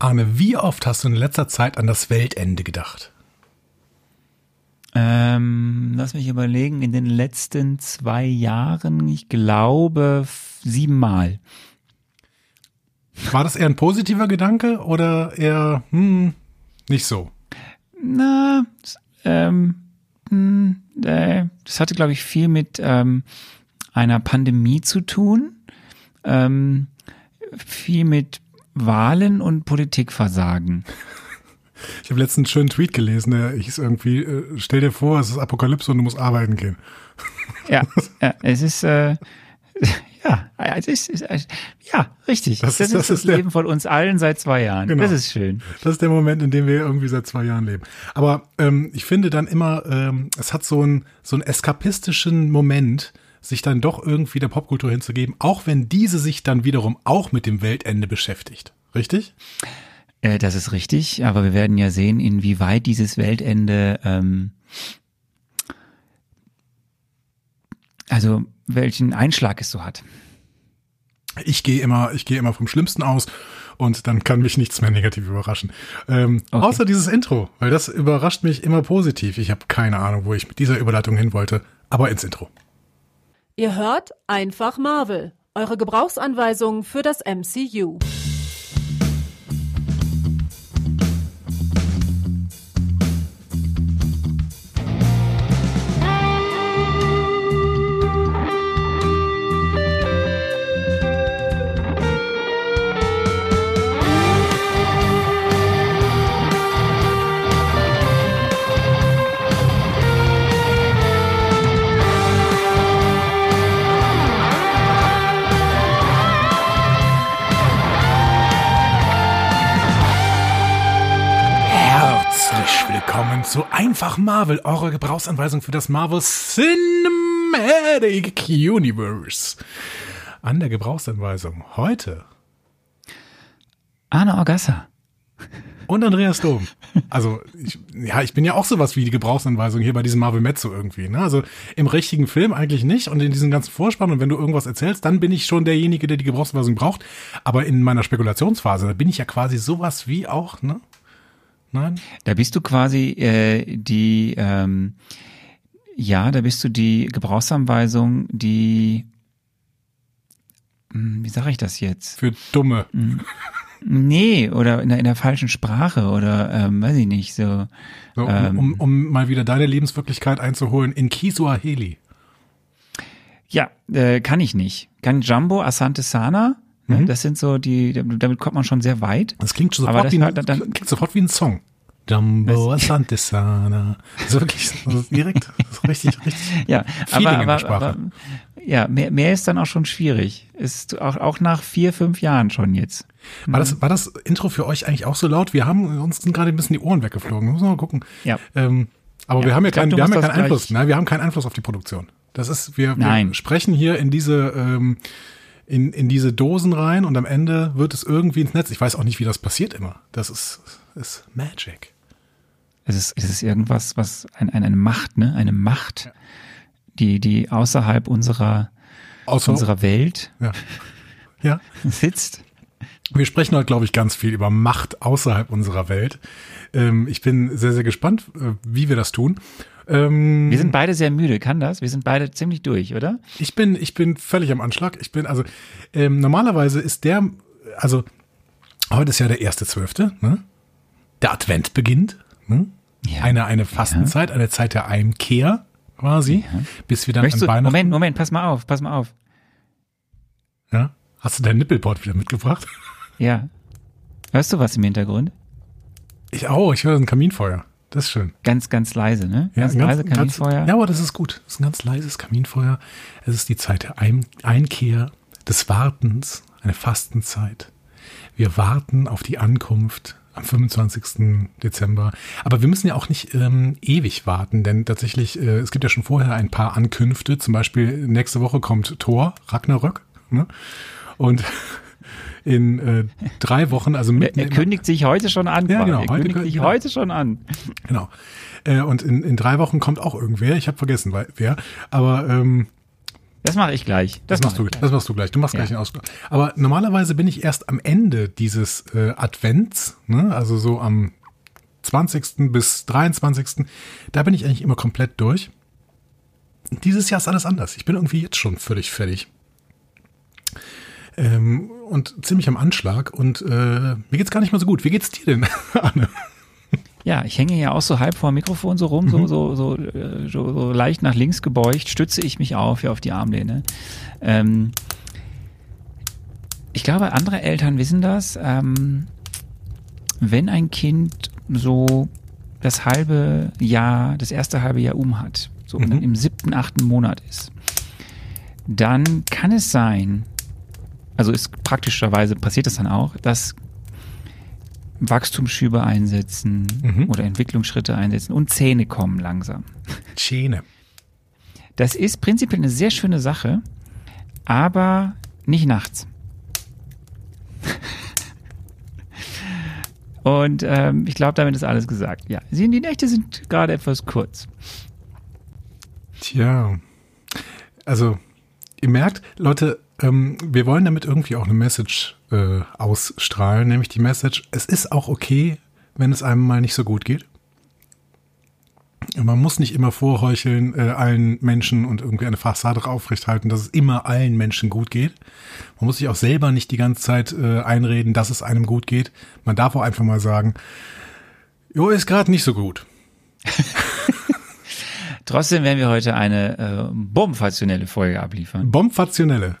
Arne, wie oft hast du in letzter Zeit an das Weltende gedacht? Ähm, lass mich überlegen, in den letzten zwei Jahren, ich glaube, siebenmal. War das eher ein positiver Gedanke oder eher hm, nicht so? Na, ähm, hm, äh, das hatte, glaube ich, viel mit ähm, einer Pandemie zu tun, ähm, viel mit Wahlen und Politikversagen. Ich habe letztens einen schönen Tweet gelesen, der hieß irgendwie, äh, stell dir vor, es ist Apokalypse und du musst arbeiten gehen. Ja, ja es ist, äh, ja, es ist, ist, ja, richtig. Das, das ist das, ist das Leben von uns allen seit zwei Jahren. Genau. Das ist schön. Das ist der Moment, in dem wir irgendwie seit zwei Jahren leben. Aber ähm, ich finde dann immer, ähm, es hat so einen so einen eskapistischen Moment, sich dann doch irgendwie der Popkultur hinzugeben, auch wenn diese sich dann wiederum auch mit dem Weltende beschäftigt. Richtig? Äh, das ist richtig, aber wir werden ja sehen, inwieweit dieses Weltende, ähm, also welchen Einschlag es so hat. Ich gehe immer, ich gehe immer vom Schlimmsten aus und dann kann mich nichts mehr negativ überraschen. Ähm, okay. Außer dieses Intro, weil das überrascht mich immer positiv. Ich habe keine Ahnung, wo ich mit dieser Überleitung hin wollte, aber ins Intro. Ihr hört einfach Marvel, eure Gebrauchsanweisung für das MCU. Willkommen zu Einfach Marvel, eure Gebrauchsanweisung für das Marvel Cinematic Universe. An der Gebrauchsanweisung heute Arne Orgassa. Und Andreas Dom. Also, ich, ja, ich bin ja auch sowas wie die Gebrauchsanweisung hier bei diesem Marvel Mezzo irgendwie. Ne? Also im richtigen Film eigentlich nicht und in diesem ganzen Vorspann und wenn du irgendwas erzählst, dann bin ich schon derjenige, der die Gebrauchsanweisung braucht. Aber in meiner Spekulationsphase, da bin ich ja quasi sowas wie auch, ne? Nein? Da bist du quasi äh, die, ähm, ja, da bist du die Gebrauchsanweisung, die, hm, wie sage ich das jetzt? Für Dumme. Hm. Nee, oder in der, in der falschen Sprache oder ähm, weiß ich nicht, so. so um, ähm, um, um mal wieder deine Lebenswirklichkeit einzuholen, in Kiswahili. Ja, äh, kann ich nicht. Kann Jumbo Asante Sana? Mhm. Das sind so die, damit kommt man schon sehr weit. Das klingt schon sofort, wie, ein, dann, klingt sofort wie ein Song. Jumbo Asante Sana. So wirklich so direkt, so richtig, richtig. ja, aber, aber, aber, ja, mehr, mehr ist dann auch schon schwierig. Ist auch, auch nach vier, fünf Jahren schon jetzt. War das, war das Intro für euch eigentlich auch so laut? Wir haben uns sind gerade ein bisschen die Ohren weggeflogen. Wir müssen mal gucken. Ja. Ähm, aber ja, wir haben ja keinen, wir haben ja keinen Einfluss. Nein, wir haben keinen Einfluss auf die Produktion. Das ist, wir, wir sprechen hier in diese, ähm, in, in diese Dosen rein und am Ende wird es irgendwie ins Netz. Ich weiß auch nicht, wie das passiert immer. Das ist, ist Magic. Es ist, es ist irgendwas, was ein, ein, eine Macht, ne? Eine Macht, die, die außerhalb unserer, Außer, unserer Welt ja. Ja. sitzt. Wir sprechen heute, glaube ich, ganz viel über Macht außerhalb unserer Welt. Ähm, ich bin sehr, sehr gespannt, äh, wie wir das tun. Ähm, wir sind beide sehr müde, kann das? Wir sind beide ziemlich durch, oder? Ich bin, ich bin völlig am Anschlag. Ich bin, also, ähm, normalerweise ist der, also, heute ist ja der erste Zwölfte, ne? Der Advent beginnt, ne? Ja. Eine, eine Fastenzeit, ja. eine Zeit der Einkehr, quasi, ja. bis wir dann Möchtest an Weihnachten. Moment, Moment, pass mal auf, pass mal auf. Ja? Hast du dein Nippelboard wieder mitgebracht? Ja. Hörst du was im Hintergrund? Ich auch, ich höre ein Kaminfeuer. Das ist schön. Ganz, ganz leise, ne? Ganz, ja, leise ganz, Kaminfeuer. Ganz, ja, aber das ist gut. Das ist ein ganz leises Kaminfeuer. Es ist die Zeit der Ein Einkehr, des Wartens, eine Fastenzeit. Wir warten auf die Ankunft am 25. Dezember. Aber wir müssen ja auch nicht ähm, ewig warten, denn tatsächlich, äh, es gibt ja schon vorher ein paar Ankünfte. Zum Beispiel nächste Woche kommt Thor, Ragnarök. Ne? Und in äh, drei Wochen, also mitten Er, er kündigt sich heute schon an. Ja, genau. Er heute, kündigt sich genau. heute schon an. Genau. Äh, und in, in drei Wochen kommt auch irgendwer. Ich habe vergessen, wer. Aber ähm, Das mache ich gleich. Das, das machst du, gleich. das machst du gleich. Du machst ja. gleich den Ausgang. Aber normalerweise bin ich erst am Ende dieses äh, Advents, ne? also so am 20. bis 23. Da bin ich eigentlich immer komplett durch. Dieses Jahr ist alles anders. Ich bin irgendwie jetzt schon völlig fertig. Ähm, und ziemlich am Anschlag. Und äh, mir geht's gar nicht mal so gut. Wie geht's dir denn, Anne? Ja, ich hänge ja auch so halb vor dem Mikrofon so rum, mhm. so, so, äh, so, so, leicht nach links gebeugt, stütze ich mich auf, ja, auf die Armlehne. Ähm, ich glaube, andere Eltern wissen das. Ähm, wenn ein Kind so das halbe Jahr, das erste halbe Jahr um hat, so mhm. im siebten, achten Monat ist, dann kann es sein, also ist praktischerweise passiert das dann auch, dass Wachstumsschübe einsetzen mhm. oder Entwicklungsschritte einsetzen und Zähne kommen langsam. Zähne. Das ist prinzipiell eine sehr schöne Sache, aber nicht nachts. und ähm, ich glaube, damit ist alles gesagt. Ja, die Nächte sind gerade etwas kurz. Tja, also ihr merkt, Leute, ähm, wir wollen damit irgendwie auch eine Message äh, ausstrahlen, nämlich die Message, es ist auch okay, wenn es einem mal nicht so gut geht. Man muss nicht immer vorheucheln, äh, allen Menschen und irgendwie eine Fassade aufrechthalten, dass es immer allen Menschen gut geht. Man muss sich auch selber nicht die ganze Zeit äh, einreden, dass es einem gut geht. Man darf auch einfach mal sagen, jo, ist gerade nicht so gut. Trotzdem werden wir heute eine äh, bombationelle Folge abliefern. Bombationelle.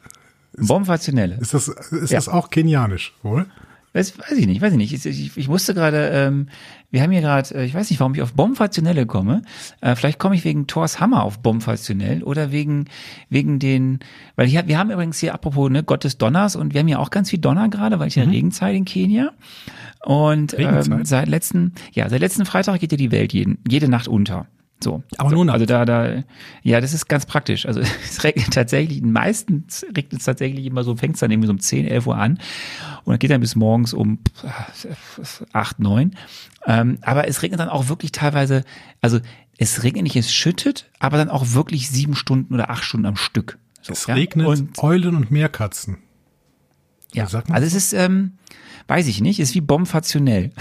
Bombationelle. Ist das, ist ja. das auch kenianisch, wohl? Das weiß ich nicht, weiß ich nicht. Ich, ich, ich musste gerade, ähm, wir haben hier gerade, äh, ich weiß nicht, warum ich auf Bomfationelle komme. Äh, vielleicht komme ich wegen Thors Hammer auf Bomfationell oder wegen wegen den, weil hier, wir haben übrigens hier apropos ne, Gott des Donners und wir haben ja auch ganz viel Donner gerade, weil ich mhm. ja Regenzeit in Kenia. Und ähm, seit letzten, ja, seit letzten Freitag geht ja die Welt jeden, jede Nacht unter. So. Aber nur Also da, da, ja, das ist ganz praktisch. Also es regnet tatsächlich, meistens regnet es tatsächlich immer so, fängt es dann irgendwie so um 10, 11 Uhr an und dann geht dann bis morgens um 8, 9. Ähm, aber es regnet dann auch wirklich teilweise, also es regnet nicht, es schüttet, aber dann auch wirklich sieben Stunden oder acht Stunden am Stück. So, es ja? regnet und, Eulen und Meerkatzen. Ja, also es ist, ähm, weiß ich nicht, ist wie bomfationell.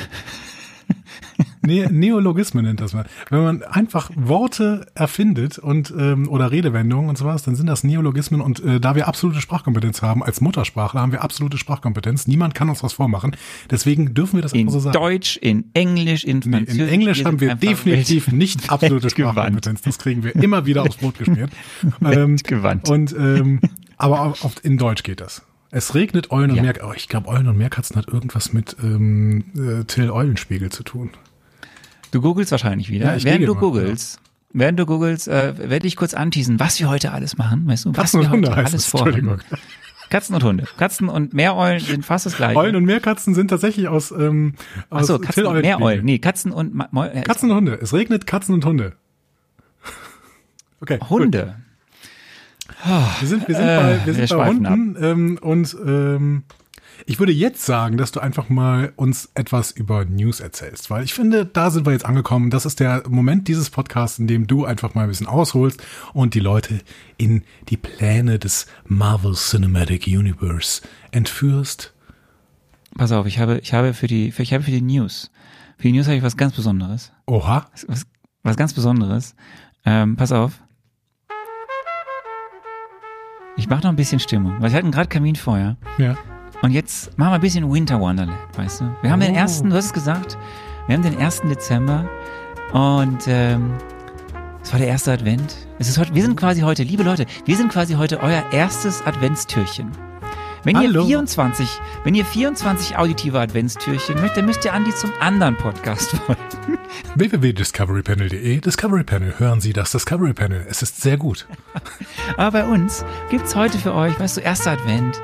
Ne Neologismen nennt das man. Wenn man einfach Worte erfindet und ähm, oder Redewendungen und sowas, dann sind das Neologismen und äh, da wir absolute Sprachkompetenz haben als Muttersprachler, haben wir absolute Sprachkompetenz. Niemand kann uns was vormachen. Deswegen dürfen wir das in einfach so sagen. In Deutsch, in Englisch, in Französisch. Nee, in Englisch haben wir definitiv nicht absolute Sprachkompetenz. Das kriegen wir immer wieder aufs Brot geschmiert. ähm, gewandt. Und ähm, aber auch in Deutsch geht das. Es regnet Eulen und ja. Meerkatzen. Oh, ich glaube, Eulen und Meerkatzen hat irgendwas mit ähm, äh, Till Eulenspiegel zu tun. Du googelst wahrscheinlich wieder. Ja, während du mal, googelst, ja. während du googelst, äh, werde ich kurz anteasen, was wir heute alles machen. Weißt du, was Katzen wir heute alles vorhaben. Katzen und Hunde. Katzen und Meereulen sind fast das gleiche. Eulen und Meerkatzen sind tatsächlich aus, ähm, aus Ach so, Katzen und Meereulen. Nee, Katzen und Ma äh, Katzen und Hunde. Es regnet Katzen und Hunde. Okay. Hunde. Wir sind, wir sind äh, bei, wir sind wir bei Hunden ähm, und ähm, ich würde jetzt sagen, dass du einfach mal uns etwas über News erzählst, weil ich finde, da sind wir jetzt angekommen. Das ist der Moment dieses Podcasts, in dem du einfach mal ein bisschen ausholst und die Leute in die Pläne des Marvel Cinematic Universe entführst. Pass auf, ich habe, ich habe für die, für, ich habe für die News, für die News habe ich was ganz Besonderes. Oha. Was, was ganz Besonderes. Ähm, pass auf. Ich mache noch ein bisschen Stimmung, weil wir hatten gerade Kaminfeuer. Ja. Und jetzt machen wir ein bisschen Winter Wonderland, weißt du? Wir haben oh. den ersten, du hast es gesagt, wir haben den ersten Dezember und ähm, es war der erste Advent. Es ist heute, wir sind quasi heute, liebe Leute, wir sind quasi heute euer erstes Adventstürchen. Wenn Hallo. ihr 24, wenn ihr 24 auditive Adventstürchen möchtet, dann müsst ihr Andi zum anderen Podcast folgen. www.discoverypanel.de Discovery Panel. Hören Sie das Discovery Panel. Es ist sehr gut. Aber bei uns gibt's heute für euch, weißt du, erster Advent.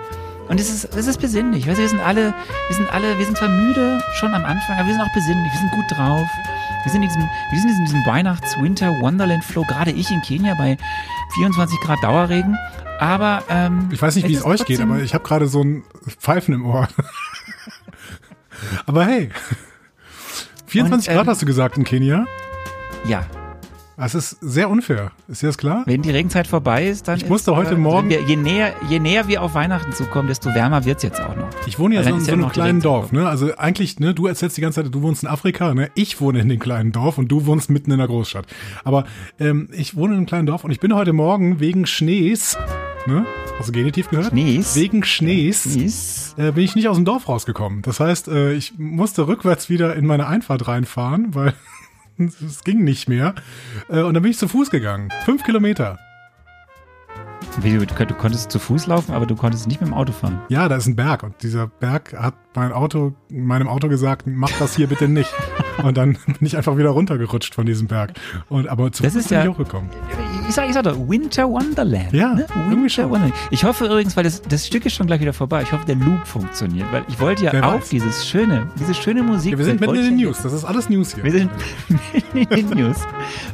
Und es ist, es ist besinnlich. Weißt du, wir sind alle, wir sind alle, wir sind zwar müde schon am Anfang, aber wir sind auch besinnlich, wir sind gut drauf. Wir sind in diesem, wir sind in diesem Weihnachts-Winter-Wonderland-Flow, gerade ich in Kenia bei 24 Grad Dauerregen. Aber ähm, ich weiß nicht, wie es euch geht, aber ich habe gerade so ein Pfeifen im Ohr. aber hey, 24 und, Grad ähm, hast du gesagt in Kenia? Ja. Das ist sehr unfair. Ist dir das klar? Wenn die Regenzeit vorbei ist, dann Ich musste ist, heute äh, Morgen- wir, je, näher, je näher wir auf Weihnachten zukommen, desto wärmer wird's jetzt auch noch. Ich wohne ja so in so einem kleinen Dorf, ne? Also eigentlich, ne, du erzählst die ganze Zeit, du wohnst in Afrika, ne? Ich wohne in dem kleinen Dorf und du wohnst mitten in der Großstadt. Aber ähm, ich wohne in einem kleinen Dorf und ich bin heute Morgen wegen Schnees, ne? Hast du Genitiv gehört? Schnees? Wegen Schnees. Schnees? Äh, bin ich nicht aus dem Dorf rausgekommen. Das heißt, äh, ich musste rückwärts wieder in meine Einfahrt reinfahren, weil es ging nicht mehr. Äh, und dann bin ich zu Fuß gegangen. Fünf Kilometer. Du, du konntest zu Fuß laufen, aber du konntest nicht mit dem Auto fahren. Ja, da ist ein Berg und dieser Berg hat mein Auto, meinem Auto gesagt, mach das hier bitte nicht. Und dann bin ich einfach wieder runtergerutscht von diesem Berg. Und aber zu Das Fuß ist bin ja- ich auch gekommen. Ich sag, ich sag doch, Winter Wonderland. Ja, ne? Winter. Wonderland. Ich hoffe übrigens, weil das, das Stück ist schon gleich wieder vorbei. Ich hoffe, der Loop funktioniert, weil ich wollte ja Wer auch weiß. dieses schöne, diese schöne Musik. Ja, wir sind mitten in den News. Das ist alles News Wir hier. sind mitten in den News.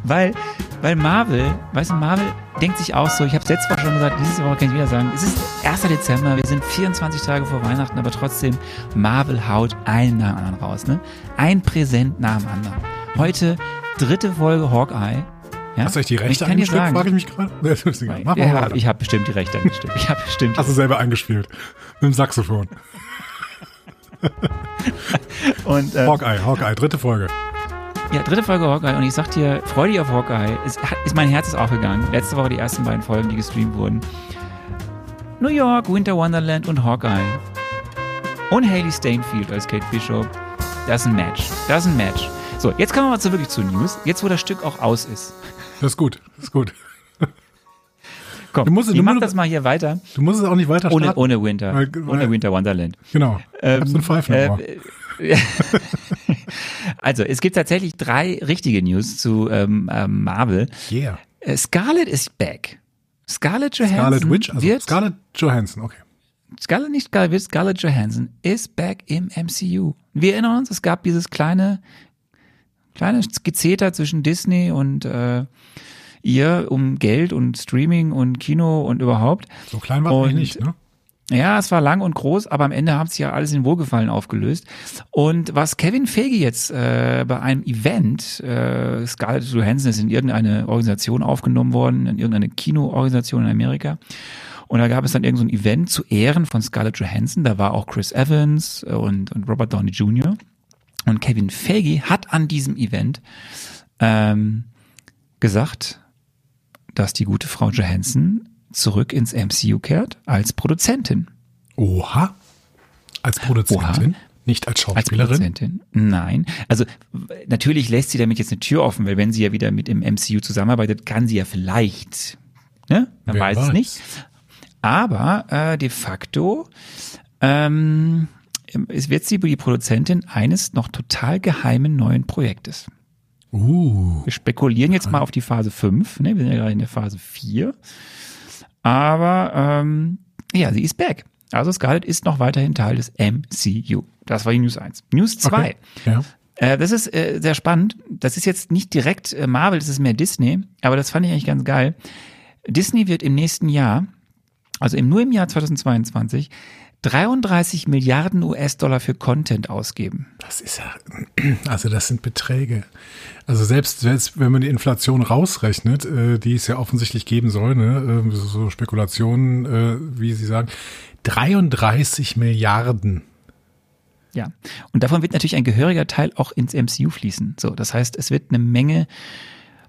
Weil, weil Marvel, weißt du, Marvel denkt sich auch so, ich habe es letzte Woche schon gesagt, diese Woche kann ich wieder sagen, es ist 1. Dezember, wir sind 24 Tage vor Weihnachten, aber trotzdem, Marvel haut einen nach dem anderen raus. Ne? Ein Präsent nach dem anderen. Heute dritte Folge Hawkeye. Ja? Hast du euch die Rechte sagen, frage ich mich gerade. Mach mal ja, weiter. ich habe bestimmt die Rechte eingestellt. Ich habe bestimmt Hast du selber eingespielt. Mit dem Saxophon. Und, äh, Hawkeye, Hawkeye, dritte Folge. Ja, dritte Folge Hawkeye und ich sag dir, freu dich auf Hawkeye. Es ist mein Herz ist aufgegangen. Letzte Woche die ersten beiden Folgen, die gestreamt wurden. New York, Winter Wonderland und Hawkeye. Und Haley Stainfield als Kate Bishop. Das ist ein Match. Das ist ein Match. So, jetzt kommen wir mal zu wirklich zu News. Jetzt, wo das Stück auch aus ist. Das ist gut, das ist gut. Komm, Du musst- ich du mach musst- das mal hier weiter. Du musst es auch nicht weiter Ohne, starten. ohne Winter. Weil- ohne weil- Winter Wonderland. Genau. ich hab so einen Pfeifen äh, also, es gibt tatsächlich drei richtige News zu ähm, ähm, Marvel. Yeah. Äh, Scarlett ist back. Scarlett Johansson Scarlet Witch, also wird Scarlett Johansson, okay. Scarlett nicht Scarlett Scarlett Johansson ist back im MCU. Wir erinnern uns, es gab dieses kleine kleine Gezeter zwischen Disney und äh, ihr um Geld und Streaming und Kino und überhaupt. So klein war es eigentlich nicht, ne? Ja, es war lang und groß, aber am Ende haben sich ja alles in Wohlgefallen aufgelöst. Und was Kevin Feige jetzt äh, bei einem Event, äh, Scarlett Johansson ist in irgendeine Organisation aufgenommen worden, in irgendeine Kinoorganisation in Amerika. Und da gab es dann irgendein so ein Event zu Ehren von Scarlett Johansson. Da war auch Chris Evans und, und Robert Downey Jr. Und Kevin Feige hat an diesem Event ähm, gesagt, dass die gute Frau Johansson zurück ins MCU kehrt als Produzentin. Oha. Als Produzentin, nicht als Als Schauspielerin. Produzentin? Nein. Also natürlich lässt sie damit jetzt eine Tür offen, weil wenn sie ja wieder mit dem MCU zusammenarbeitet, kann sie ja vielleicht. Ne? Man Wer weiß, es weiß. nicht. Aber äh, de facto ähm, es wird sie die Produzentin eines noch total geheimen neuen Projektes. Uh, Wir spekulieren jetzt mal auf die Phase 5. Ne? Wir sind ja gerade in der Phase 4. Aber ähm, ja, sie ist back. Also Scarlett ist noch weiterhin Teil des MCU. Das war die News 1. News 2. okay. Ja. Äh, das ist äh, sehr spannend. Das ist jetzt nicht direkt äh, Marvel, das ist mehr Disney. Aber das fand ich eigentlich ganz geil. Disney wird im nächsten Jahr, also im, nur im Jahr 2022, 33 Milliarden US-Dollar für Content ausgeben. Das ist ja, also das sind Beträge. Also selbst, selbst wenn man die Inflation rausrechnet, äh, die es ja offensichtlich geben soll, ne, äh, so- Spekulationen, äh, wie Sie sagen, 33 Milliarden. Ja. Und davon wird natürlich ein gehöriger Teil auch ins MCU fließen. So, das heißt, es wird eine Menge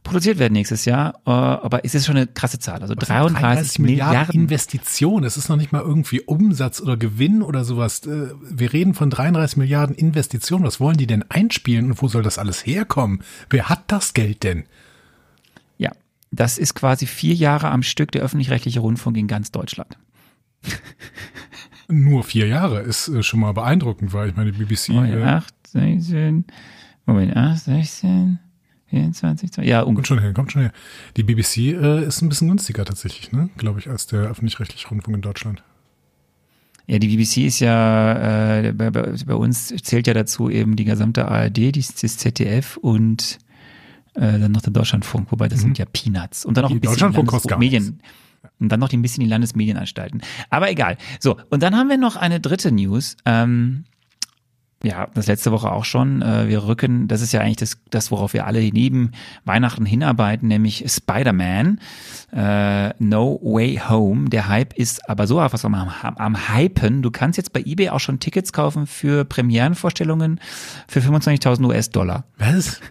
produziert werden nächstes Jahr, äh, aber es ist schon eine krasse Zahl. Also 33 Milliarden. Investitionen. Es ist noch nicht mal irgendwie Umsatz oder Gewinn oder sowas. Äh, Wir reden von 33 Milliarden Investitionen. Was wollen die denn einspielen und wo soll das alles herkommen? Wer hat das Geld denn? Ja, das ist quasi vier Jahre am Stück der öffentlich-rechtliche Rundfunk in ganz Deutschland. Nur vier Jahre ist äh, schon mal beeindruckend, weil ich meine, BBC. Moment, äh, 8, 16, Moment, 8, 16, 24, 20, ja, Kommt ungefähr. schon her, kommt schon her. Die BBC äh, ist ein bisschen günstiger tatsächlich, ne? Glaube ich, als der öffentlich-rechtliche Rundfunk in Deutschland. Ja, die BBC ist ja, äh, bei, bei, uns zählt ja dazu eben die gesamte ARD, die, das ZDF und äh, dann noch der Deutschlandfunk, wobei das sind ja Peanuts. Und dann noch Die ein bisschen Deutschlandfunk Medien. Und dann noch ein bisschen die Landesmedienanstalten. Aber egal. So, und dann haben wir noch eine dritte News. Ähm, ja, das letzte Woche auch schon. Äh, wir rücken, das ist ja eigentlich das, das worauf wir alle neben Weihnachten hinarbeiten, nämlich Spider-Man äh, No Way Home. Der Hype ist aber so was am, am Hypen. Du kannst jetzt bei eBay auch schon Tickets kaufen für Premierenvorstellungen für 25.000 US-Dollar. Was?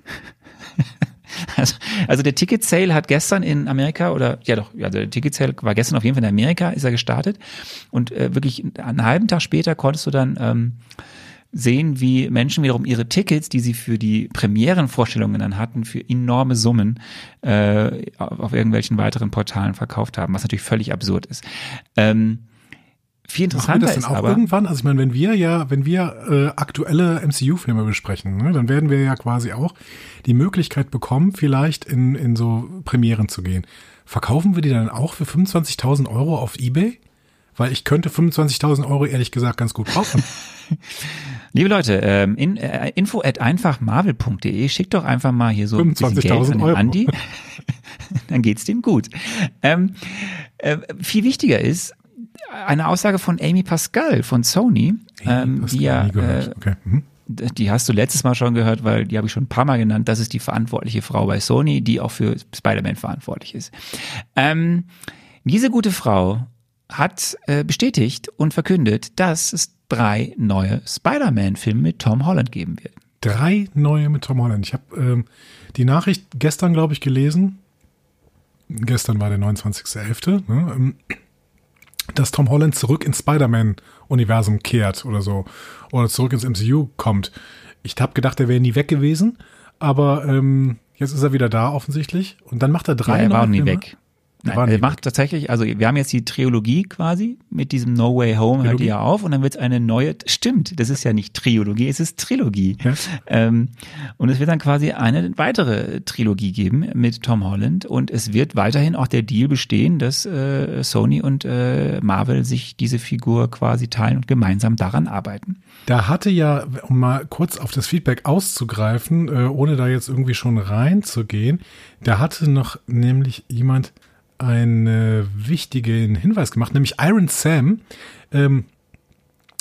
Also, also der Ticket Sale hat gestern in Amerika oder ja doch, ja, der Ticket Sale war gestern auf jeden Fall in Amerika, ist er gestartet und äh, wirklich einen halben Tag später konntest du dann ähm, sehen, wie Menschen wiederum ihre Tickets, die sie für die Premierenvorstellungen dann hatten, für enorme Summen äh, auf irgendwelchen weiteren Portalen verkauft haben, was natürlich völlig absurd ist. Ähm, viel interessanter das ist auch aber irgendwann, also ich meine, wenn wir ja, wenn wir äh, aktuelle MCU-Filme besprechen, ne, dann werden wir ja quasi auch die Möglichkeit bekommen, vielleicht in, in so Premieren zu gehen. Verkaufen wir die dann auch für 25.000 Euro auf Ebay? Weil ich könnte 25.000 Euro ehrlich gesagt ganz gut brauchen. Liebe Leute, ähm, in, äh, info at einfachmarvel.de, schickt doch einfach mal hier so ein bisschen Geld 25.000 an den Euro. Andi. Dann geht's dem gut. Ähm, äh, viel wichtiger ist eine Aussage von Amy Pascal von Sony, ähm, Hast die ja, äh, okay. Mhm. die hast du letztes Mal schon gehört, weil die habe ich schon ein paar Mal genannt. Das ist die verantwortliche Frau bei Sony, die auch für Spider-Man verantwortlich ist. Ähm, diese gute Frau hat äh, bestätigt und verkündet, dass es drei neue Spider-Man-Filme mit Tom Holland geben wird. Drei neue mit Tom Holland. Ich habe ähm, die Nachricht gestern, glaube ich, gelesen. Gestern war der 29.11., ne, ähm, dass Tom Holland zurück ins Spider-Man-Universum kehrt oder so. Oder zurück ins MCU kommt. Ich habe gedacht, er wäre nie weg gewesen. Aber ähm, jetzt ist er wieder da offensichtlich. Und dann macht er drei Ja, er war nie Filme. weg. Nein, er macht tatsächlich, also wir haben jetzt die Trilogie quasi mit diesem No Way Home hört Trilogie? die ja auf und dann wird es eine neue, stimmt, das ist ja nicht Trilogie, es ist Trilogie. Ja. Ähm, und es wird dann quasi eine weitere Trilogie geben mit Tom Holland und es wird weiterhin auch der Deal bestehen, dass äh, Sony und äh, Marvel sich diese Figur quasi teilen und gemeinsam daran arbeiten. Da hatte ja, um mal kurz auf das Feedback auszugreifen, äh, ohne da jetzt irgendwie schon reinzugehen, da hatte noch nämlich jemand einen wichtigen Hinweis gemacht, nämlich Iron Sam, ähm,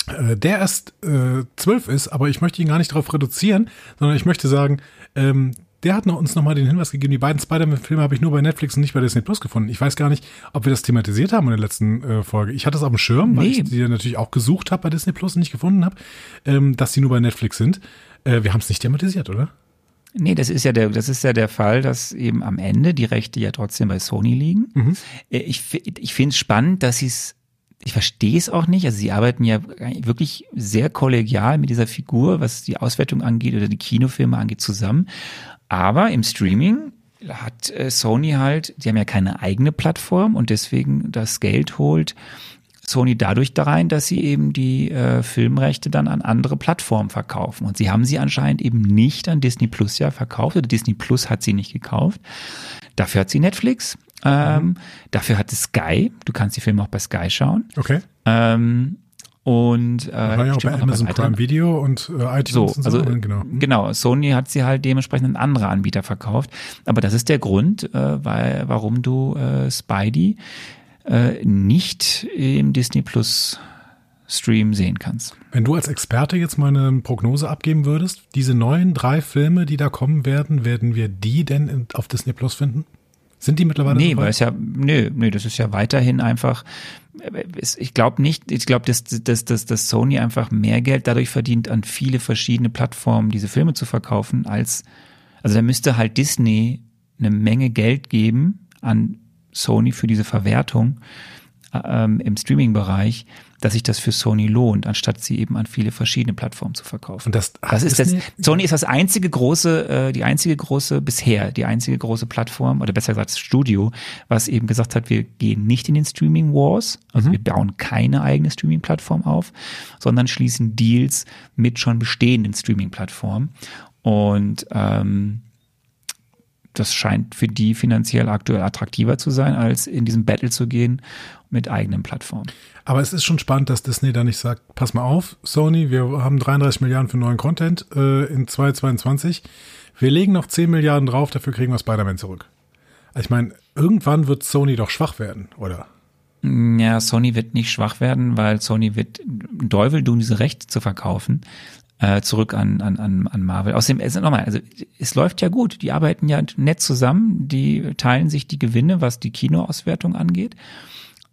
äh, der erst äh, zwölf ist, aber ich möchte ihn gar nicht darauf reduzieren, sondern ich möchte sagen, ähm, der hat noch, uns nochmal den Hinweis gegeben, die beiden Spider-Man-Filme habe ich nur bei Netflix und nicht bei Disney Plus gefunden. Ich weiß gar nicht, ob wir das thematisiert haben in der letzten äh, Folge. Ich hatte es auf dem Schirm, weil Nee. ich die natürlich auch gesucht habe bei Disney Plus und nicht gefunden habe, ähm, dass die nur bei Netflix sind. Äh, wir haben es nicht thematisiert, oder? Nee, das ist ja der, das ist ja der Fall, dass eben am Ende die Rechte ja trotzdem bei Sony liegen. Äh, Ich, ich finde es spannend, dass sie es, ich verstehe es auch nicht. Also sie arbeiten ja wirklich sehr kollegial mit dieser Figur, was die Auswertung angeht oder die Kinofilme angeht, zusammen. Aber im Streaming hat äh, Sony halt, die haben ja keine eigene Plattform und deswegen das Geld holt Sony dadurch da rein, dass sie eben die äh, Filmrechte dann an andere Plattformen verkaufen. Und sie haben sie anscheinend eben nicht an Disney Plus ja verkauft oder Disney Plus hat sie nicht gekauft. Dafür hat sie Netflix. Ähm, Dafür hat es Sky. Du kannst die Filme auch bei Sky schauen. Okay. Ähm, und äh, War ja auch bei Amazon weiteren. Prime Video und äh, iTunes So, und also so. genau. genau, Sony hat sie halt dementsprechend an andere Anbieter verkauft. Aber das ist der Grund, äh, weil, warum du äh, Spidey äh, nicht im Disney Plus Stream sehen kannst. Wenn du als Experte jetzt mal eine Prognose abgeben würdest, diese neuen drei Filme, die da kommen werden, werden wir die denn auf Disney Plus finden? Sind die mittlerweile Nee, weil es ja, nö, nö, das ist ja weiterhin einfach, ich glaube nicht, ich glaube, dass, dass, dass, dass Sony einfach mehr Geld dadurch verdient, an viele verschiedene Plattformen diese Filme zu verkaufen, als, also da müsste halt Disney eine Menge Geld geben an Sony für diese Verwertung ähm, im Streaming-Bereich, dass sich das für Sony lohnt, anstatt sie eben an viele verschiedene Plattformen zu verkaufen. Und das, Das ist das, Sony ist das einzige große, äh, die einzige große bisher, die einzige große Plattform oder besser gesagt Studio, was eben gesagt hat, wir gehen nicht in den Streaming Wars, also Mhm. wir bauen keine eigene Streaming-Plattform auf, sondern schließen Deals mit schon bestehenden Streaming-Plattformen und ähm, das scheint für die finanziell aktuell attraktiver zu sein, als in diesen Battle zu gehen mit eigenen Plattformen. Aber es ist schon spannend, dass Disney da nicht sagt, pass mal auf, Sony, wir haben 33 Milliarden für neuen Content äh, in 2022. Wir legen noch 10 Milliarden drauf, dafür kriegen wir Spider-Man zurück. Also ich meine, irgendwann wird Sony doch schwach werden, oder? Ja, Sony wird nicht schwach werden, weil Sony wird Teufel tun, diese Rechte zu verkaufen. Äh, zurück an, an, an, an Marvel. Außerdem, es, nochmal, also es läuft ja gut. Die arbeiten ja nett zusammen, die teilen sich die Gewinne, was die Kinoauswertung angeht.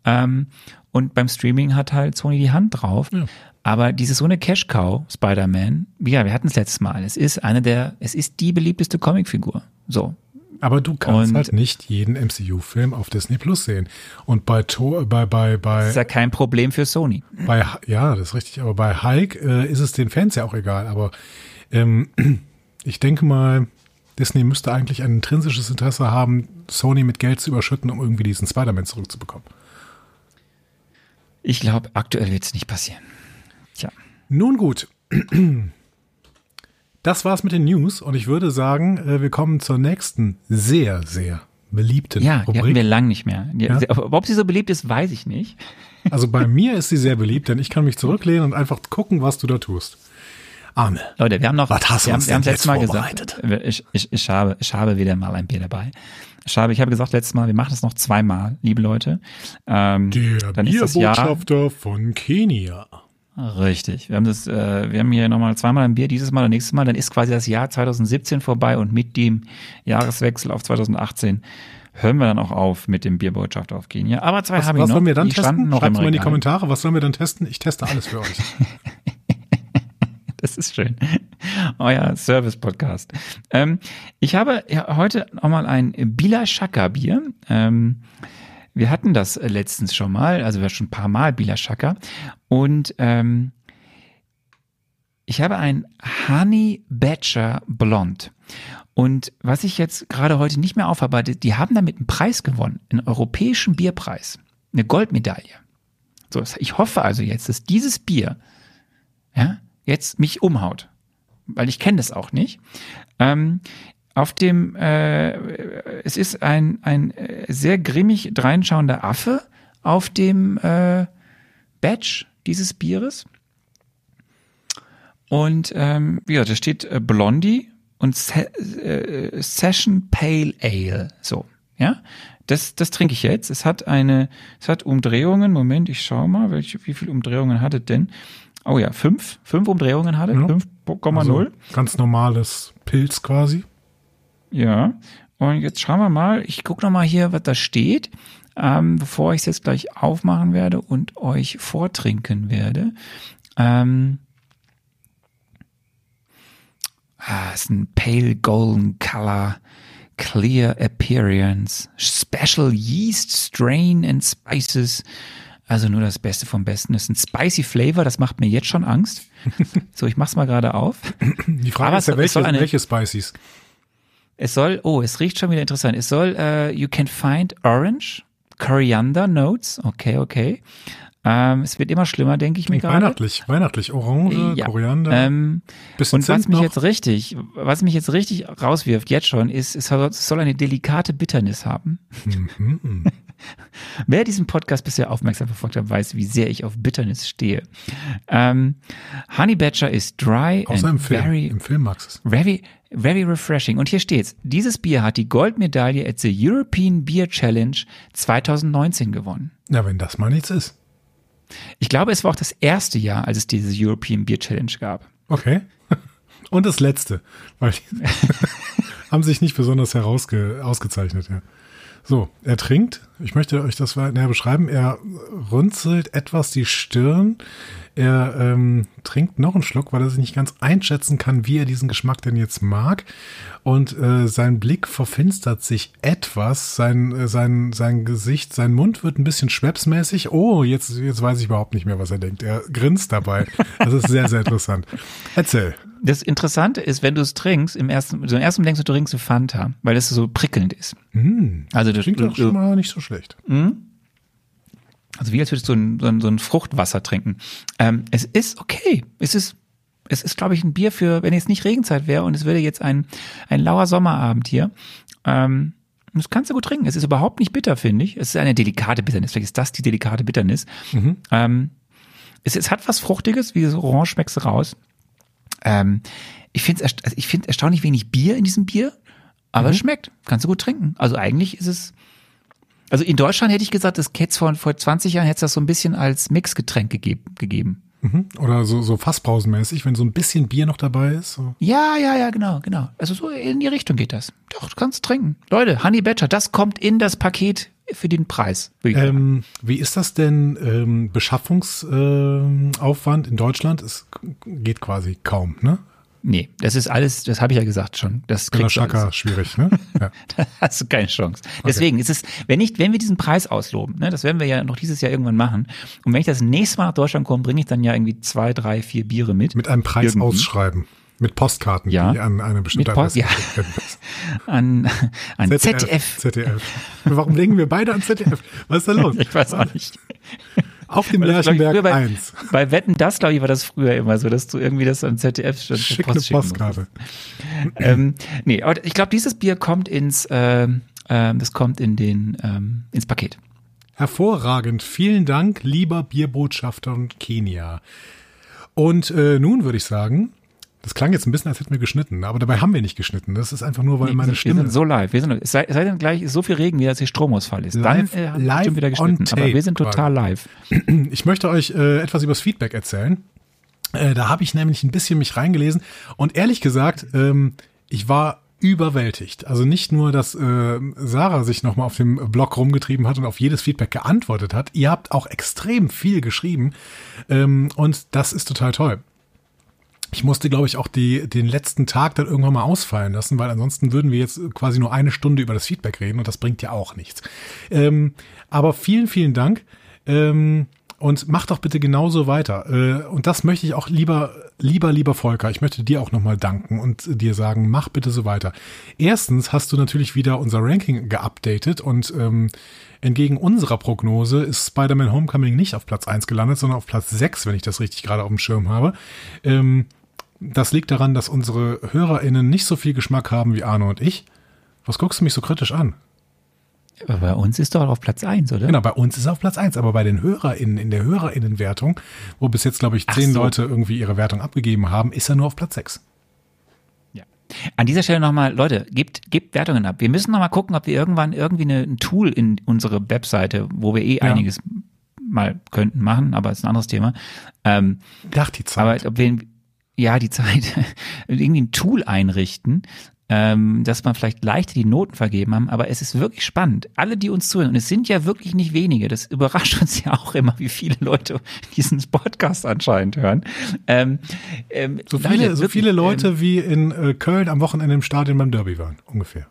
Ähm, und beim Streaming hat halt Sony die Hand drauf. Ja. Aber dieses so eine Cash-Cow, Spider-Man, ja, wir hatten es letztes Mal. Es ist eine der, es ist die beliebteste Comicfigur. So. Aber du kannst und halt nicht jeden MCU-Film auf Disney Plus sehen. Und bei Tor, bei, bei, bei. Das ist ja kein Problem für Sony. Bei, ja, das ist richtig. Aber bei Hulk äh, ist es den Fans ja auch egal. Aber ähm, ich denke mal, Disney müsste eigentlich ein intrinsisches Interesse haben, Sony mit Geld zu überschütten, um irgendwie diesen Spider-Man zurückzubekommen. Ich glaube, aktuell wird es nicht passieren. Tja. Nun gut. Das war's mit den News und ich würde sagen, äh, wir kommen zur nächsten sehr, sehr beliebten ja, Rubrik. Ja, hatten wir lang nicht mehr. Ja? Ob sie so beliebt ist, weiß ich nicht. Also bei mir ist sie sehr beliebt, denn ich kann mich zurücklehnen und einfach gucken, was du da tust. Arme. Leute, wir haben noch, was hast wir uns haben, wir letztes Mal gesagt, ich, ich, ich, habe, ich habe wieder mal ein Bier dabei. Ich habe, ich habe gesagt letztes Mal, wir machen das noch zweimal, liebe Leute. Ähm, Der Bierbotschafter von Kenia. Richtig. Wir haben das, äh, wir haben hier nochmal zweimal ein Bier, dieses Mal und nächstes Mal, dann ist quasi das Jahr 2017 vorbei und mit dem Jahreswechsel auf 2018 hören wir dann auch auf mit dem Bierbotschafter auf Kenia. Aber zwei habe ich noch. Was sollen wir dann testen? Schreibt mal in die Kommentare, was sollen wir dann testen? Ich teste alles für euch. das ist schön. Euer Service-Podcast. Ähm, ich habe ja heute nochmal ein Bila Shaka Bier. Ähm, wir hatten das äh, letztens schon mal, also wir schon ein paar Mal Bila Shaka. Und ähm, ich habe ein Honey Badger Blond. Und was ich jetzt gerade heute nicht mehr aufarbeite, die haben damit einen Preis gewonnen, einen europäischen Bierpreis, eine Goldmedaille. So, ich hoffe also jetzt, dass dieses Bier ja, jetzt mich umhaut, weil ich kenne das auch nicht. Ähm, auf dem, äh, es ist ein, ein äh, sehr grimmig dreinschauender Affe auf dem äh, Badge dieses Bieres. Und ähm, ja, da steht äh, Blondie und Se äh, Session Pale Ale. So, ja. Das, das trinke ich jetzt. Es hat eine, es hat Umdrehungen. Moment, ich schau mal, welche, wie viele Umdrehungen hat es denn? Oh ja, fünf, fünf Umdrehungen hat es. Ja. 5,0. Also ganz normales Pilz quasi. Ja, und jetzt schauen wir mal, ich gucke noch mal hier, was da steht, ähm, bevor ich es jetzt gleich aufmachen werde und euch vortrinken werde. Ähm, ah, ist ein Pale Golden Color, Clear Appearance, Special Yeast Strain and Spices. Also nur das Beste vom Besten. Das ist ein spicy Flavor, das macht mir jetzt schon Angst. so, ich mach's mal gerade auf. Die Frage Aber ist ja, welche, eine, welche Spices? Es soll, oh, es riecht schon wieder interessant. Es soll, uh, you can find orange, coriander notes. Okay, okay. Ähm, es wird immer schlimmer, denke ich mir gerade. Weihnachtlich, weihnachtlich, Orange, ja. Koriander. Ähm, bisschen und was mich noch. jetzt richtig, was mich jetzt richtig rauswirft, jetzt schon, ist, es soll eine delikate Bitternis haben. Mhm. Wer diesen Podcast bisher aufmerksam verfolgt hat, weiß, wie sehr ich auf Bitternis stehe. Ähm, Honey Badger ist dry Außer and im Film. very, Im Film magst es. Very, very refreshing. Und hier steht's. Dieses Bier hat die Goldmedaille at the European Beer Challenge 2019 gewonnen. Na, wenn das mal nichts ist. Ich glaube, es war auch das erste Jahr, als es diese European Beer Challenge gab. Okay. Und das letzte, weil die haben sich nicht besonders herausge ausgezeichnet, ja. So, er trinkt. Ich möchte euch das näher beschreiben. Er runzelt etwas die Stirn. Er ähm, trinkt noch einen Schluck, weil er sich nicht ganz einschätzen kann, wie er diesen Geschmack denn jetzt mag. Und äh, sein Blick verfinstert sich etwas. Sein, äh, sein, sein Gesicht, sein Mund wird ein bisschen schwepsmäßig. Oh, jetzt, jetzt weiß ich überhaupt nicht mehr, was er denkt. Er grinst dabei. Das ist sehr, sehr interessant. Erzähl das Interessante ist, wenn du es trinkst, im ersten, so im ersten denkst du, du trinkst eine Fanta, weil es so prickelnd ist. Mm, also das klingt doch schon mal nicht so schlecht. Mm, also wie als würdest du so ein, so ein, so ein Fruchtwasser trinken. Ähm, es ist okay. Es ist, es ist, glaube ich, ein Bier für, wenn jetzt nicht Regenzeit wäre und es würde jetzt ein, ein lauer Sommerabend hier. Ähm, das kannst du gut trinken. Es ist überhaupt nicht bitter, finde ich. Es ist eine delikate Bitternis. Vielleicht ist das die delikate Bitternis. Mhm. Ähm, es, es hat was Fruchtiges, wie so Orange schmeckst du raus. Ähm, ich finde es also ich find erstaunlich wenig Bier in diesem Bier, aber mhm. es schmeckt. Kannst du gut trinken. Also eigentlich ist es. Also in Deutschland hätte ich gesagt, das Cats vor, vor 20 Jahren hätte es das so ein bisschen als Mixgetränk gegeben. gegeben. Mhm. Oder so, so Fassbrausenmäßig, wenn so ein bisschen Bier noch dabei ist. So. Ja, ja, ja, genau, genau. Also so in die Richtung geht das. Doch, du kannst trinken. Leute, Honey Badger, das kommt in das Paket für den Preis. Ähm, wie ist das denn ähm, Beschaffungsaufwand äh, in Deutschland? Es geht quasi kaum, ne? Nee, das ist alles, das habe ich ja gesagt schon. Das kriegt Schaka schwierig, ne? Ja. da hast du keine Chance. Deswegen okay. ist es, wenn nicht, wenn wir diesen Preis ausloben, ne, das werden wir ja noch dieses Jahr irgendwann machen. Und wenn ich das nächste Mal nach Deutschland komme, bringe ich dann ja irgendwie zwei, drei, vier Biere mit. Mit einem Preis irgendwie. ausschreiben. Mit Postkarten, ja. die an eine bestimmte Post, ja. an, an ZDF. ZDF. ZDF. Warum denken wir beide an ZDF? Was ist da los? ich weiß auch nicht. Auf dem Lerchenberg bei, 1. Bei Wetten, das glaube ich, war das früher immer so, dass du irgendwie das an ZDF schon Schick eine Postkarte. ähm, nee, aber ich glaube, dieses Bier kommt ins, äh, das kommt in den, ähm, ins Paket. Hervorragend. Vielen Dank, lieber Bierbotschafter und Kenia. Und äh, nun würde ich sagen, das klang jetzt ein bisschen, als hätten wir geschnitten, aber dabei haben wir nicht geschnitten. Das ist einfach nur, weil nee, meine sind, Stimme. Wir sind so live. Wir sind, es sei, sei denn gleich so viel Regen, wie das hier Stromausfall ist. Live, Dann äh, haben live wir wieder geschnitten. aber wir sind total live. Ich möchte euch äh, etwas übers Feedback erzählen. Äh, da habe ich nämlich ein bisschen mich reingelesen und ehrlich gesagt, ähm, ich war überwältigt. Also nicht nur, dass äh, Sarah sich nochmal auf dem Blog rumgetrieben hat und auf jedes Feedback geantwortet hat, ihr habt auch extrem viel geschrieben ähm, und das ist total toll. Ich musste, glaube ich, auch die, den letzten Tag dann irgendwann mal ausfallen lassen, weil ansonsten würden wir jetzt quasi nur eine Stunde über das Feedback reden und das bringt ja auch nichts. Ähm, aber vielen, vielen Dank. Ähm, und mach doch bitte genauso weiter. Äh, und das möchte ich auch lieber, lieber, lieber Volker. Ich möchte dir auch nochmal danken und dir sagen, mach bitte so weiter. Erstens hast du natürlich wieder unser Ranking geupdatet und ähm, entgegen unserer Prognose ist Spider-Man Homecoming nicht auf Platz 1 gelandet, sondern auf Platz 6, wenn ich das richtig gerade auf dem Schirm habe. Ähm, das liegt daran, dass unsere HörerInnen nicht so viel Geschmack haben wie Arno und ich. Was guckst du mich so kritisch an? Aber bei uns ist doch auf Platz 1, oder? Genau, bei uns ist er auf Platz 1, aber bei den HörerInnen, in der HörerInnenwertung, wo bis jetzt, glaube ich, zehn so. Leute irgendwie ihre Wertung abgegeben haben, ist er nur auf Platz 6. Ja. An dieser Stelle nochmal, Leute, gebt, gebt Wertungen ab. Wir müssen nochmal gucken, ob wir irgendwann irgendwie eine, ein Tool in unsere Webseite, wo wir eh ja. einiges mal könnten machen, aber ist ein anderes Thema. Ähm, Ach, die Zeit. Aber ob wir, ja, die Zeit, irgendwie ein Tool einrichten, ähm, dass man vielleicht leichter die Noten vergeben haben, aber es ist wirklich spannend. Alle, die uns zuhören, und es sind ja wirklich nicht wenige, das überrascht uns ja auch immer, wie viele Leute diesen Podcast anscheinend hören. Ähm, ähm, so viele, Leute, so wirklich, viele Leute ähm, wie in äh, Köln am Wochenende im Stadion beim Derby waren, ungefähr.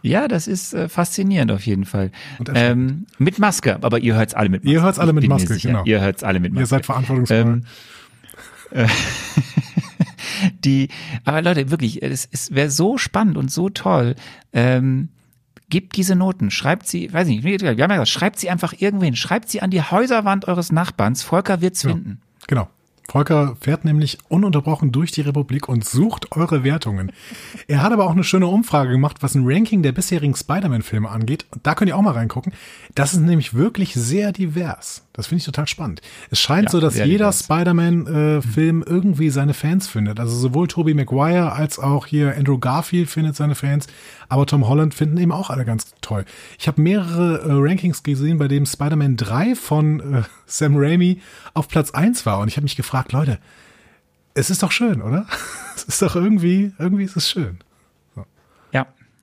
Ja, das ist äh, faszinierend auf jeden Fall. Ähm, mit Maske, aber ihr hört's alle mit Maske. Ihr hört's alle mit Maske, genau. Ihr hört's alle mit Maske. Ihr seid verantwortungsvoll. Ähm, äh, die, aber Leute, wirklich, es, es wäre so spannend und so toll. Ähm, Gebt diese Noten, schreibt sie, weiß nicht, wir haben ja gesagt, schreibt sie einfach irgendwo schreibt sie an die Häuserwand eures Nachbarns. Volker wird's ja, finden. Genau. Volker fährt nämlich ununterbrochen durch die Republik und sucht eure Wertungen. Er hat aber auch eine schöne Umfrage gemacht, was ein Ranking der bisherigen Spider-Man-Filme angeht. Da könnt ihr auch mal reingucken. Das ist nämlich wirklich sehr divers. Das finde ich total spannend. Es scheint ja, so, dass jeder Spider-Man-Film äh, irgendwie seine Fans findet. Also sowohl Tobey Maguire als auch hier Andrew Garfield findet seine Fans. Aber Tom Holland finden eben auch alle ganz toll. Ich habe mehrere äh, Rankings gesehen, bei dem Spider-Man 3 von äh, Sam Raimi auf Platz 1 war. Und ich habe mich gefragt, Leute, es ist doch schön, oder? es ist doch irgendwie, irgendwie ist es schön.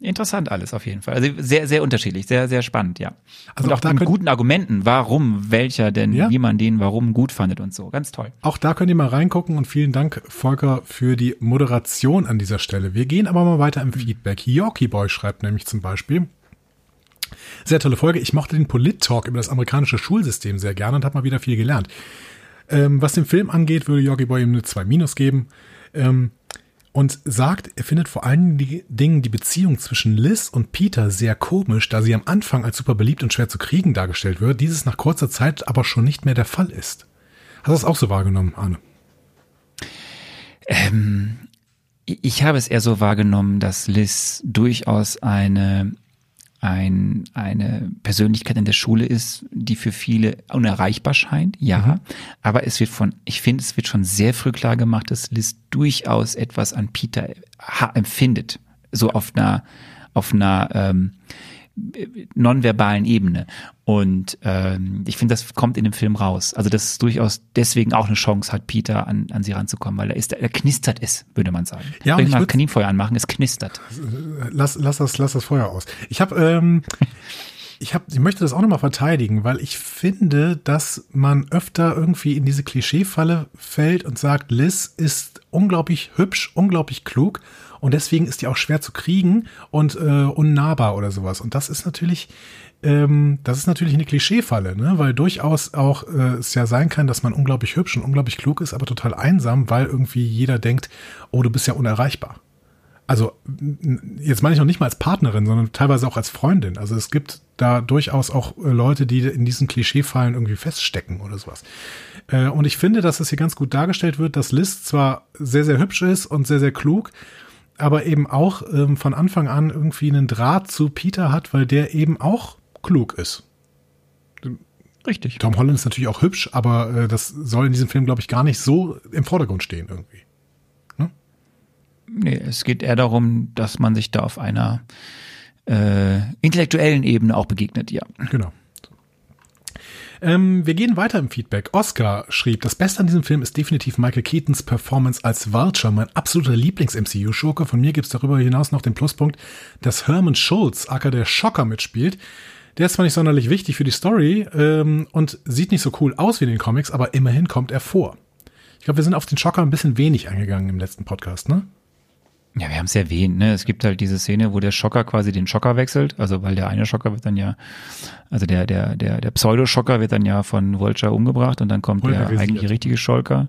Interessant alles auf jeden Fall. Also sehr, sehr unterschiedlich, sehr, sehr spannend, ja. Also und auch, auch mit guten Argumenten, warum, welcher denn, ja? wie man den, warum gut fandet und so. Ganz toll. Auch da könnt ihr mal reingucken und vielen Dank, Volker, für die Moderation an dieser Stelle. Wir gehen aber mal weiter im Feedback. Yorkie Boy schreibt nämlich zum Beispiel, sehr tolle Folge. Ich mochte den Polit-Talk über das amerikanische Schulsystem sehr gerne und habe mal wieder viel gelernt. Ähm, was den Film angeht, würde Yogi Boy ihm eine 2 Minus geben. Ähm, und sagt, er findet vor allen Dingen die Beziehung zwischen Liz und Peter sehr komisch, da sie am Anfang als super beliebt und schwer zu kriegen dargestellt wird, dieses nach kurzer Zeit aber schon nicht mehr der Fall ist. Hast du das auch so wahrgenommen, Arne? Ähm, ich habe es eher so wahrgenommen, dass Liz durchaus eine ein, eine Persönlichkeit in der Schule ist, die für viele unerreichbar scheint, ja. Mhm. Aber es wird von, ich finde, es wird schon sehr früh klar gemacht, dass Liz durchaus etwas an Peter empfindet. So auf einer, auf einer, ähm, nonverbalen Ebene. Und ähm, ich finde, das kommt in dem Film raus. Also das ist durchaus deswegen auch eine Chance hat, Peter an, an sie ranzukommen, weil er ist, er knistert es, würde man sagen. Ja, Wenn ich mal Kaninfeuer anmachen, es knistert. Lass, lass, das, lass das Feuer aus. Ich habe, ähm, ich habe, ich möchte das auch nochmal verteidigen, weil ich finde, dass man öfter irgendwie in diese Klischeefalle fällt und sagt, Liz ist unglaublich hübsch, unglaublich klug und deswegen ist die auch schwer zu kriegen und äh, unnahbar oder sowas. Und das ist natürlich, ähm, das ist natürlich eine Klischeefalle, ne? weil durchaus auch äh, es ja sein kann, dass man unglaublich hübsch und unglaublich klug ist, aber total einsam, weil irgendwie jeder denkt, oh, du bist ja unerreichbar. Also jetzt meine ich noch nicht mal als Partnerin, sondern teilweise auch als Freundin. Also es gibt da durchaus auch äh, Leute, die in diesen Klischeefallen irgendwie feststecken oder sowas. Äh, Und ich finde, dass es hier ganz gut dargestellt wird, dass Liz zwar sehr, sehr hübsch ist und sehr, sehr klug, aber eben auch ähm, von Anfang an irgendwie einen Draht zu Peter hat, weil der eben auch klug ist. Richtig. Tom Holland ist natürlich auch hübsch, aber äh, das soll in diesem Film, glaube ich, gar nicht so im Vordergrund stehen irgendwie. Nee, es geht eher darum, dass man sich da auf einer äh, intellektuellen Ebene auch begegnet, ja. Genau. Ähm, wir gehen weiter im Feedback. Oscar schrieb, das Beste an diesem Film ist definitiv Michael Keatons Performance als Vulture, mein absoluter Lieblings-MCU-Schurke. Von mir gibt's darüber hinaus noch den Pluspunkt, dass Herman Schulz, aka der Schocker, mitspielt. Der ist zwar nicht sonderlich wichtig für die Story ähm, und sieht nicht so cool aus wie in den Comics, aber immerhin kommt er vor. Ich glaube, wir sind auf den Schocker ein bisschen wenig eingegangen im letzten Podcast, ne? Ja, wir haben es erwähnt, ne? Es gibt halt diese Szene, wo der Schocker quasi den Schocker wechselt, also weil der eine Schocker wird dann ja, also der, der, der, der Pseudo-Schocker wird dann ja von Vulture umgebracht und dann kommt der Riesiger. eigentliche richtige Schocker.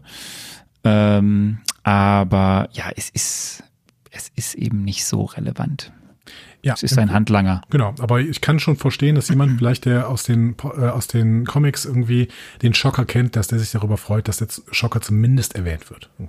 Ähm, aber ja, es ist, es ist eben nicht so relevant. Ja, Es ist ein Handlanger. Genau, aber ich kann schon verstehen, dass jemand vielleicht, der aus den, äh, aus den Comics irgendwie den Schocker kennt, dass der sich darüber freut, dass der Schocker zumindest erwähnt wird. Ne?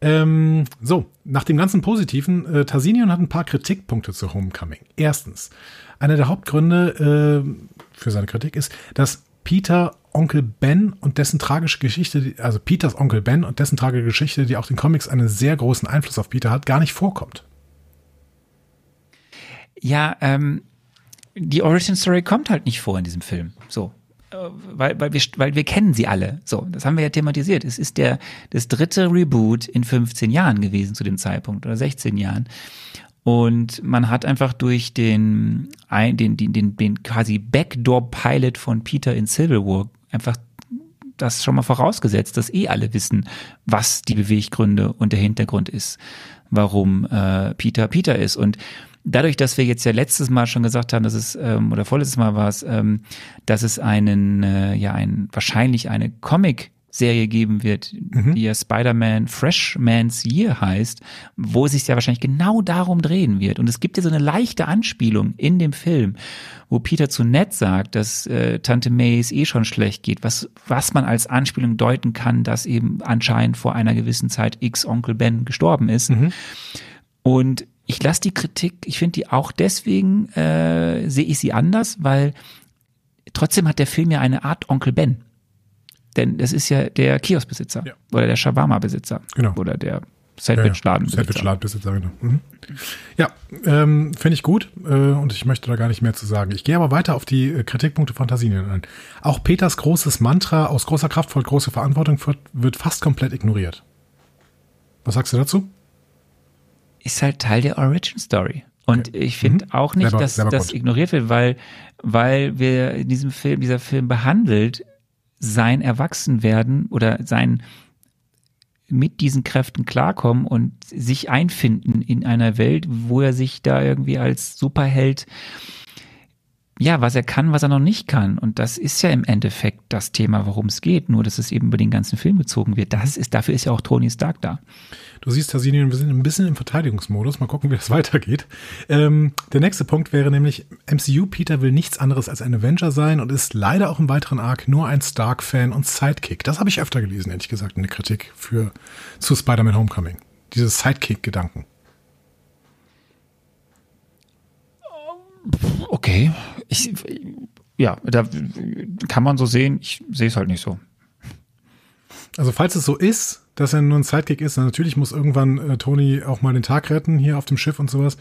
Ähm, so, nach dem ganzen Positiven, äh, Tarsinian hat ein paar Kritikpunkte zu Homecoming. Erstens, einer der Hauptgründe äh, für seine Kritik ist, dass Peter Onkel Ben und dessen tragische Geschichte, also Peters Onkel Ben und dessen tragische Geschichte, die auch den Comics einen sehr großen Einfluss auf Peter hat, gar nicht vorkommt. Ja, ähm, die Origin Story kommt halt nicht vor in diesem Film. So. Äh, Weil, weil, wir, weil wir kennen sie alle. So, das haben wir ja thematisiert. Es ist der, das dritte Reboot in 15 Jahren gewesen zu dem Zeitpunkt oder 16 Jahren. Und man hat einfach durch den, den, den, den, den quasi Backdoor-Pilot von Peter in Civil War einfach das schon mal vorausgesetzt, dass eh alle wissen, was die Beweggründe und der Hintergrund ist, warum äh, Peter Peter ist. Und dadurch, dass wir jetzt ja letztes Mal schon gesagt haben, dass es ähm, oder vorletztes Mal war es, ähm, dass es einen äh, ja ein wahrscheinlich eine Comic Serie geben wird, die ja Spider-Man Freshman's Year heißt, wo es sich ja wahrscheinlich genau darum drehen wird. Und es gibt ja so eine leichte Anspielung in dem Film, wo Peter zu Ned sagt, dass äh, Tante May es eh schon schlecht geht, was, was man als Anspielung deuten kann, dass eben anscheinend vor einer gewissen Zeit X Onkel Ben gestorben ist. Und ich lasse die Kritik, ich finde die auch deswegen, äh, sehe ich sie anders, weil trotzdem hat der Film ja eine Art Onkel Ben. Denn das ist ja der Kioskbesitzer Ja. oder der Shawarma-Besitzer Genau. oder der Sandwich-Ladenbesitzer. Sandwich-Ladenbesitzer, genau. Mhm. Ja, ähm, finde ich gut äh, und ich möchte da gar nicht mehr zu sagen. Ich gehe aber weiter auf die äh, Kritikpunkte Fantasien ein. Auch Peters großes Mantra aus großer Kraft folgt große Verantwortung wird, wird fast komplett ignoriert. Was sagst du dazu? Ist halt Teil der Origin Story. Und ich finde auch nicht, Selber- dass das ignoriert wird, weil, weil wir in diesem Film, dieser Film behandelt sein Erwachsenwerden oder sein mit diesen Kräften klarkommen und sich einfinden in einer Welt, wo er sich da irgendwie als Superheld ja, was er kann, was er noch nicht kann. Und das ist ja im Endeffekt das Thema, worum es geht. Nur, dass es eben über den ganzen Film gezogen wird. Das ist, dafür ist ja auch Tony Stark da. Du siehst, Tassinian, wir sind ein bisschen im Verteidigungsmodus. Mal gucken, wie das weitergeht. Ähm, der nächste Punkt wäre nämlich, MCU Peter will nichts anderes als ein Avenger sein und ist leider auch im weiteren Arc nur ein Stark-Fan und Sidekick. Das habe ich öfter gelesen, ehrlich gesagt, in der Kritik für, zu Spider-Man Homecoming. Dieses Sidekick-Gedanken. Okay. Ich, ja, da kann man so sehen. Ich sehe es halt nicht so. Also falls es so ist, dass er nur ein Sidekick ist, dann natürlich muss irgendwann äh, Tony auch mal den Tag retten hier auf dem Schiff und sowas.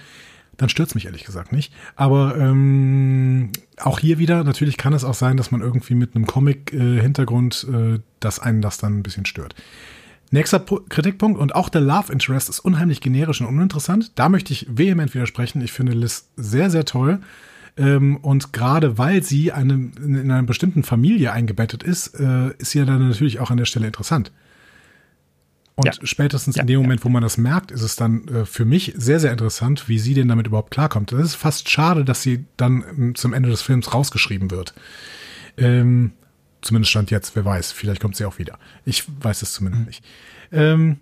dann stört's mich ehrlich gesagt nicht. Aber ähm, auch hier wieder, natürlich kann es auch sein, dass man irgendwie mit einem Comic-Hintergrund, äh, dass einen das dann ein bisschen stört. Nächster Kritikpunkt und auch der Love Interest ist unheimlich generisch und uninteressant. Da möchte ich vehement widersprechen. Ich finde Liz sehr, sehr toll. Ähm, und gerade weil sie eine, in einer bestimmten Familie eingebettet ist, äh, ist sie ja dann natürlich auch an der Stelle interessant. Und ja. spätestens ja, in dem Moment, wo man das merkt, ist es dann äh, für mich sehr, sehr interessant, wie sie denn damit überhaupt klarkommt. Das ist fast schade, dass sie dann ähm, zum Ende des Films rausgeschrieben wird. Ähm, zumindest stand jetzt, wer weiß, vielleicht kommt sie auch wieder. Ich weiß es zumindest mhm. nicht. Ähm,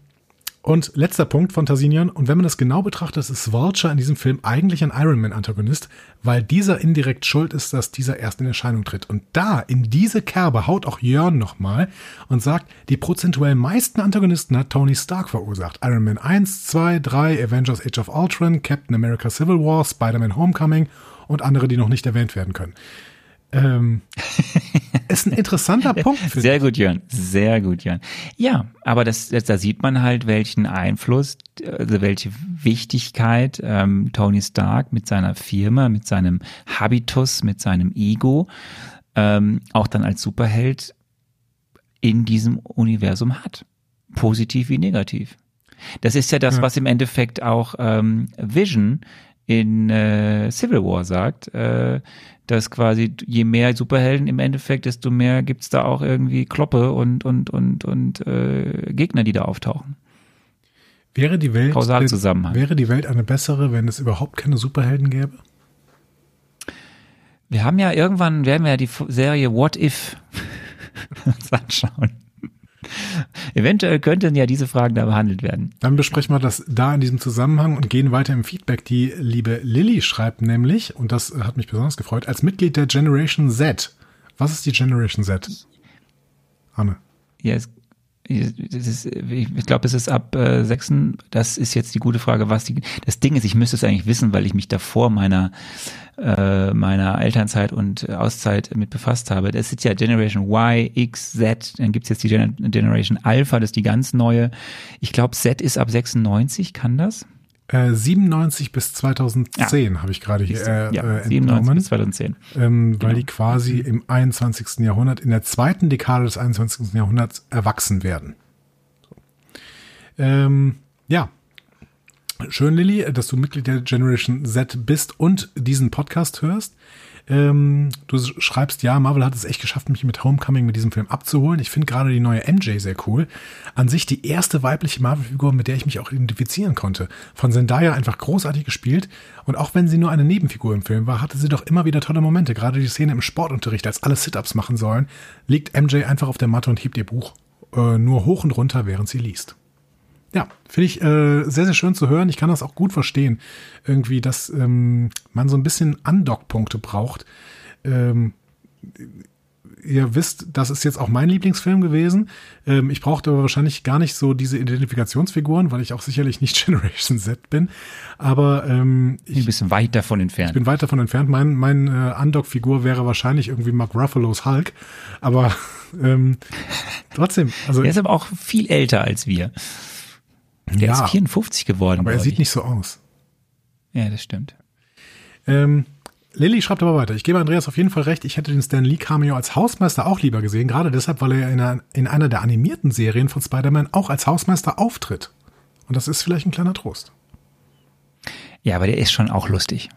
und letzter Punkt von Tarsinian. Und wenn man das genau betrachtet, ist Vulture in diesem Film eigentlich ein Iron Man-Antagonist, weil dieser indirekt schuld ist, dass dieser erst in Erscheinung tritt. Und da, in diese Kerbe, haut auch Jörn nochmal und sagt, die prozentuell meisten Antagonisten hat Tony Stark verursacht. Iron Man 1, 2, 3, Avengers Age of Ultron, Captain America Civil War, Spider-Man Homecoming und andere, die noch nicht erwähnt werden können. Ähm, ist ein interessanter Punkt. Für Sehr gut, Jörn. Sehr gut, Jörn. Ja, aber das, das, da sieht man halt, welchen Einfluss, also welche Wichtigkeit ähm, Tony Stark mit seiner Firma, mit seinem Habitus, mit seinem Ego, ähm, auch dann als Superheld in diesem Universum hat. Positiv wie negativ. Das ist ja das, ja. was im Endeffekt auch ähm, Vision in äh, Civil War sagt. Äh, dass quasi je mehr Superhelden im Endeffekt, desto mehr gibt's da auch irgendwie Kloppe und, und, und, und äh, Gegner, die da auftauchen. Wäre die Welt wäre die Welt eine bessere, wenn es überhaupt keine Superhelden gäbe? Wir haben ja irgendwann werden wir ja die Serie What If uns anschauen. Eventuell könnten ja diese Fragen da behandelt werden. Dann besprechen wir das da in diesem Zusammenhang und gehen weiter im Feedback. Die liebe Lilly schreibt nämlich, und das hat mich besonders gefreut, als Mitglied der Generation Z. Was ist die Generation Z? Anne. Ja, es ich glaube, es ist ab äh, 6. Das ist jetzt die gute Frage, was die. Das Ding ist, ich müsste es eigentlich wissen, weil ich mich davor meiner äh, meiner Elternzeit und Auszeit mit befasst habe. Das ist ja Generation Y, X, Z. Dann gibt's jetzt die Gen Generation Alpha, das ist die ganz neue. Ich glaube, Z ist ab 96. Kann das? Äh, 97 bis 2010 ja. habe ich gerade hier äh, ja, äh, entnommen. bis 2010. Ähm, genau. Weil die quasi im 21. Jahrhundert, in der zweiten Dekade des 21. Jahrhunderts erwachsen werden. So. Ähm, ja, schön, Lilly, dass du Mitglied der Generation Z bist und diesen Podcast hörst. Ähm, du schreibst, ja, Marvel hat es echt geschafft, mich mit Homecoming mit diesem Film abzuholen. Ich finde gerade die neue MJ sehr cool. An sich die erste weibliche Marvel-Figur, mit der ich mich auch identifizieren konnte. Von Zendaya einfach großartig gespielt. Und auch wenn sie nur eine Nebenfigur im Film war, hatte sie doch immer wieder tolle Momente. Gerade die Szene im Sportunterricht, als alle Sit-Ups machen sollen, liegt MJ einfach auf der Matte und hebt ihr Buch äh, nur hoch und runter, während sie liest. Ja, finde ich äh, sehr, sehr schön zu hören. Ich kann das auch gut verstehen. Irgendwie, dass ähm, man so ein bisschen Andockpunkte braucht. Ähm, ihr wisst, das ist jetzt auch mein Lieblingsfilm gewesen. Ähm, ich brauchte aber wahrscheinlich gar nicht so diese Identifikationsfiguren, weil ich auch sicherlich nicht Generation Z bin. Aber ähm, ich, ein bisschen weit davon entfernt. Ich bin weit davon entfernt. Mein, mein äh, Undock-Figur wäre wahrscheinlich irgendwie Mark Ruffalo's Hulk. Aber ähm, trotzdem. Also, er ist aber auch viel älter als wir. Der ja, ist 54 geworden. Aber er sieht ich. nicht so aus. Ja, das stimmt. Ähm, Lilly schreibt aber weiter. Ich gebe Andreas auf jeden Fall recht. Ich hätte den Stan Lee Cameo als Hausmeister auch lieber gesehen. Gerade deshalb, weil er in einer, in einer der animierten Serien von Spider-Man auch als Hausmeister auftritt. Und das ist vielleicht ein kleiner Trost. Ja, aber der ist schon auch lustig.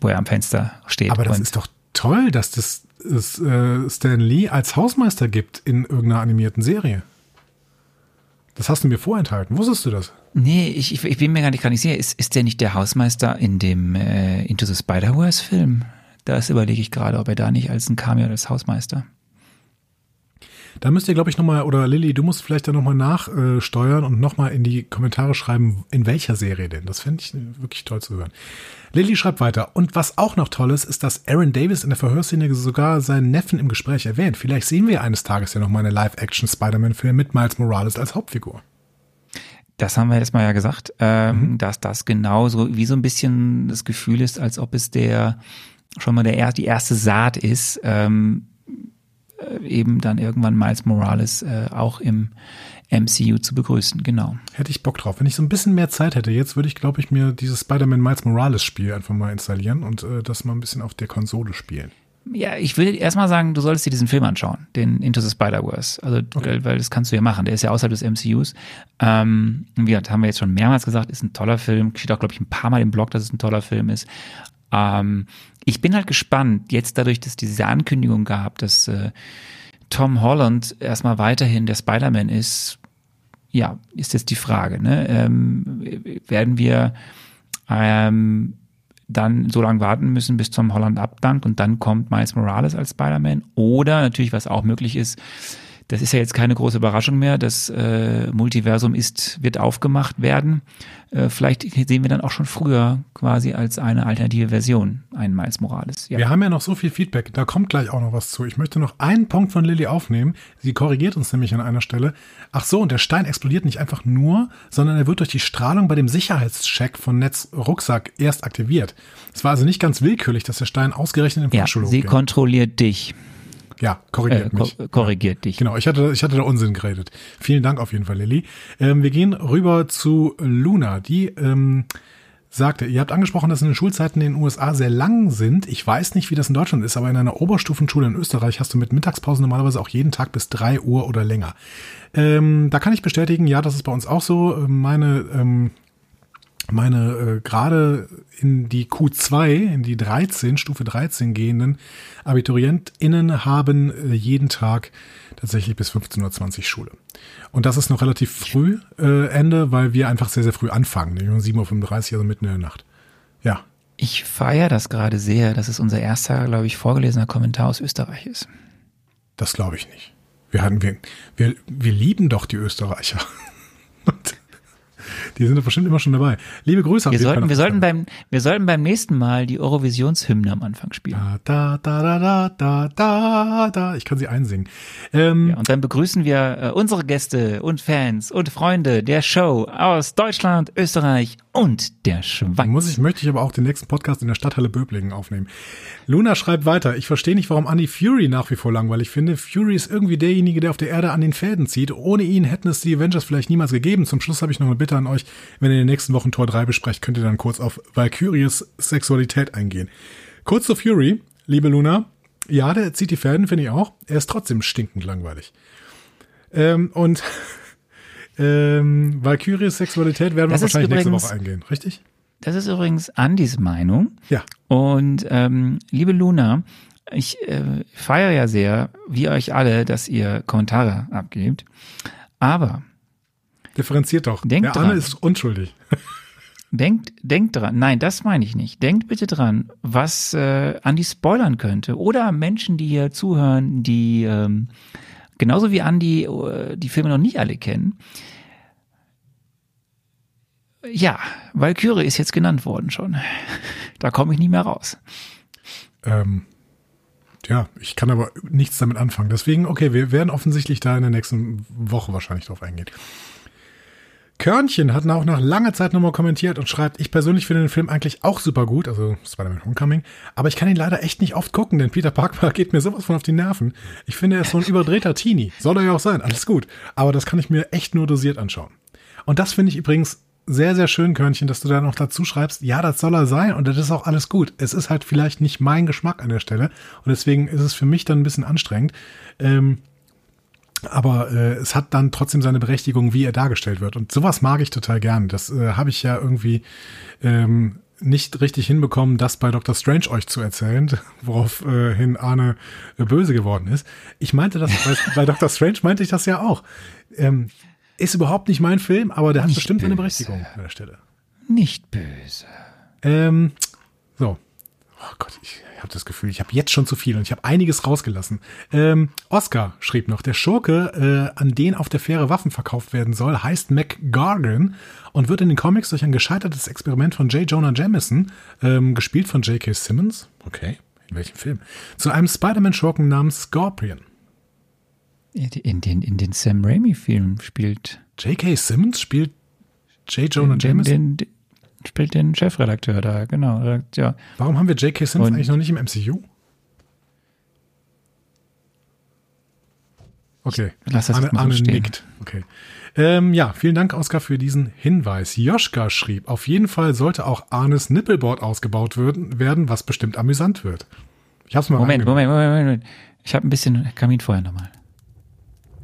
Wo er am Fenster steht. Aber das ist doch toll, dass das es, äh, Stan Lee als Hausmeister gibt in irgendeiner animierten Serie. Das hast du mir vorenthalten. Wusstest du das? Nee, ich, ich, bin mir gar nicht, gar nicht sicher. Ist, ist der nicht der Hausmeister in dem äh, Into the Spider-Verse-Film? Das überlege ich gerade, ob er da nicht als ein Cameo als Hausmeister. Da müsst ihr, glaube ich, nochmal, oder Lilly, du musst vielleicht da nochmal nachsteuern und nochmal in die Kommentare schreiben, in welcher Serie denn. Das fände ich wirklich toll zu hören. Lilly schreibt weiter. Und was auch noch toll ist, ist, dass Aaron Davis in der Verhörszene sogar seinen Neffen im Gespräch erwähnt. Vielleicht sehen wir eines Tages ja nochmal eine Live-Action-Spider-Man-Film mit Miles Morales als Hauptfigur. Das haben wir jetzt mal ja gesagt, ähm, mhm. dass das genauso wie so ein bisschen das Gefühl ist, als ob es der schon mal der die erste Saat ist, ähm, äh, eben dann irgendwann Miles Morales äh, auch im MCU zu begrüßen, genau. Hätte ich Bock drauf. Wenn ich so ein bisschen mehr Zeit hätte, jetzt würde ich, glaube ich, mir dieses Spider-Man Miles Morales Spiel einfach mal installieren und äh, das mal ein bisschen auf der Konsole spielen. Ja, ich will erstmal sagen, du solltest dir diesen Film anschauen, den Into the Spider-Verse. Also, okay. weil, das kannst du ja machen. Der ist ja außerhalb des MCUs. Ähm, wie haben wir jetzt schon mehrmals gesagt, ist ein toller Film. Steht auch, glaube ich, ein paar Mal im Blog, dass es ein toller Film ist. Ähm, ich bin halt gespannt, jetzt dadurch, dass diese Ankündigung gab, dass äh, Tom Holland erstmal weiterhin der Spider-Man ist, ja, ist jetzt die Frage, ne? Ähm, werden wir ähm, dann so lange warten müssen, bis Tom Holland abdankt und dann kommt Miles Morales als Spider-Man? Oder natürlich, was auch möglich ist, das ist ja jetzt keine große Überraschung mehr. Das äh, Multiversum ist, wird aufgemacht werden. Äh, vielleicht sehen wir dann auch schon früher quasi als eine alternative Version einen Miles Morales. Ja. Wir haben ja noch so viel Feedback. Da kommt gleich auch noch was zu. Ich möchte noch einen Punkt von Lilly aufnehmen. Sie korrigiert uns nämlich an einer Stelle. Ach so, und der Stein explodiert nicht einfach nur, sondern er wird durch die Strahlung bei dem Sicherheitscheck von Netz Rucksack erst aktiviert. Es war also nicht ganz willkürlich, dass der Stein ausgerechnet im ja, Sie ging. kontrolliert dich. Ja, korrigiert äh, mich. korrigiert dich. Genau, ich hatte, ich hatte da Unsinn geredet. Vielen Dank auf jeden Fall, Lilly. Ähm, wir gehen rüber zu Luna, die ähm, sagte, ihr habt angesprochen, dass in den Schulzeiten in den USA sehr lang sind. Ich weiß nicht, wie das in Deutschland ist, aber in einer Oberstufenschule in Österreich hast du mit Mittagspause normalerweise auch jeden Tag bis drei Uhr oder länger. Ähm, da kann ich bestätigen, ja, das ist bei uns auch so. Meine ähm, meine äh, gerade in die Q2, in die 13, Stufe 13 gehenden AbiturientInnen haben äh, jeden Tag tatsächlich bis 15.20 Uhr Schule. Und das ist noch relativ früh äh, Ende, weil wir einfach sehr, sehr früh anfangen, um 7.35 Uhr, also mitten in der Nacht. Ja. Ich feiere das gerade sehr, dass es unser erster, glaube ich, vorgelesener Kommentar aus Österreich ist. Das glaube ich nicht. Wir, hatten, wir, wir, wir lieben doch die Österreicher. Die sind doch bestimmt immer schon dabei. Liebe Grüße. Wir sollten, wir sollten beim, wir sollten beim nächsten Mal die Eurovisionshymne am Anfang spielen. Da, da, da, da, da, da, da. Ich kann sie einsingen. Ähm, ja, und dann begrüßen wir äh, unsere Gäste und Fans und Freunde der Show aus Deutschland, Österreich und der Schweiz. Muss ich, möchte ich aber auch den nächsten Podcast in der Stadthalle Böblingen aufnehmen. Luna schreibt weiter. Ich verstehe nicht, warum Andy Fury nach wie vor langweilig finde. Fury ist irgendwie derjenige, der auf der Erde an den Fäden zieht. Ohne ihn hätten es die Avengers vielleicht niemals gegeben. Zum Schluss habe ich noch eine Bitte an euch. Wenn ihr in den nächsten Wochen Tor 3 besprecht, könnt ihr dann kurz auf Valkyries Sexualität eingehen. Kurz zu Fury, liebe Luna. Ja, der zieht die Fäden, finde ich auch. Er ist trotzdem stinkend langweilig. Ähm, und ähm, Valkyries Sexualität werden das wir wahrscheinlich übrigens, nächste Woche eingehen, richtig? Das ist übrigens Andys Meinung. Ja. Und ähm, liebe Luna, ich äh, feiere ja sehr, wie euch alle, dass ihr Kommentare abgebt. Aber differenziert doch. Denkt Der Arne ist unschuldig. Denkt, denkt dran. Nein, das meine ich nicht. Denkt bitte dran, was äh, Andi spoilern könnte. Oder Menschen, die hier zuhören, die ähm, genauso wie Andi äh, die Filme noch nicht alle kennen. Ja, Valkyrie ist jetzt genannt worden schon. Da komme ich nicht mehr raus. Ähm, ja, ich kann aber nichts damit anfangen. Deswegen, okay, wir werden offensichtlich da in der nächsten Woche wahrscheinlich drauf eingehen. Körnchen hat auch nach langer Zeit nochmal kommentiert und schreibt, ich persönlich finde den Film eigentlich auch super gut, also Spider-Man Homecoming, aber ich kann ihn leider echt nicht oft gucken, denn Peter Parker geht mir sowas von auf die Nerven. Ich finde, er ist so ein überdrehter Teenie. Soll er ja auch sein, alles gut. Aber das kann ich mir echt nur dosiert anschauen. Und das finde ich übrigens sehr, sehr schön, Körnchen, dass du da noch dazu schreibst, ja, das soll er sein und das ist auch alles gut. Es ist halt vielleicht nicht mein Geschmack an der Stelle und deswegen ist es für mich dann ein bisschen anstrengend. Ähm, aber äh, es hat dann trotzdem seine Berechtigung, wie er dargestellt wird. Und sowas mag ich total gern. Das äh, habe ich ja irgendwie ähm, nicht richtig hinbekommen, das bei Dr. Strange euch zu erzählen, woraufhin äh, Arne äh, böse geworden ist. Ich meinte das, bei, bei Dr. Strange meinte ich das ja auch. Ähm, ist überhaupt nicht mein Film, aber der hat nicht bestimmt böse. eine Berechtigung an der Stelle. Nicht böse. Ähm, so. Oh Gott, ich habe das Gefühl, ich habe jetzt schon zu viel und ich habe einiges rausgelassen. Ähm, Oscar schrieb noch, der Schurke, äh, an den auf der Fähre Waffen verkauft werden soll, heißt McGargan und wird in den Comics durch ein gescheitertes Experiment von J. Jonah Jameson, ähm, gespielt von J.K. Simmons, okay, in welchem Film, zu einem Spider-Man-Schurken namens Scorpion. In den, in den Sam Raimi-Filmen spielt. J.K. Simmons spielt J. Jonah Jameson? Den, den, spielt den Chefredakteur da, genau. Ja. Warum haben wir J.K. Simmons Und eigentlich noch nicht im MCU? Okay. Lass das Arne, Arne nickt. Okay. Ähm, ja, vielen Dank, Oskar, für diesen Hinweis. Joschka schrieb, auf jeden Fall sollte auch Arnes Nippelboard ausgebaut werden, werden was bestimmt amüsant wird. Ich hab's mal Moment. Moment, Moment, Moment. Ich habe ein bisschen Kaminfeuer nochmal.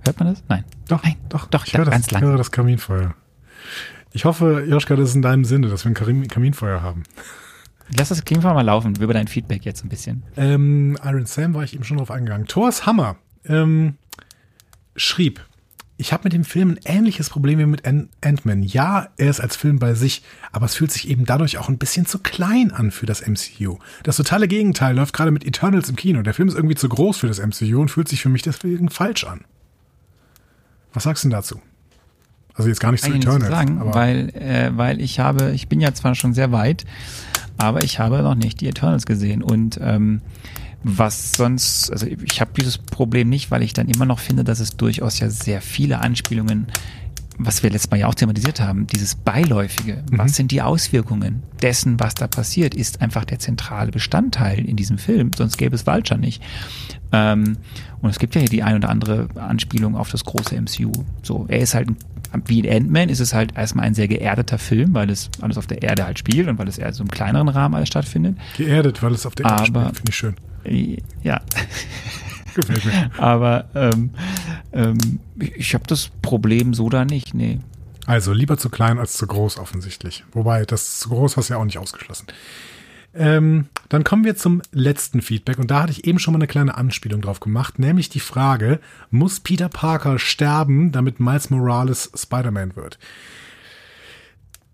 Hört man das? Nein. Doch, Nein, doch, doch, ich höre ganz das, lang. ich höre das Kaminfeuer. Ich hoffe, Joschka, das ist in deinem Sinne, dass wir ein Kamin Kaminfeuer haben. Lass das Kaminfeuer mal laufen, über dein Feedback jetzt ein bisschen. Ähm, Iron Sam war ich eben schon drauf eingegangen. Thors Hammer ähm, schrieb, ich habe mit dem Film ein ähnliches Problem wie mit Ant- Ant-Man. Ja, er ist als Film bei sich, aber es fühlt sich eben dadurch auch ein bisschen zu klein an für das MCU. Das totale Gegenteil läuft gerade mit Eternals im Kino. Der Film ist irgendwie zu groß für das MCU und fühlt sich für mich deswegen falsch an. Was sagst du denn dazu? Also jetzt gar nicht zu ich nicht sagen, weil, äh, weil ich habe, ich bin ja zwar schon sehr weit, aber ich habe noch nicht die Eternals gesehen und ähm, was sonst, also ich habe dieses Problem nicht, weil ich dann immer noch finde, dass es durchaus ja sehr viele Anspielungen, was wir letztes Mal ja auch thematisiert haben, dieses Beiläufige, was sind die Auswirkungen dessen, was da passiert, ist einfach der zentrale Bestandteil in diesem Film, sonst gäbe es Vulture nicht. Ähm, und es gibt ja hier die ein oder andere Anspielung auf das große MCU. So, er ist halt ein wie in Ant-Man ist es halt erstmal ein sehr geerdeter Film, weil es alles auf der Erde halt spielt und weil es eher so im kleineren Rahmen alles stattfindet. geerdet, weil es auf der Erde Aber- spielt, finde ich schön. Äh, Ja, Gefällt mir. aber ähm, ähm, ich habe das Problem so da nicht, nee. Also lieber zu klein als zu groß offensichtlich. Wobei, das zu groß hast du ja auch nicht ausgeschlossen. Ähm, dann kommen wir zum letzten Feedback und da hatte ich eben schon mal eine kleine Anspielung drauf gemacht, nämlich die Frage, muss Peter Parker sterben, damit Miles Morales Spider-Man wird?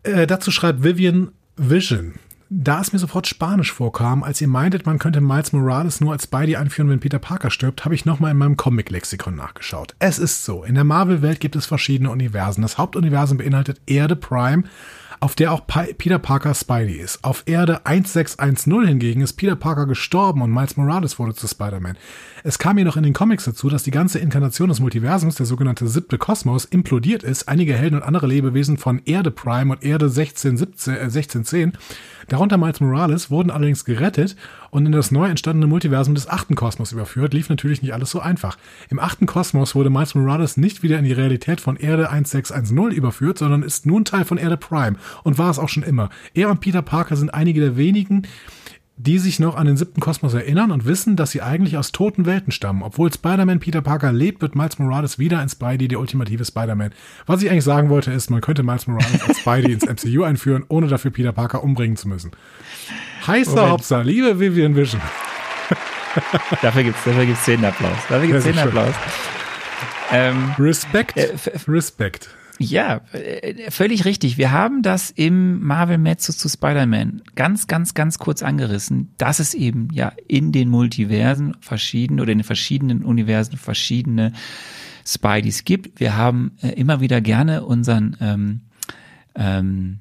Äh, dazu schreibt Vivian Vision. Da es mir sofort Spanisch vorkam, als ihr meintet, man könnte Miles Morales nur als Spidey einführen, wenn Peter Parker stirbt, habe ich nochmal in meinem Comic-Lexikon nachgeschaut. Es ist so, in der Marvel-Welt gibt es verschiedene Universen. Das Hauptuniversum beinhaltet Erde Prime, auf der auch Peter Parker Spidey ist. Auf Erde 1610 hingegen ist Peter Parker gestorben und Miles Morales wurde zu Spider-Man. Es kam jedoch in den Comics dazu, dass die ganze Inkarnation des Multiversums, der sogenannte siebte Kosmos, implodiert ist. Einige Helden und andere Lebewesen von Erde Prime und Erde 1617, äh, 1610, darunter Miles Morales, wurden allerdings gerettet und in das neu entstandene Multiversum des achten Kosmos überführt. Lief natürlich nicht alles so einfach. Im achten Kosmos wurde Miles Morales nicht wieder in die Realität von Erde 1610 überführt, sondern ist nun Teil von Erde Prime und war es auch schon immer. Er und Peter Parker sind einige der wenigen, die sich noch an den siebten Kosmos erinnern und wissen, dass sie eigentlich aus toten Welten stammen. Obwohl Spider-Man Peter Parker lebt, wird Miles Morales wieder in Spidey der ultimative Spider-Man. Was ich eigentlich sagen wollte, ist, man könnte Miles Morales als Spidey ins MCU einführen, ohne dafür Peter Parker umbringen zu müssen. Heißer. Hopsa, liebe Vivian Vision. Dafür gibt's, dafür gibt's zehn Applaus. Dafür gibt's Ja, zehn sehr schön. Applaus. Ähm, Respekt, Äh, Respekt. Ja, äh, völlig richtig. Wir haben das im Marvel Nexus zu Spider-Man ganz, ganz, ganz kurz angerissen, dass es eben ja in den Multiversen verschiedene oder in den verschiedenen Universen verschiedene Spideys gibt. Wir haben äh, immer wieder gerne unseren ähm, ähm,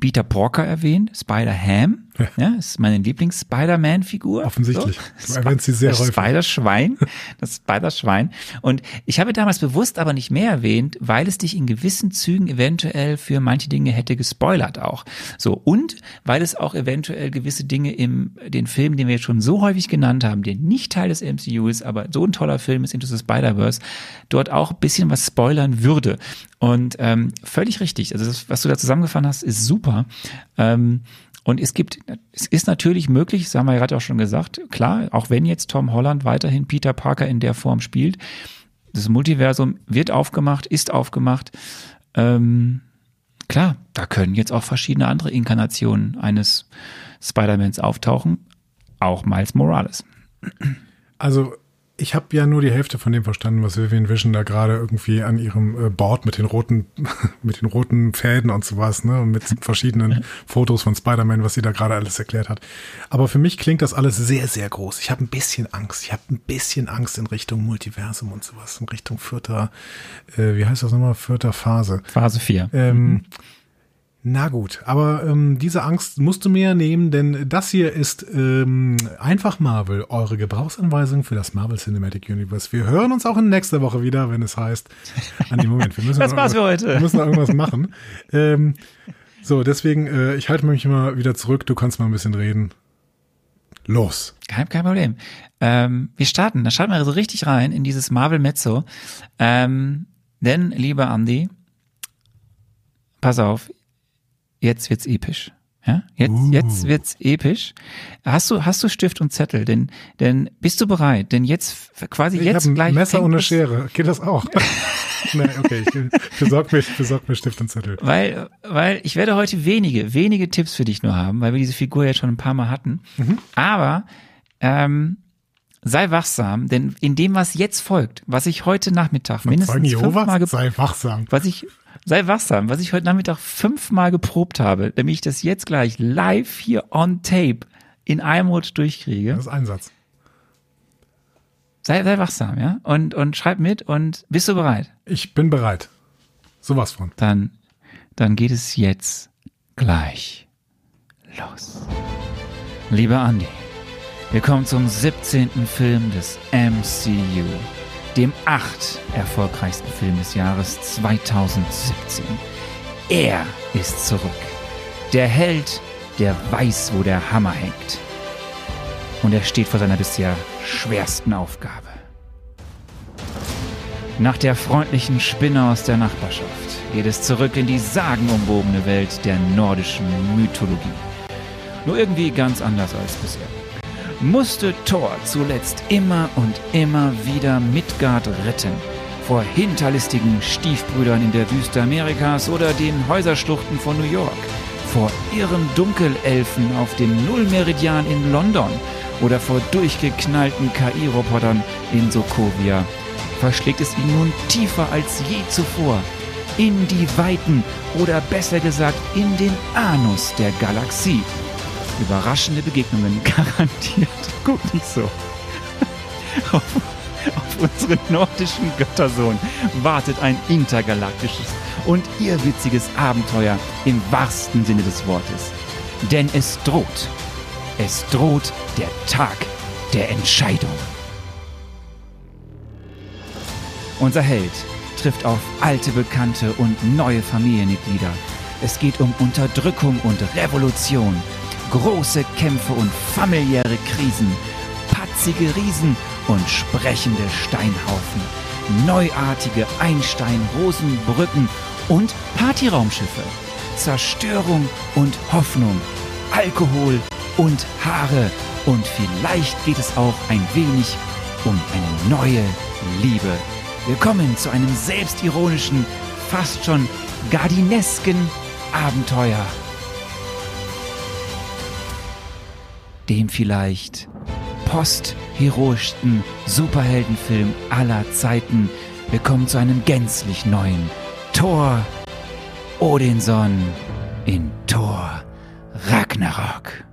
Peter Porker erwähnt, Spider-Ham. Ja, ist meine Lieblings-Spider-Man-Figur. Offensichtlich. So. Du erwähnst sie sehr das häufig. Spider-Schwein. Das Spider-Schwein. Und ich habe damals bewusst aber nicht mehr erwähnt, weil es dich in gewissen Zügen eventuell für manche Dinge hätte gespoilert auch. So. Und weil es auch eventuell gewisse Dinge im, den Film, den wir jetzt schon so häufig genannt haben, der nicht Teil des MCU ist, aber so ein toller Film ist Into the Spider-Verse, dort auch ein bisschen was spoilern würde. Und ähm, völlig richtig. Also das, was du da zusammengefasst hast, ist super. Ähm, und es gibt, es ist natürlich möglich, das haben wir gerade auch schon gesagt, klar, auch wenn jetzt Tom Holland weiterhin Peter Parker in der Form spielt, das Multiversum wird aufgemacht, ist aufgemacht. Ähm, klar, da können jetzt auch verschiedene andere Inkarnationen eines Spider-Mans auftauchen, auch Miles Morales. Also, ich habe ja nur die Hälfte von dem verstanden, was Vivian Vision da gerade irgendwie an ihrem äh, Board mit den roten, mit den roten Fäden und sowas, ne, und mit verschiedenen Fotos von Spider-Man, was sie da gerade alles erklärt hat. Aber für mich klingt das alles sehr, sehr groß. Ich habe ein bisschen Angst. Ich habe ein bisschen Angst in Richtung Multiversum und sowas, in Richtung vierter, äh, wie heißt das nochmal, vierter Phase. Phase 4. Ähm, na gut, aber ähm, diese Angst musst du mir ja nehmen, denn das hier ist ähm, einfach Marvel, eure Gebrauchsanweisung für das Marvel Cinematic Universe. Wir hören uns auch in nächster Woche wieder, wenn es heißt, an dem Moment, wir müssen Das noch war's für irgendwas- heute. Wir müssen irgendwas machen. Ähm, so, deswegen, äh, ich halte mich mal wieder zurück, du kannst mal ein bisschen reden. Los. Kein, kein Problem. Ähm, wir starten, da starten wir so richtig rein in dieses Marvel Mezzo. Ähm, denn, lieber Andy, pass auf, jetzt wird's episch. Ja, jetzt, Uh. jetzt wird's episch. Hast du, hast du Stift und Zettel? Denn, denn bist du bereit? Denn jetzt quasi Ich jetzt habe ein gleich Messer und eine Schere. Geht das auch? nee, okay, ich besorg mir, besorg mir Stift und Zettel. Weil, weil ich werde heute wenige, wenige Tipps für dich nur haben, weil wir diese Figur jetzt schon ein paar Mal hatten. Mhm. Aber ähm, sei wachsam, denn in dem, was jetzt folgt, was ich heute Nachmittag Zeugen mindestens fünfmal Jehovas, ge sei wachsam. was ich sei wachsam, was ich heute Nachmittag fünfmal geprobt habe, damit ich das jetzt gleich live hier on tape in einem Rutsch durchkriege. Das ist ein Satz. Sei, sei wachsam, ja? Und, und schreib mit und bist du bereit? Ich bin bereit. Sowas von. Dann, dann geht es jetzt gleich los. Lieber Andy, wir kommen zum 17. Film des MCU, dem acht erfolgreichsten Film des Jahres 2017. Er ist zurück. Der Held, der weiß, wo der Hammer hängt. Und er steht vor seiner bisher schwersten Aufgabe. Nach der freundlichen Spinne aus der Nachbarschaft geht es zurück in die sagenumwobene Welt der nordischen Mythologie. Nur irgendwie ganz anders als bisher. Musste Thor zuletzt immer und immer wieder Midgard retten. Vor hinterlistigen Stiefbrüdern in der Wüste Amerikas oder den Häuserschluchten von New York. Vor irren Dunkelelfen auf dem Nullmeridian in London oder vor durchgeknallten KI-Robotern in Sokovia verschlägt es ihn nun tiefer als je zuvor in die Weiten oder besser gesagt in den Anus der Galaxie. Überraschende Begegnungen garantiert. Guck nicht so. Auf, auf unseren nordischen Göttersohn wartet ein intergalaktisches und irrwitziges Abenteuer im wahrsten Sinne des Wortes. Denn es droht. Es droht der Tag der Entscheidung. Unser Held trifft auf alte Bekannte und neue Familienmitglieder. Es geht um Unterdrückung und Revolution, große Kämpfe und familiäre Krisen, patzige Riesen und sprechende Steinhaufen, neuartige Einstein-Rosenbrücken und Partyraumschiffe, Zerstörung und Hoffnung, Alkohol und Haare und vielleicht geht es auch ein wenig um eine neue Liebe. Willkommen zu einem selbstironischen, fast schon gardinesken Abenteuer. Dem vielleicht postheroischsten Superheldenfilm aller Zeiten. Willkommen zu einem gänzlich neuen Thor Odinson in Thor Ragnarok.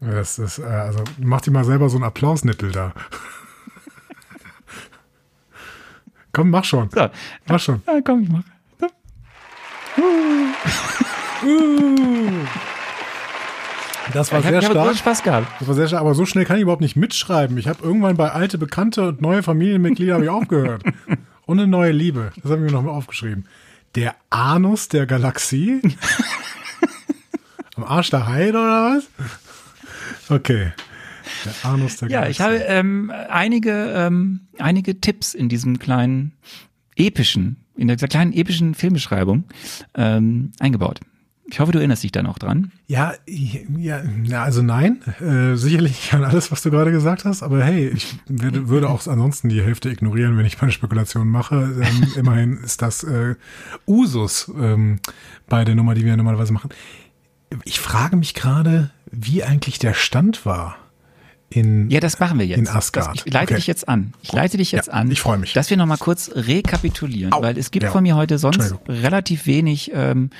Das ist, äh, also mach dir mal selber so einen Applausnippel da. Komm, mach schon. So, Mach schon. ah, komm, ich mach. Das war Ich sehr habe hab stark. großen Spaß gehabt. Das war sehr stark, aber so schnell kann ich überhaupt nicht mitschreiben. Ich habe irgendwann bei alte Bekannte und neue Familienmitglieder habe ich aufgehört. Und eine neue Liebe. Das habe ich mir noch mal aufgeschrieben. Der Anus der Galaxie? Am Arsch der Heide oder was? Okay. Der Anus der Ja, Galaxie. ich habe ähm, einige, ähm, einige Tipps in diesem kleinen epischen, in dieser kleinen epischen Filmbeschreibung ähm, eingebaut. Ich hoffe, du erinnerst dich da noch dran. Ja, ja, also nein, äh, sicherlich an alles, was du gerade gesagt hast, aber hey, ich würde, würde auch ansonsten die Hälfte ignorieren, wenn ich meine Spekulation mache. Ähm, immerhin ist das äh, Usus ähm, bei der Nummer, die wir normalerweise machen. Ich frage mich gerade, wie eigentlich der Stand war in Ja, das machen wir jetzt. In Asgard. Das, ich leite Okay. dich jetzt an. Ich leite dich jetzt Ja, an. ich freu mich. Dass wir nochmal kurz rekapitulieren, Au. weil es gibt Ja. von mir heute sonst relativ wenig ähm,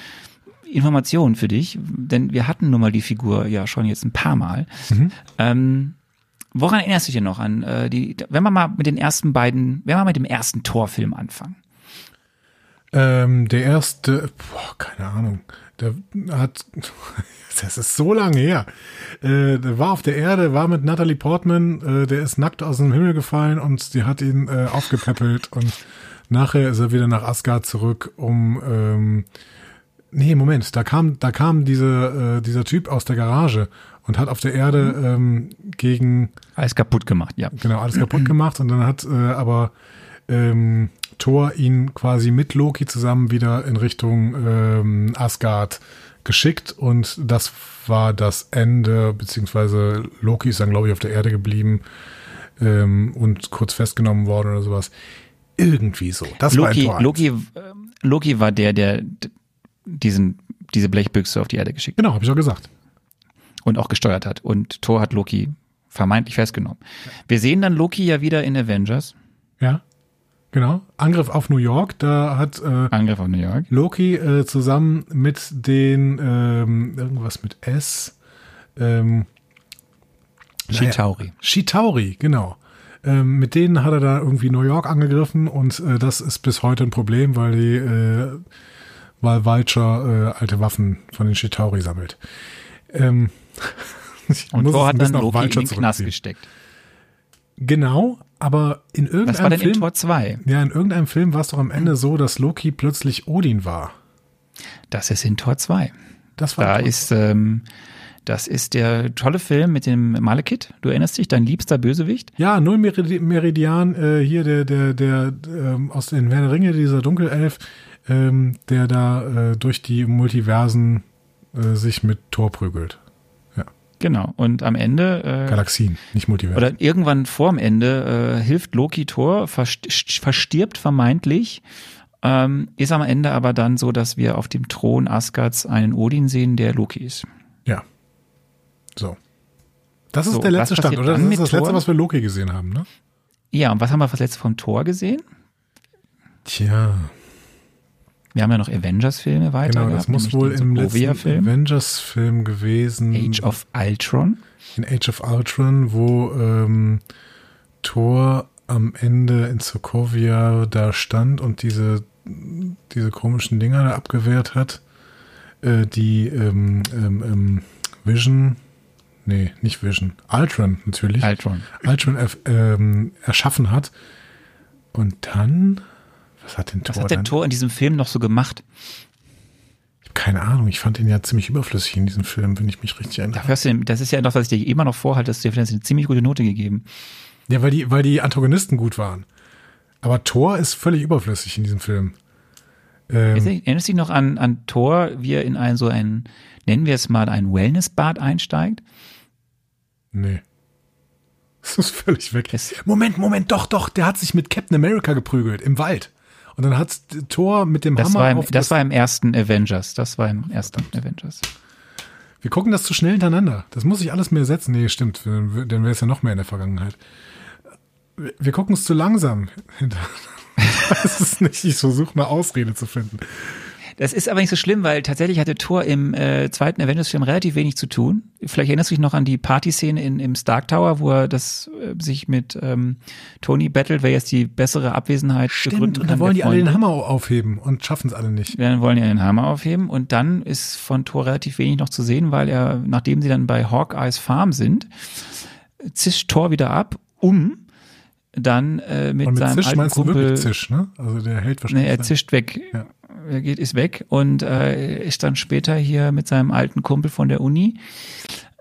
Informationen für dich, denn wir hatten nun mal die Figur ja schon jetzt ein paar Mal. Mhm. Ähm, woran erinnerst du dich denn noch an äh, die, wenn wir mal mit den ersten beiden, wenn wir mal mit dem ersten Torfilm anfangen? Ähm, der erste, boah, keine Ahnung, der hat, das ist so lange her. Äh, der war auf der Erde, war mit Natalie Portman, äh, der ist nackt aus dem Himmel gefallen und sie hat ihn äh, aufgepäppelt und nachher ist er wieder nach Asgard zurück, um ähm, Nee, Moment, da kam, da kam diese, äh, dieser Typ aus der Garage und hat auf der Erde ähm, gegen Alles kaputt gemacht, ja. genau alles kaputt gemacht und dann hat äh, aber ähm, Thor ihn quasi mit Loki zusammen wieder in Richtung ähm, Asgard geschickt und das war das Ende, beziehungsweise Loki ist dann, glaube ich, auf der Erde geblieben ähm, und kurz festgenommen worden oder sowas. Irgendwie so. Das war Loki, eins. Loki, ähm, Loki war der, der diesen, diese Blechbüchse auf die Erde geschickt Genau, habe ich auch gesagt. und auch gesteuert hat. Und Thor hat Loki vermeintlich festgenommen. Wir sehen dann Loki ja wieder in Avengers. Ja, genau. Angriff auf New York, da hat äh, Angriff auf New York. Loki äh, zusammen mit den ähm, irgendwas mit S. Ähm, naja, Chitauri. Chitauri, genau. Ähm, mit denen hat er da irgendwie New York angegriffen und äh, das ist bis heute ein Problem, weil die, äh, weil Vulture äh, alte Waffen von den Chitauri sammelt. Ähm, Und Thor hat dann Loki in den Knast gesteckt. Genau, aber in Was war irgendeinem denn in Film, Tor 2? ja, in irgendeinem Film war es doch am Ende so, dass Loki plötzlich Odin war. Das ist in Tor 2. Das war Da Tor- ist, ähm, das ist der tolle Film mit dem Malekith. Du erinnerst dich, dein liebster Bösewicht? Ja, Null Meridi- Meridian, äh, hier der, der, der ähm, aus den Herr der Ringe, dieser Dunkelelf, ähm, der da äh, durch die Multiversen äh, sich mit Thor prügelt. Genau. Und am Ende, äh, Galaxien, nicht Multiversen. oder irgendwann vorm Ende, äh, hilft Loki Thor, verst verstirbt vermeintlich. Ähm, ist am Ende aber dann so, dass wir auf dem Thron Asgards einen Odin sehen, der Loki ist. ja. So. Das ist So, der letzte Stand, oder? Das ist das letzte, Thor? was wir Loki gesehen haben, ne? Ja, und was haben wir das letzte vom Thor gesehen? Tja, Wir haben ja noch Avengers-Filme weiter genau, gehabt. das muss wohl im letzten Avengers-Film gewesen. Age of Ultron. in Age of Ultron, wo ähm, Thor am Ende in Sokovia da stand und diese, diese komischen Dinger da abgewehrt hat, äh, die ähm, ähm, ähm, Vision, nee, nicht Vision, Ultron natürlich, Ultron. Ultron ähm, erschaffen hat. Und dann, was hat denn Was Thor hat der? Thor in diesem Film noch so gemacht? Ich hab keine Ahnung, ich fand ihn ja ziemlich überflüssig in diesem Film, wenn ich mich richtig erinnere. Dafür hast du, das ist ja noch, was ich dir immer noch vorhalte, dass du dir eine ziemlich gute Note gegeben. Ja, weil die, weil die Antagonisten gut waren. Aber Thor ist völlig überflüssig in diesem Film. Ähm, Erinnerst du dich noch an, an Thor, wie er in ein so ein, nennen wir es mal, ein Wellnessbad einsteigt? nee. Das ist völlig weg. Es- Moment, Moment, doch, doch, der hat sich mit Captain America geprügelt im Wald. Und dann hat Thor mit dem Das, Hammer war im, auf das war im ersten Avengers. Das war im ersten Avengers. Wir gucken das zu schnell hintereinander. Das muss ich alles mehr setzen. Nee, stimmt, dann wäre es ja noch mehr in der Vergangenheit. Wir- gucken es zu langsam. hintereinander. Das ist nicht, ich versuche eine Ausrede zu finden. Das ist aber nicht so schlimm, weil tatsächlich hatte Thor im äh, zweiten Avengers-Film relativ wenig zu tun. Vielleicht erinnerst du dich noch an die Partyszene in, im Stark Tower, wo er das äh, sich mit ähm, Tony battelt, wer jetzt die bessere Abwesenheit begründen und kann. dann wollen die der alle den. Hammer aufheben und schaffen es alle nicht. Wir wollen ja den Hammer aufheben und dann ist von Thor relativ wenig noch zu sehen, weil er, nachdem sie dann bei Hawkeyes Farm sind, zischt Thor wieder ab, um dann äh, mit Und mit seinem Zisch alten meinst du Kumpel, wirklich Zisch, ne? Also der hält wahrscheinlich. nee, er zischt weg, Ja. Er geht ist weg und äh, ist dann später hier mit seinem alten Kumpel von der Uni,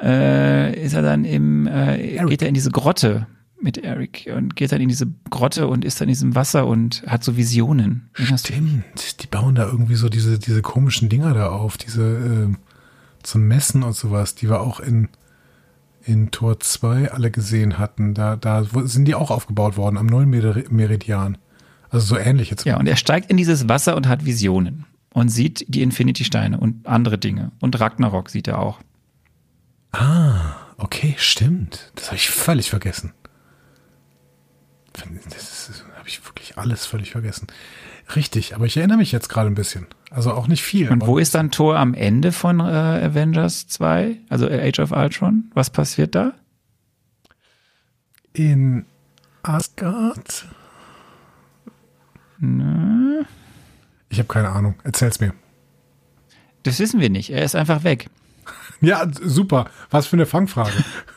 äh, ist er dann im, äh, geht er in diese Grotte mit Eric und geht dann in diese Grotte und ist dann in diesem Wasser und hat so Visionen. Stimmt, die bauen da irgendwie so diese, diese komischen Dinger da auf, diese äh, zum Messen und sowas, die wir auch in, in Tor 2 alle gesehen hatten. Da, da sind die auch aufgebaut worden am Nullmeridian. Also so ähnlich jetzt. Ja, und er steigt in dieses Wasser und hat Visionen und sieht die Infinity-Steine und andere Dinge. Und Ragnarok sieht er auch. Ah, okay, stimmt. Das habe ich völlig vergessen. Das habe ich wirklich alles völlig vergessen. Richtig, aber ich erinnere mich jetzt gerade ein bisschen. Also auch nicht viel. Und wo ist dann Thor am Ende von äh, Avengers 2, also äh, Age of Ultron? Was passiert da? In Asgard? Ich habe keine Ahnung. Erzähl's mir. Das wissen wir nicht. Er ist einfach weg. Ja, super. Was für eine Fangfrage.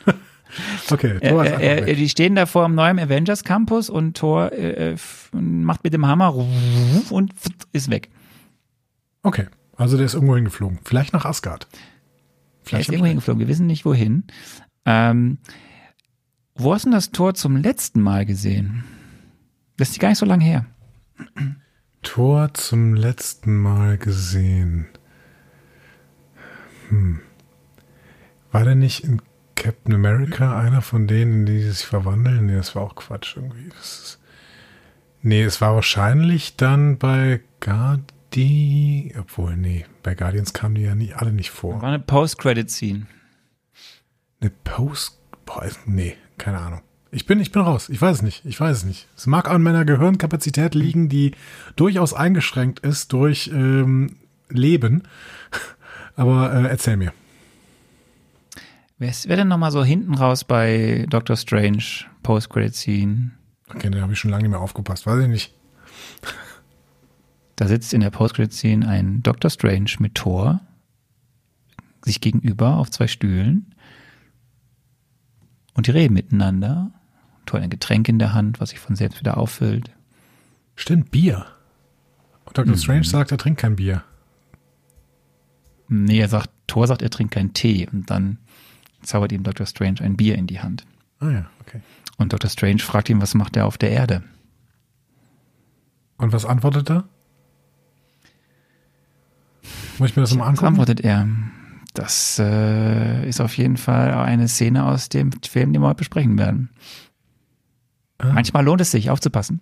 okay, Thor ist er, weg. die stehen da vor dem neuen Avengers Campus und Thor äh, f- macht mit dem Hammer und ist weg. Okay, Also der ist irgendwo hingeflogen. Vielleicht nach Asgard. Er ist irgendwo hingeflogen. Wir wissen nicht wohin. Ähm, wo hast du das Tor zum letzten Mal gesehen? Das ist gar nicht so lange her. Tor zum letzten Mal gesehen. Hm. War der nicht in Captain America einer von denen, die sich verwandeln? Nee, das war auch Quatsch irgendwie. Ist, nee, es war wahrscheinlich dann bei Guardi, obwohl, nee, bei Guardians kamen die ja nie, alle nicht vor. War eine Post-Credit-Scene. Eine Post, boah, nee, keine Ahnung. Ich bin, ich bin raus. Ich weiß es nicht. Ich weiß es nicht. Es mag an meiner Gehirnkapazität liegen, die durchaus eingeschränkt ist durch ähm, Leben. Aber äh, erzähl mir. Wer ist wer denn nochmal so hinten raus bei Doctor Strange Post-Credit-Scene? Okay, da habe ich schon lange nicht mehr aufgepasst. Weiß ich nicht. Da sitzt in der Post-Credit-Scene ein Doctor Strange mit Thor sich gegenüber auf zwei Stühlen und die reden miteinander. Thor ein Getränk in der Hand, was sich von selbst wieder auffüllt. Stimmt, Bier. Und Dr. Mhm. Strange sagt, er trinkt kein Bier. Nee, er sagt, Thor sagt, er trinkt keinen Tee und dann zaubert ihm Dr. Strange ein Bier in die Hand. Ah ja, okay. Und Dr. Strange fragt ihn, was macht er auf der Erde? Und was antwortet er? Muss ich mir das mal angucken? Was antwortet er? Das äh, ist auf jeden Fall eine Szene aus dem Film, den wir heute besprechen werden. Ah. Manchmal lohnt es sich, aufzupassen.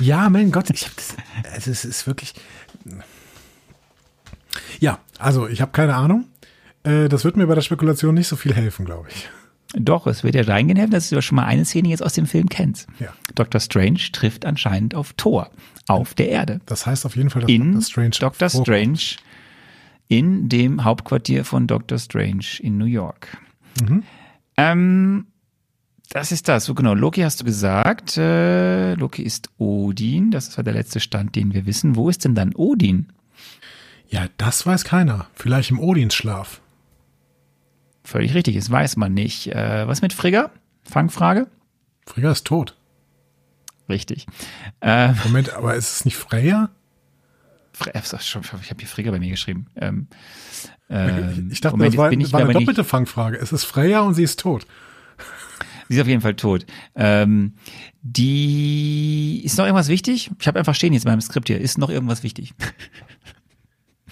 Ja, mein Gott, ich hab das, also es ist wirklich. Ja, also ich habe keine Ahnung. Äh, das wird mir bei der Spekulation nicht so viel helfen, glaube ich. Doch, es wird ja reingehen helfen, dass du schon mal eine Szene jetzt aus dem Film kennst. Ja. Dr. Strange trifft anscheinend auf Thor auf der Erde. Das heißt auf jeden Fall, dass in Dr. Strange, Dr. Strange in dem Hauptquartier von Dr. Strange in New York. Mhm. Ähm, das ist das. So genau. Loki hast du gesagt. Äh, Loki ist Odin. Das war der letzte Stand, den wir wissen. Wo ist denn dann Odin? Ja, das weiß keiner. Vielleicht im Odinsschlaf. Völlig richtig, das weiß man nicht. Äh, was mit Frigga? Fangfrage? Frigga ist tot. Richtig. Äh, Moment, aber ist es nicht Freya? Äh, ich habe hier Frigga bei mir geschrieben. Ähm, ähm, ich dachte, Moment, das war, ich, war eine doppelte nicht, Fangfrage. Es ist Freya und sie ist tot. Sie ist auf jeden Fall tot. Ähm, die ist noch irgendwas wichtig? Ich habe einfach stehen jetzt in meinem Skript hier. Ist noch irgendwas wichtig?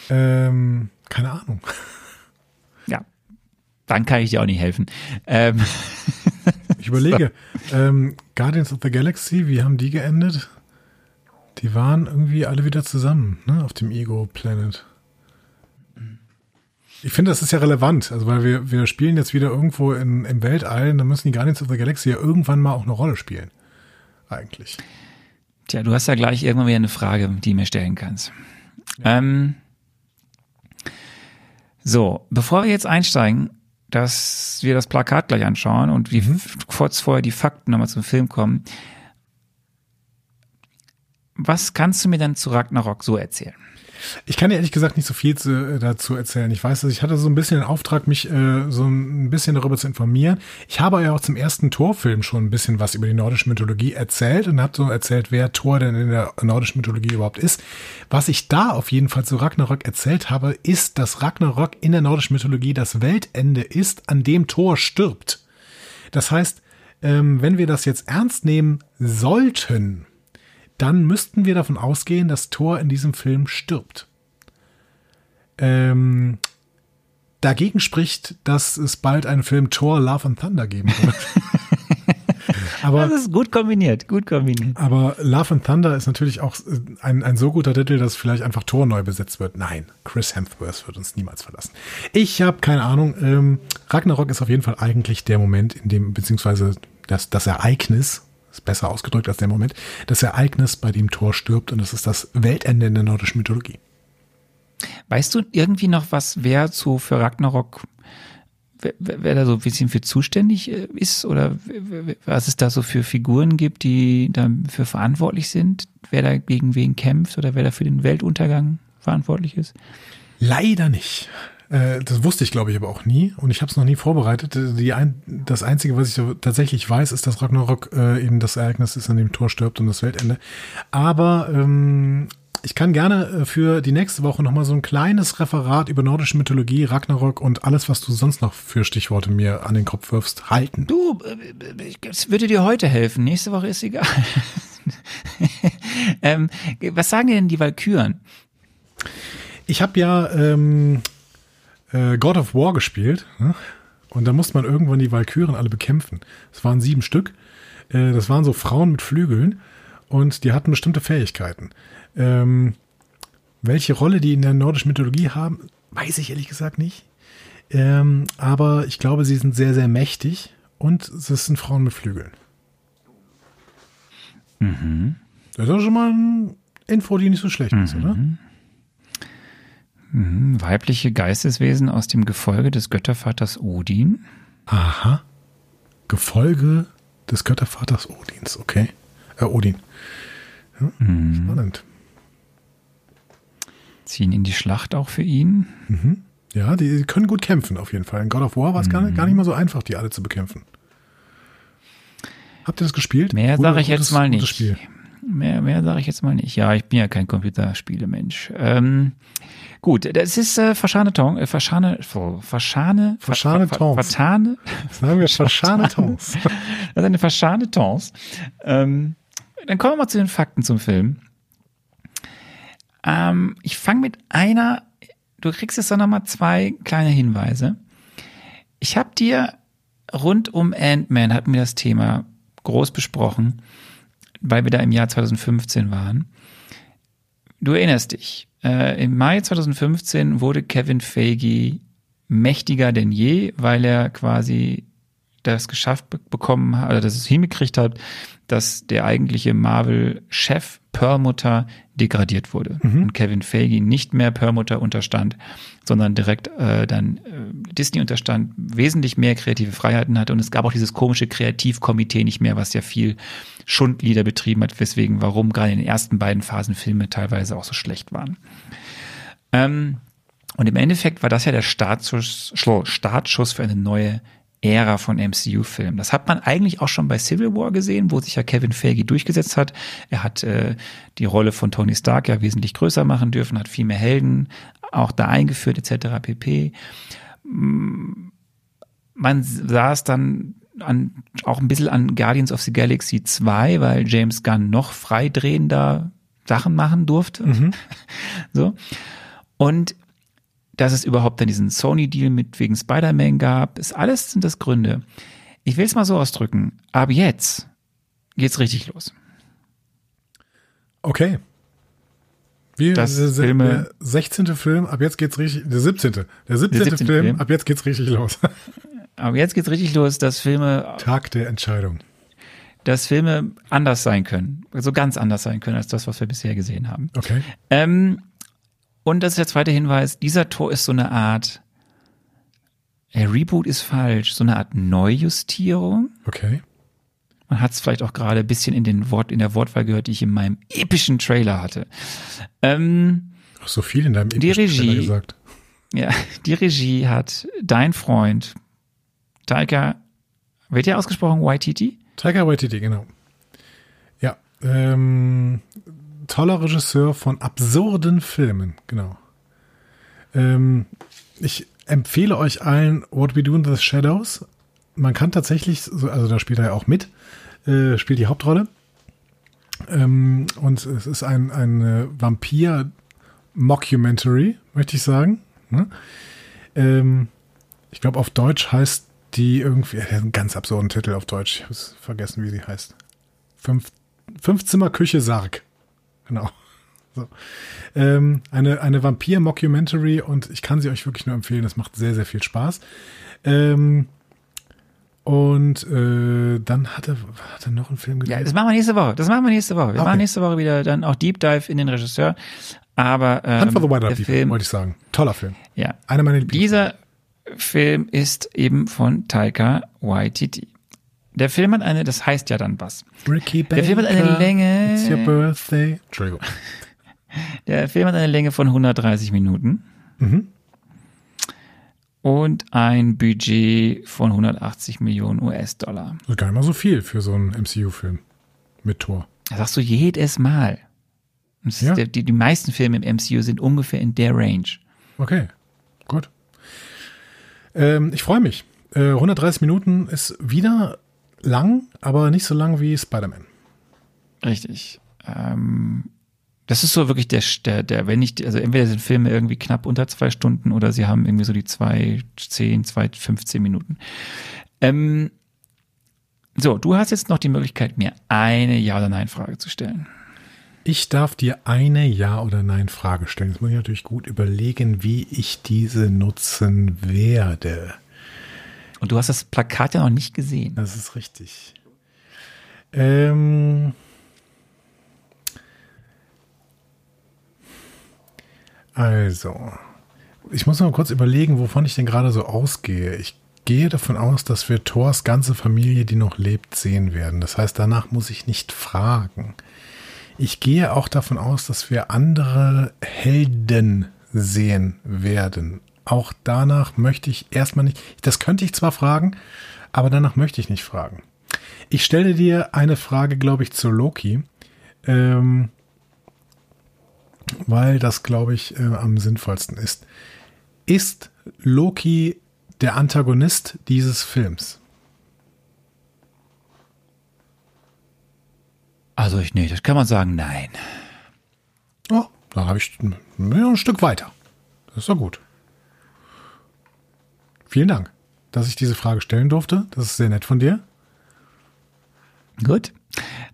Ähm, keine Ahnung. Ja, dann kann ich dir auch nicht helfen. Ähm. Ich überlege, so. ähm, Guardians of the Galaxy, wie haben die geendet? Die waren irgendwie alle wieder zusammen, ne, auf dem Ego Planet. Ich finde, das ist ja relevant, also weil wir, wir spielen jetzt wieder irgendwo in, im Weltall, dann müssen die Guardians of the Galaxy ja irgendwann mal auch eine Rolle spielen. Eigentlich. Tja, du hast ja gleich irgendwann wieder eine Frage, die du mir stellen kannst. Ja. Ähm, so, bevor wir jetzt einsteigen, dass wir das Plakat gleich anschauen und wie mhm. kurz vorher die Fakten nochmal zum Film kommen. Was kannst du mir dann zu Ragnarok so erzählen? Ich kann ehrlich gesagt nicht so viel zu, äh, dazu erzählen. Ich weiß, dass ich hatte so ein bisschen den Auftrag, mich äh, so ein bisschen darüber zu informieren. Ich habe ja auch zum ersten Torfilm schon ein bisschen was über die nordische Mythologie erzählt und habe so erzählt, wer Thor denn in der nordischen Mythologie überhaupt ist. Was ich da auf jeden Fall zu Ragnarok erzählt habe, ist, dass Ragnarok in der nordischen Mythologie das Weltende ist, an dem Thor stirbt. Das heißt, ähm, wenn wir das jetzt ernst nehmen sollten, dann müssten wir davon ausgehen, dass Thor in diesem Film stirbt. Ähm, dagegen spricht, dass es bald einen Film Thor Love and Thunder geben wird. aber, das ist gut kombiniert, gut kombiniert. Aber Love and Thunder ist natürlich auch ein, ein so guter Titel, dass vielleicht einfach Thor neu besetzt wird. Nein, Chris Hemsworth wird uns niemals verlassen. Ich habe keine Ahnung. Ähm, Ragnarok ist auf jeden Fall eigentlich der Moment, in dem, beziehungsweise das, das Ereignis, ist besser ausgedrückt als der Moment, das Ereignis, bei dem Thor stirbt und das ist das Weltende in der nordischen Mythologie. Weißt du irgendwie noch, was wer so für Ragnarok, wer, wer da so ein bisschen für zuständig äh, ist oder was es da so für Figuren gibt, die dafür verantwortlich sind, wer da gegen wen kämpft oder wer da für den Weltuntergang verantwortlich ist? Leider nicht. Äh, das wusste ich, glaube ich, aber auch nie und ich habe es noch nie vorbereitet. Die ein, das Einzige, was ich tatsächlich weiß, ist, dass Ragnarok äh, eben das Ereignis ist, an dem Thor stirbt und das Weltende. Aber ähm, ich kann gerne äh, für die nächste Woche nochmal so ein kleines Referat über nordische Mythologie, Ragnarok und alles, was du sonst noch für Stichworte mir an den Kopf wirfst, halten. Du, äh, es würde dir heute helfen. Nächste Woche ist egal. ähm, was sagen dir denn die Valkyren? Ich habe ja ähm, äh, God of War gespielt ne? und da musste man irgendwann die Valkyren alle bekämpfen. Es waren sieben Stück. Äh, das waren so Frauen mit Flügeln und die hatten bestimmte Fähigkeiten. Ähm, welche Rolle die in der nordischen Mythologie haben, weiß ich ehrlich gesagt nicht. Ähm, aber ich glaube, sie sind sehr, sehr mächtig und es sind Frauen mit Flügeln. Mhm. Das ist schon mal eine Info, die nicht so schlecht mhm. ist, oder? Mhm. Weibliche Geisteswesen aus dem Gefolge des Göttervaters Odin. Aha. Gefolge des Göttervaters Odins, okay. Äh, Odin. Ja, mhm. Spannend ziehen in die Schlacht auch für ihn. Mhm. Ja, die können gut kämpfen auf jeden Fall. In God of War war es mhm. gar, nicht, gar nicht mal so einfach, die alle zu bekämpfen. Habt ihr das gespielt? Mehr sage ich jetzt mal nicht. Spiel. Mehr, mehr sage ich jetzt mal nicht. Ja, ich bin ja kein Computerspielemensch. Ähm, gut, das ist äh, Verschane Tong, äh, Verschane, Verschane, Verschane Tons. Vertane. Sagen wir Verschane Tons. das ist eine Verschane Tons. Ähm, dann kommen wir mal zu den Fakten zum Film. Ähm, ich fange mit einer, du kriegst jetzt noch mal zwei kleine Hinweise. Ich habe dir rund um Ant-Man hatten wir das Thema groß besprochen, weil wir da im Jahr 2015 waren. Du erinnerst dich, äh, im Mai 2015 wurde Kevin Feige mächtiger denn je, weil er quasi das geschafft bekommen hat, oder dass es hingekriegt hat, dass der eigentliche Marvel-Chef Perlmutter degradiert wurde mhm. und Kevin Feige nicht mehr Perlmutter unterstand, sondern direkt äh, dann äh, Disney unterstand, wesentlich mehr kreative Freiheiten hatte und es gab auch dieses komische Kreativkomitee nicht mehr, was ja viel Schundlieder betrieben hat, weswegen, warum gerade in den ersten beiden Phasen Filme teilweise auch so schlecht waren. Ähm, und im Endeffekt war das ja der Startschuss, Startschuss für eine neue Ära von MCU-Filmen. Das hat man eigentlich auch schon bei Civil War gesehen, wo sich ja Kevin Feige durchgesetzt hat. Er hat äh, die Rolle von Tony Stark ja wesentlich größer machen dürfen, hat viel mehr Helden auch da eingeführt etc. pp. Mm, man saß dann an, auch ein bisschen an Guardians of the Galaxy 2, weil James Gunn noch freidrehender Sachen machen durfte. Mhm. So. Und dass es überhaupt dann diesen Sony-Deal mit wegen Spider-Man gab, ist alles sind das Gründe. Ich will es mal so ausdrücken. Ab jetzt geht's richtig los. Okay. Wie, das der, Filme, der 16. Film, ab jetzt geht's richtig, der 17. Der 17. Der 17. Film, Film, ab jetzt geht's richtig los. ab jetzt geht's richtig los, dass Filme. Tag der Entscheidung. Dass Filme anders sein können. Also ganz anders sein können als das, was wir bisher gesehen haben. Okay. Ähm, und das ist der zweite Hinweis, dieser Tor ist so eine Art, äh, Reboot ist falsch, so eine Art Neujustierung. Okay. Man hat es vielleicht auch gerade ein bisschen in, den Wort, in der Wortwahl gehört, die ich in meinem epischen Trailer hatte. Ähm, Ach, so viel in deinem epischen die Regie, Trailer gesagt. Ja, die Regie hat dein Freund Taika, wird ja ausgesprochen Waititi? Taika Waititi, genau. Ja, ähm, toller Regisseur von absurden Filmen, genau. Ähm, ich empfehle euch allen What We Do in the Shadows. Man kann tatsächlich, also da spielt er ja auch mit, äh, spielt die Hauptrolle. Ähm, und es ist ein, ein Vampir-Mockumentary, möchte ich sagen. Ne? Ähm, ich glaube, auf Deutsch heißt die irgendwie, äh, einen ganz absurden Titel auf Deutsch. Ich habe vergessen, wie sie heißt. Fünf, Fünfzimmer Küche Sarg. Genau. So. Ähm, eine eine Vampir-Mockumentary und ich kann sie euch wirklich nur empfehlen. Es macht sehr, sehr viel Spaß. Ähm, und äh, dann hat er, hat er noch einen Film gedreht. Ja, das machen wir nächste Woche. Das machen wir nächste Woche. Wir okay. machen nächste Woche wieder dann auch Deep Dive in den Regisseur. Aber ähm, Hand for the Wild Film, wollte ich sagen. Toller Film. Ja. Einer meiner Lieblings Dieser Film ist eben von Taika Waititi. Der Film hat eine, das heißt ja dann was. Ricky Baker, der Film hat eine Länge. It's your birthday. Entschuldigung. Der Film hat eine Länge von 130 Minuten. Mhm. Und ein Budget von 180 Millionen US-Dollar. Ist gar nicht mal so viel für so einen MCU-Film mit Tor. Das sagst du jedes Mal. Ja? der, die, die meisten Filme im MCU sind ungefähr in der Range. Okay, gut. Ähm, ich freue mich. Äh, 130 Minuten ist wieder lang, aber nicht so lang wie Spider-Man. Richtig. Ähm, das ist so wirklich der, der, der, wenn nicht, also entweder sind Filme irgendwie knapp unter zwei Stunden oder sie haben irgendwie so die zwei, zehn, zwei, 15 Minuten. Ähm, so, du hast jetzt noch die Möglichkeit, mir eine Ja- oder Nein-Frage zu stellen. Ich darf dir eine Ja- oder Nein-Frage stellen. Jetzt muss ich natürlich gut überlegen, wie ich diese nutzen werde. Und du hast das Plakat ja noch nicht gesehen. Das ist richtig. Ähm, also, ich muss mal kurz überlegen, wovon ich denn gerade so ausgehe. Ich gehe davon aus, dass wir Thors ganze Familie, die noch lebt, sehen werden. Das heißt, danach muss ich nicht fragen. Ich gehe auch davon aus, dass wir andere Helden sehen werden. Auch danach möchte ich erstmal nicht, das könnte ich zwar fragen, aber danach möchte ich nicht fragen. Ich stelle dir eine Frage, glaube ich, zu Loki, ähm, weil das, glaube ich, äh, am sinnvollsten ist. Ist Loki der Antagonist dieses Films? Also ich, nee, das kann man sagen, nein. Oh, da habe ich ja, ein Stück weiter. Das ist doch gut. Vielen Dank, dass ich diese Frage stellen durfte. Das ist sehr nett von dir. Gut.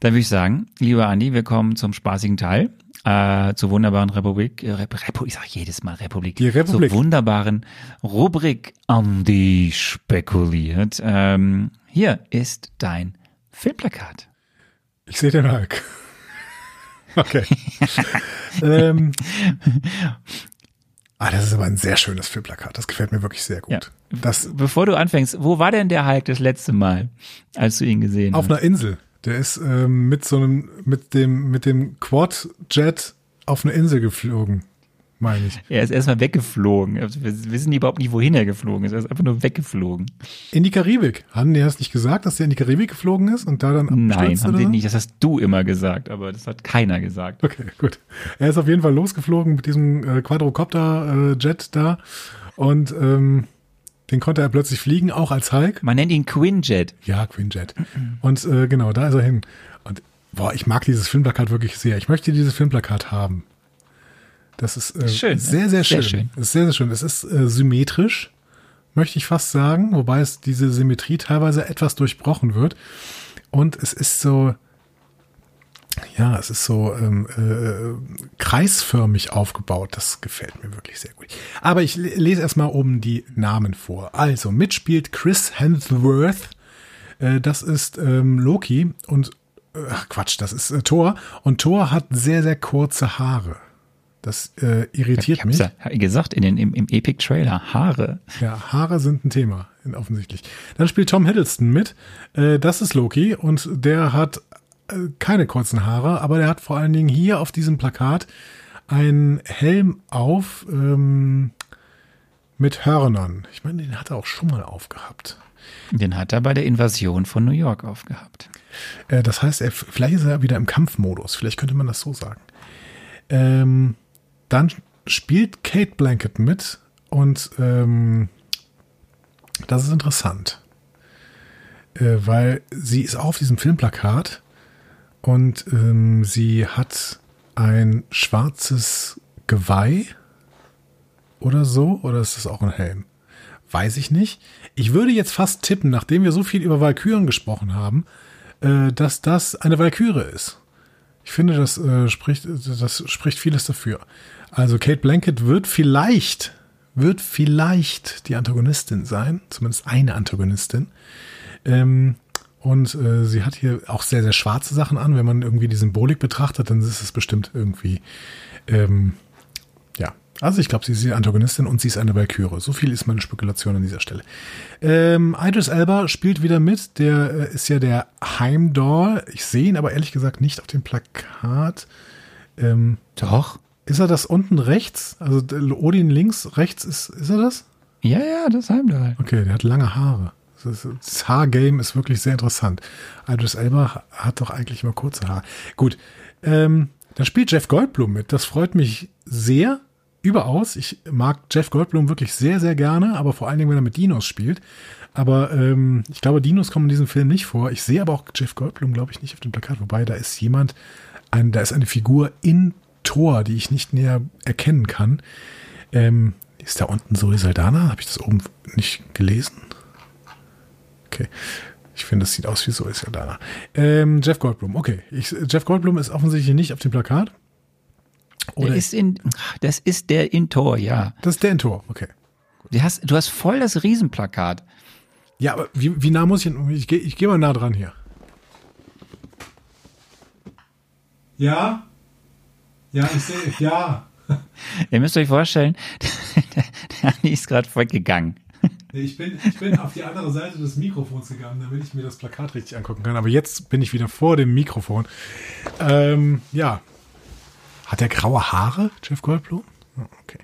Dann würde ich sagen, lieber Andi, wir kommen zum spaßigen Teil. Äh, zur wunderbaren Republik, äh, Rep Repu ich sag jedes Mal Republik, Die Republik. zur wunderbaren Rubrik Andi spekuliert. Ähm, hier ist dein Filmplakat. Ich sehe den Hulk. Okay. ähm, ah, das ist aber ein sehr schönes Filmplakat. Das gefällt mir wirklich sehr gut. Ja. Das Bevor du anfängst, wo war denn der Hulk das letzte Mal, als du ihn gesehen auf hast? einer Insel. Der ist ähm, mit so einem, mit dem, mit dem Quad-Jet auf eine Insel geflogen, meine ich. Er ist erstmal weggeflogen. Also wir wissen überhaupt nicht, wohin er geflogen ist. Er ist einfach nur weggeflogen. In die Karibik. Haben die das nicht gesagt, dass der in die Karibik geflogen ist und da dann Nein, haben sie so? nicht. Das hast du immer gesagt, aber das hat keiner gesagt. Okay, gut. Er ist auf jeden Fall losgeflogen mit diesem äh, Quadrocopter-Jet da und ähm, den konnte er plötzlich fliegen, auch als Hulk. Man nennt ihn Quinjet. Ja, Quinjet. Und äh, genau, da ist er hin. Und boah, ich mag dieses Filmplakat wirklich sehr. Ich möchte dieses Filmplakat haben. Das ist äh, Schön, ne? sehr, sehr schön. Sehr schön. Das ist sehr, sehr schön. Es ist äh, symmetrisch, möchte ich fast sagen, wobei es diese Symmetrie teilweise etwas durchbrochen wird. Und es ist so, ja, es ist so ähm, äh, kreisförmig aufgebaut. Das gefällt mir wirklich sehr gut. Aber ich le- lese erstmal oben die Namen vor. Also mitspielt Chris Hemsworth. Äh, das ist ähm, Loki und äh, ach Quatsch, das ist äh, Thor. Und Thor hat sehr, sehr kurze Haare. Das äh, irritiert Ich hab's mich. ja gesagt in den, im, im Epic Trailer. Haare. Ja, Haare sind ein Thema, offensichtlich. Dann spielt Tom Hiddleston mit. Äh, das ist Loki und der hat keine kurzen Haare, aber der hat vor allen Dingen hier auf diesem Plakat einen Helm auf ähm, mit Hörnern. Ich meine, den hat er auch schon mal aufgehabt. Den hat er bei der Invasion von New York aufgehabt. Äh, das heißt, er, vielleicht ist er wieder im Kampfmodus. Vielleicht könnte man das so sagen. Ähm, dann spielt Kate Blanket mit und ähm, das ist interessant, äh, weil sie ist auch auf diesem Filmplakat und ähm, sie hat ein schwarzes Geweih oder so oder ist das auch ein Helm? Weiß ich nicht. Ich würde jetzt fast tippen, nachdem wir so viel über Valkyren gesprochen haben, äh, dass das eine Valkyrie ist. Ich finde, das, äh, spricht, das spricht vieles dafür. Also Kate Blanket wird vielleicht, wird vielleicht die Antagonistin sein, zumindest eine Antagonistin. Ähm, und äh, sie hat hier auch sehr, sehr schwarze Sachen an. Wenn man irgendwie die Symbolik betrachtet, dann ist es bestimmt irgendwie, ähm, ja. Also ich glaube, sie ist die Antagonistin und sie ist eine Valkyrie. So viel ist meine Spekulation an dieser Stelle. Ähm, Idris Elba spielt wieder mit. Der äh, ist ja der Heimdall. Ich sehe ihn aber ehrlich gesagt nicht auf dem Plakat. Ähm, Doch. ist er das unten rechts? Also Odin links, rechts ist, ist er das? Ja, ja, das Heimdall. Okay, der hat lange Haare. Das, Haargame ist wirklich sehr interessant. Idris Elba hat doch eigentlich immer kurze Haare. Gut. Ähm, Da spielt Jeff Goldblum mit. Das freut mich sehr, überaus. Ich mag Jeff Goldblum wirklich sehr, sehr gerne, aber vor allen Dingen, wenn er mit Dinos spielt. Aber ähm, ich glaube, Dinos kommen in diesem Film nicht vor. Ich sehe aber auch Jeff Goldblum, glaube ich, nicht auf dem Plakat. Wobei, da ist jemand, ein, da ist eine Figur in Tor, die ich nicht näher erkennen kann. Ähm, ist da unten Zoe Saldana? Habe ich das oben nicht gelesen? Okay. Ich finde, das sieht aus wie Zoe Saldana. Ähm, Jeff Goldblum, okay. Ich, Jeff Goldblum ist offensichtlich nicht auf dem Plakat. Oder der ist in, das ist der in Tor, ja. Das ist der in Tor, okay. Du hast, du hast voll das Riesenplakat. Ja, aber wie, wie nah muss ich Ich gehe ich geh mal nah dran hier. Ja? Ja, ich sehe, ja. Ihr müsst euch vorstellen, der, der Andi ist gerade weggegangen. Nee, ich, bin, ich bin auf die andere Seite des Mikrofons gegangen, damit ich mir das Plakat richtig angucken kann. Aber jetzt bin ich wieder vor dem Mikrofon. Ähm, ja. Hat er graue Haare, Jeff Goldblum? Okay.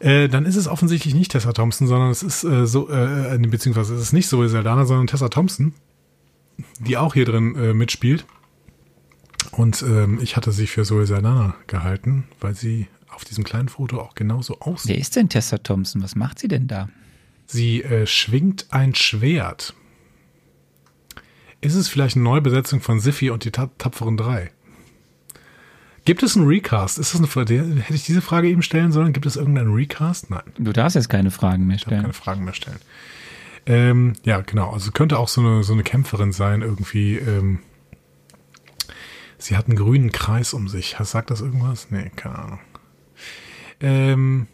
Äh, dann ist es offensichtlich nicht Tessa Thompson, sondern es ist äh, so, äh, äh beziehungsweise es ist nicht Zoe Saldana, sondern Tessa Thompson, die auch hier drin äh, mitspielt. Und ähm, ich hatte sie für Zoe Saldana gehalten, weil sie auf diesem kleinen Foto auch genauso aussieht. Wer ist denn Tessa Thompson? Was macht sie denn da? Sie äh, schwingt ein Schwert. Ist es vielleicht eine Neubesetzung von Siffy und die Tapferen drei? Gibt es einen Recast? Ist das eine Frage? Hätte ich diese Frage eben stellen sollen? Gibt es irgendeinen Recast? Nein. Du darfst jetzt keine Fragen mehr stellen. Ich keine Fragen mehr stellen. Ähm, ja, genau. Also könnte auch so eine, so eine Kämpferin sein, irgendwie. Ähm, sie hat einen grünen Kreis um sich. Sagt das irgendwas? Nee, keine Ahnung. Ähm,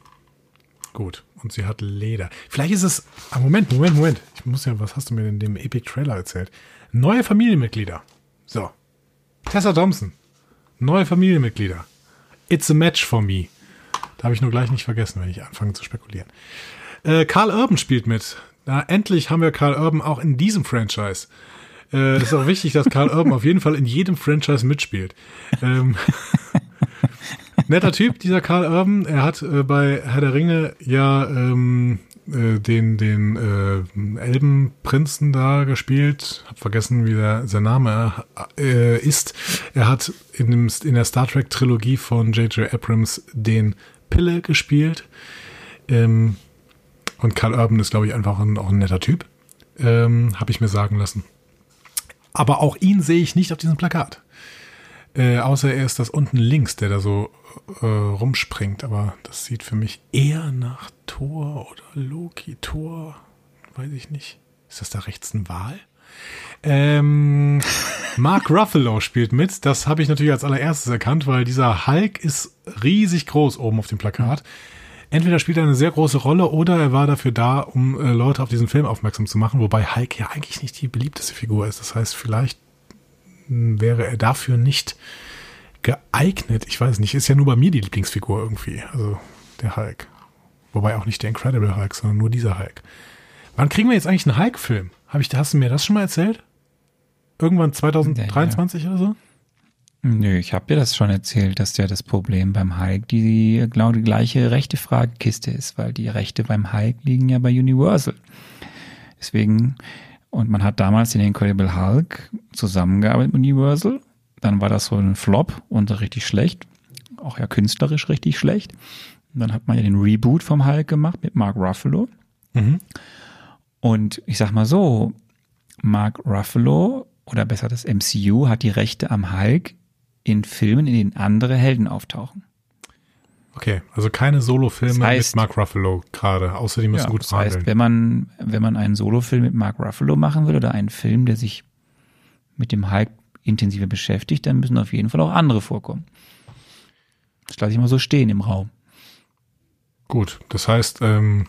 gut. Und sie hat Leder. Vielleicht ist es. Ah, Moment, Moment, Moment. Ich muss ja, was hast du mir in dem Epic Trailer erzählt? Neue Familienmitglieder. So. Tessa Thompson. Neue Familienmitglieder. It's a match for me. Da habe ich nur gleich nicht vergessen, wenn ich anfange zu spekulieren. Äh, Carl Urban spielt mit. Na, endlich haben wir Carl Urban auch in diesem Franchise. Äh, ist auch wichtig, dass Carl Urban auf jeden Fall in jedem Franchise mitspielt. Ähm, netter Typ, dieser Carl Urban. Er hat äh, bei Herr der Ringe ja ähm, äh, den, den äh, Elbenprinzen da gespielt. Hab vergessen, wie der, sein Name äh, ist. Er hat in, dem, in der Star Trek Trilogie von J.J. Abrams den Pille gespielt. Ähm, und Carl Urban ist, glaube ich, einfach ein, auch ein netter Typ. Ähm, Habe ich mir sagen lassen. Aber auch ihn sehe ich nicht auf diesem Plakat. Äh, außer er ist das unten links, der da so äh, rumspringt. Aber das sieht für mich eher nach Thor oder Loki. Thor, weiß ich nicht. Ist das da rechts ein Wal? Ähm, Mark Ruffalo spielt mit. Das habe ich natürlich als allererstes erkannt, weil dieser Hulk ist riesig groß oben auf dem Plakat. Entweder spielt er eine sehr große Rolle oder er war dafür da, um äh, Leute auf diesen Film aufmerksam zu machen, wobei Hulk ja eigentlich nicht die beliebteste Figur ist. Das heißt, vielleicht wäre er dafür nicht geeignet. Ich weiß nicht, ist ja nur bei mir die Lieblingsfigur irgendwie, also der Hulk. Wobei auch nicht der Incredible Hulk, sondern nur dieser Hulk. Wann kriegen wir jetzt eigentlich einen Hulk-Film? Hast du mir das schon mal erzählt? Irgendwann 2023 ja, ja. oder so? Nö, ich habe dir das schon erzählt, dass ja das Problem beim Hulk die genau die gleiche rechte Fragekiste ist, weil die Rechte beim Hulk liegen ja bei Universal. Deswegen und man hat damals den Incredible Hulk zusammengearbeitet mit Universal. Dann war das so ein Flop und richtig schlecht. Auch ja künstlerisch richtig schlecht. Und dann hat man ja den Reboot vom Hulk gemacht mit Mark Ruffalo. Mhm. Und ich sag mal so, Mark Ruffalo oder besser das MCU hat die Rechte am Hulk in Filmen, in denen andere Helden auftauchen. Okay, also keine Solofilme das heißt, mit Mark Ruffalo gerade, außer die müssen ja, gut das heißt, wenn man, wenn man einen Solofilm mit Mark Ruffalo machen will oder einen Film, der sich mit dem Hulk intensiver beschäftigt, dann müssen auf jeden Fall auch andere vorkommen. Das lasse ich mal so stehen im Raum. Gut, das heißt, ähm,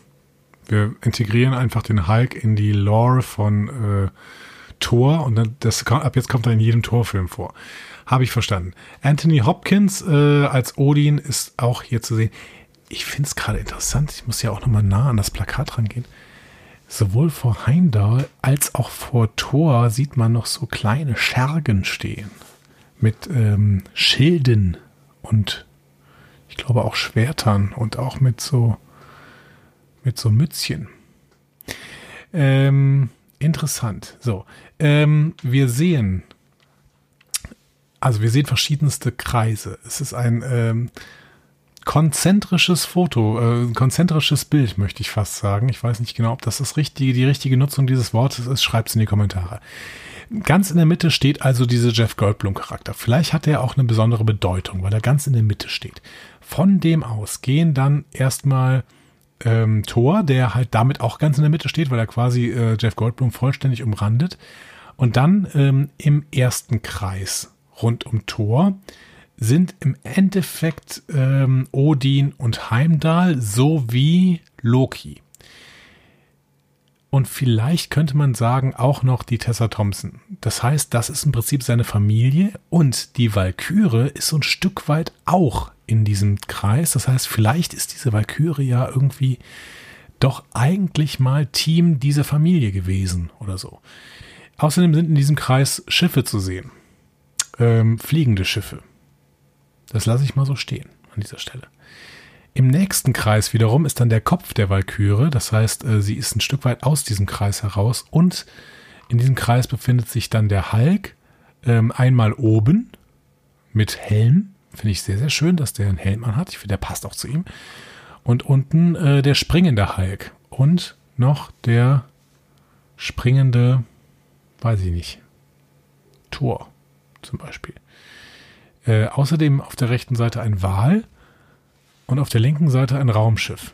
wir integrieren einfach den Hulk in die Lore von äh, Thor und dann das ab jetzt kommt er in jedem Torfilm vor. Habe ich verstanden. Anthony Hopkins äh, als Odin ist auch hier zu sehen. Ich finde es gerade interessant. Ich muss ja auch nochmal nah an das Plakat rangehen. Sowohl vor Heimdall als auch vor Thor sieht man noch so kleine Schergen stehen. Mit ähm, Schilden und ich glaube auch Schwertern und auch mit so mit so Mützchen. Ähm, interessant. So, ähm, wir sehen Also wir sehen verschiedenste Kreise. Es ist ein ähm, konzentrisches Foto, äh, konzentrisches Bild, möchte ich fast sagen. Ich weiß nicht genau, ob das, das richtige, die richtige Nutzung dieses Wortes ist. Schreibt es in die Kommentare. Ganz in der Mitte steht also dieser Jeff Goldblum-Charakter. Vielleicht hat er auch eine besondere Bedeutung, weil er ganz in der Mitte steht. Von dem aus gehen dann erstmal ähm, Thor, der halt damit auch ganz in der Mitte steht, weil er quasi äh, Jeff Goldblum vollständig umrandet. Und dann ähm, im ersten Kreis rund um Thor sind im Endeffekt ähm, Odin und Heimdall sowie Loki. Und vielleicht könnte man sagen, auch noch die Tessa Thompson. Das heißt, das ist im Prinzip seine Familie und die Valkyrie ist so ein Stück weit auch in diesem Kreis. Das heißt, vielleicht ist diese Valkyrie ja irgendwie doch eigentlich mal Team dieser Familie gewesen oder so. Außerdem sind in diesem Kreis Schiffe zu sehen. Ähm, fliegende Schiffe. Das lasse ich mal so stehen an dieser Stelle. Im nächsten Kreis wiederum ist dann der Kopf der Walküre. Das heißt, äh, sie ist ein Stück weit aus diesem Kreis heraus. Und in diesem Kreis befindet sich dann der Hulk. Ähm, einmal oben mit Helm. Finde ich sehr, sehr schön, dass der einen Helm anhat. Ich finde, der passt auch zu ihm. Und unten äh, der springende Hulk. Und noch der springende, weiß ich nicht, Tor zum Beispiel. Äh, außerdem auf der rechten Seite ein Wal und auf der linken Seite ein Raumschiff.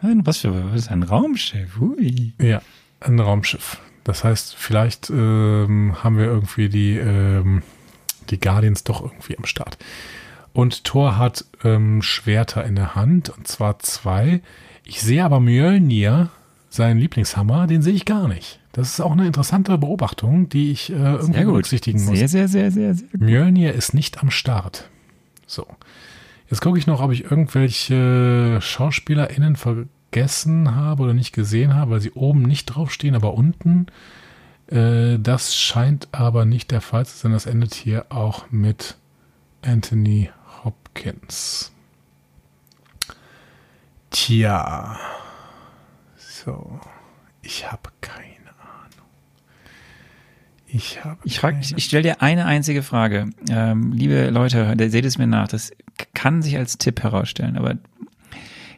Was für was ist ein Raumschiff? Ui. Ja, ein Raumschiff. Das heißt, vielleicht ähm, haben wir irgendwie die, ähm, die Guardians doch irgendwie am Start. Und Thor hat ähm, Schwerter in der Hand, und zwar zwei. Ich sehe aber Mjölnir, seinen Lieblingshammer, den sehe ich gar nicht. Das ist auch eine interessante Beobachtung, die ich äh, irgendwie berücksichtigen muss. Sehr, sehr, sehr, sehr, sehr gut. Mjölnir ist nicht am Start. So. Jetzt gucke ich noch, ob ich irgendwelche SchauspielerInnen vergessen habe oder nicht gesehen habe, weil sie oben nicht draufstehen, aber unten. Äh, das scheint aber nicht der Fall zu sein. Das endet hier auch mit Anthony Hopkins. Tja. So. Ich habe keine ich habe. Ich, frag, ich, ich stelle dir eine einzige Frage. Ähm, liebe Leute, seht es mir nach. Das kann sich als Tipp herausstellen. Aber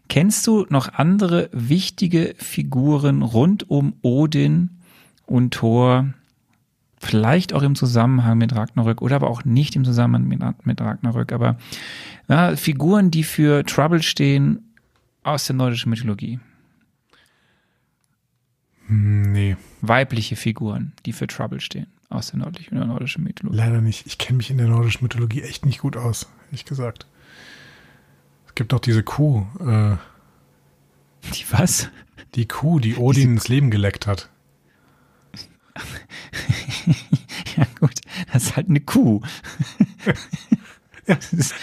kennst du noch andere wichtige Figuren rund um Odin und Thor? Vielleicht auch im Zusammenhang mit Ragnarök oder aber auch nicht im Zusammenhang mit, mit Ragnarök. Aber ja, Figuren, die für Trouble stehen aus der nordischen Mythologie. Hm, nee. Weibliche Figuren, die für Trouble stehen, aus der nördlichen oder nordischen Mythologie. Leider nicht. Ich kenne mich in der nordischen Mythologie echt nicht gut aus, ehrlich gesagt. Es gibt doch diese Kuh. Äh, die was? Die Kuh, die Odin ins Leben geleckt hat. ja gut, das ist halt eine Kuh. Ja,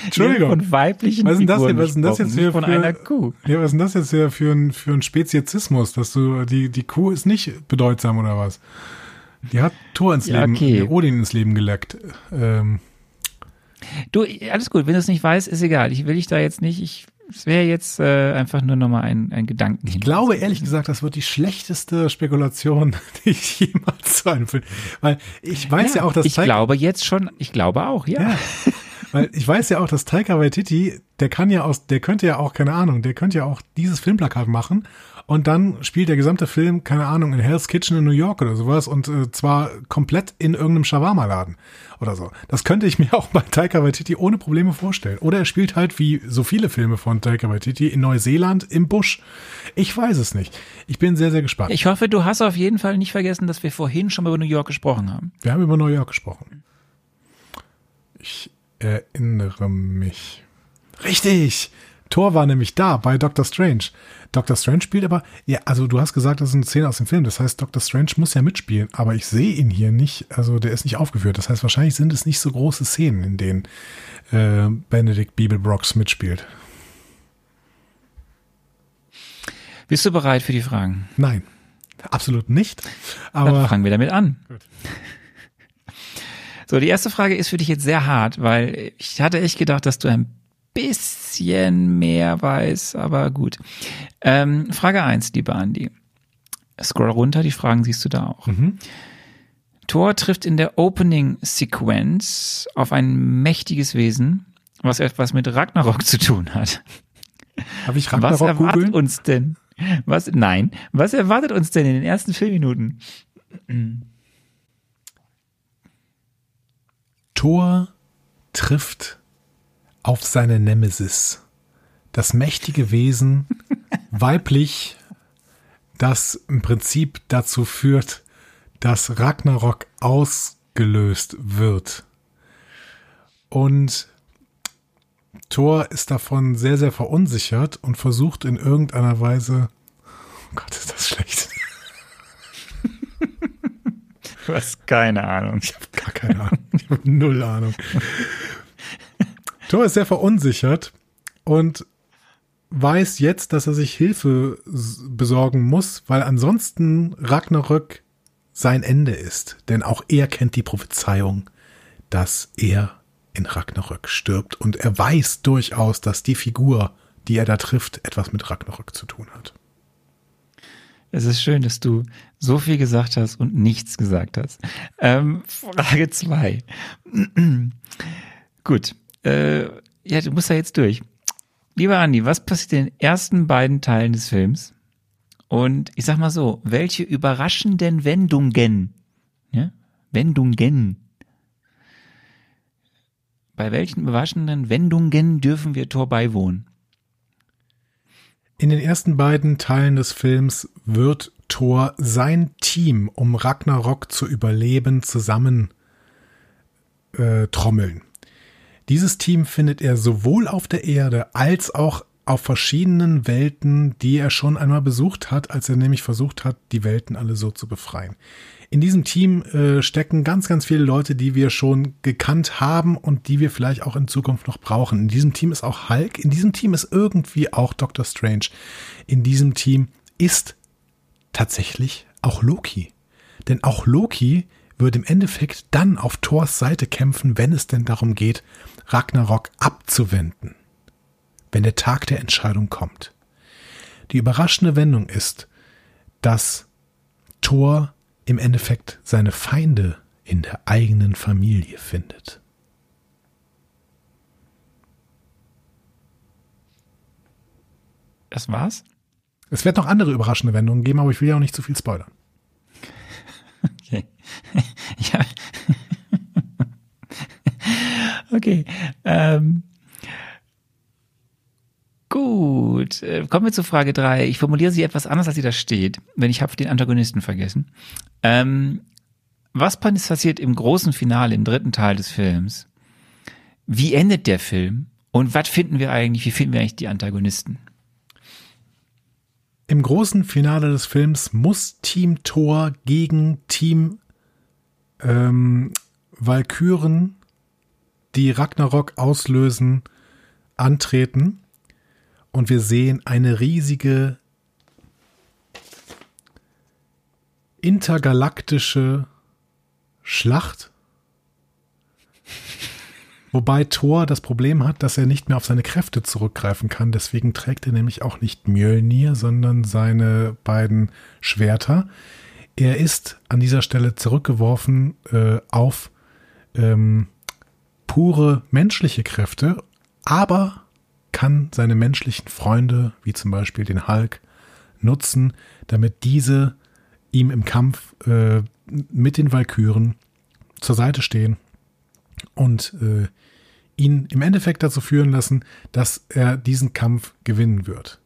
Entschuldigung. Von weiblichen was ist das, was ist das jetzt für, von für, einer Kuh. Ja, was ist denn das jetzt für, für, ein, für ein Speziesismus, dass du, die, die Kuh ist nicht bedeutsam oder was? Die hat Thor ins ja, Leben, okay. Odin ins Leben geleckt. Ähm. Du, alles gut, wenn du es nicht weißt, ist egal. Ich will dich da jetzt nicht, ich, es wäre jetzt äh, einfach nur nochmal ein, ein Gedanken. Ich glaube ehrlich gesagt, das wird die schlechteste Spekulation, die ich jemals zu einem Film, weil ich weiß ja, ja auch, dass ich glaube jetzt schon, ich glaube auch, ja. ja. Weil ich weiß ja auch, dass Taika Waititi, der kann ja aus, der könnte ja auch, keine Ahnung, der könnte ja auch dieses Filmplakat machen und dann spielt der gesamte Film, keine Ahnung, in Hell's Kitchen in New York oder sowas und äh, zwar komplett in irgendeinem Shawarma-Laden oder so. Das könnte ich mir auch bei Taika Waititi ohne Probleme vorstellen. Oder er spielt halt wie so viele Filme von Taika Waititi in Neuseeland im Busch. Ich weiß es nicht. Ich bin sehr, sehr gespannt. Ich hoffe, du hast auf jeden Fall nicht vergessen, dass wir vorhin schon mal über New York gesprochen haben. Wir haben über New York gesprochen. Ich erinnere mich. Richtig! Thor war nämlich da bei Doctor Strange. Doctor Strange spielt aber, ja, also du hast gesagt, das ist eine Szene aus dem Film. Das heißt, Doctor Strange muss ja mitspielen, aber ich sehe ihn hier nicht, also der ist nicht aufgeführt. Das heißt, wahrscheinlich sind es nicht so große Szenen, in denen äh, Benedict Beeblebrox mitspielt. Bist du bereit für die Fragen? Nein, absolut nicht. Aber Dann fangen wir damit an. Gut. So, die erste Frage ist für dich jetzt sehr hart, weil ich hatte echt gedacht, dass du ein bisschen mehr weißt, aber gut. Ähm, Frage eins, liebe Andi. Scroll runter, die Fragen siehst du da auch. Mhm. Thor trifft in der Opening-Sequenz auf ein mächtiges Wesen, was etwas mit Ragnarok zu tun hat. Habe ich Ragnarok Was erwartet googeln? uns denn? Was, nein, was erwartet uns denn in den ersten Filmminuten? Thor trifft auf seine Nemesis. Das mächtige Wesen, weiblich, das im Prinzip dazu führt, dass Ragnarok ausgelöst wird. Und Thor ist davon sehr, sehr verunsichert und versucht in irgendeiner Weise, oh Gott, ist das schlecht. Du hast keine Ahnung. Ich habe gar keine Ahnung. Ich habe null Ahnung. Thor ist sehr verunsichert und weiß jetzt, dass er sich Hilfe besorgen muss, weil ansonsten Ragnarök sein Ende ist. Denn auch er kennt die Prophezeiung, dass er in Ragnarök stirbt. Und er weiß durchaus, dass die Figur, die er da trifft, etwas mit Ragnarök zu tun hat. Es ist schön, dass du so viel gesagt hast und nichts gesagt hast. Ähm, Frage zwei. Gut. Äh, ja, du musst da jetzt durch. Lieber Andi, was passiert in den ersten beiden Teilen des Films? Und ich sag mal so, welche überraschenden Wendungen, ja, Wendungen, bei welchen überraschenden Wendungen dürfen wir Tor beiwohnen? In den ersten beiden Teilen des Films wird Thor sein Team, um Ragnarok zu überleben, zusammen äh, trommeln. Dieses Team findet er sowohl auf der Erde als auch auf verschiedenen Welten, die er schon einmal besucht hat, als er nämlich versucht hat, die Welten alle so zu befreien. In diesem Team äh, stecken ganz, ganz viele Leute, die wir schon gekannt haben und die wir vielleicht auch in Zukunft noch brauchen. In diesem Team ist auch Hulk, in diesem Team ist irgendwie auch Doctor Strange. In diesem Team ist tatsächlich auch Loki. Denn auch Loki wird im Endeffekt dann auf Thors Seite kämpfen, wenn es denn darum geht, Ragnarok abzuwenden. Wenn der Tag der Entscheidung kommt. Die überraschende Wendung ist, dass Thor im Endeffekt seine Feinde in der eigenen Familie findet. Das war's? Es wird noch andere überraschende Wendungen geben, aber ich will ja auch nicht zu viel spoilern. Okay. ja. okay. Ähm. Gut, äh, kommen wir zu Frage drei. Ich formuliere sie etwas anders, als sie da steht, wenn ich habe den Antagonisten vergessen. Ähm, was passiert im großen Finale, im dritten Teil des Films? Wie endet der Film? Und was finden wir eigentlich, wie finden wir eigentlich die Antagonisten? Im großen Finale des Films muss Team Thor gegen Team ähm, Valkyren, die Ragnarok auslösen, antreten. Und wir sehen eine riesige intergalaktische Schlacht. Wobei Thor das Problem hat, dass er nicht mehr auf seine Kräfte zurückgreifen kann. Deswegen trägt er nämlich auch nicht Mjölnir, sondern seine beiden Schwerter. Er ist an dieser Stelle zurückgeworfen äh, auf ähm, pure menschliche Kräfte, aber kann seine menschlichen Freunde, wie zum Beispiel den Hulk, nutzen, damit diese ihm im Kampf äh, mit den Valkyren zur Seite stehen und äh, ihn im Endeffekt dazu führen lassen, dass er diesen Kampf gewinnen wird.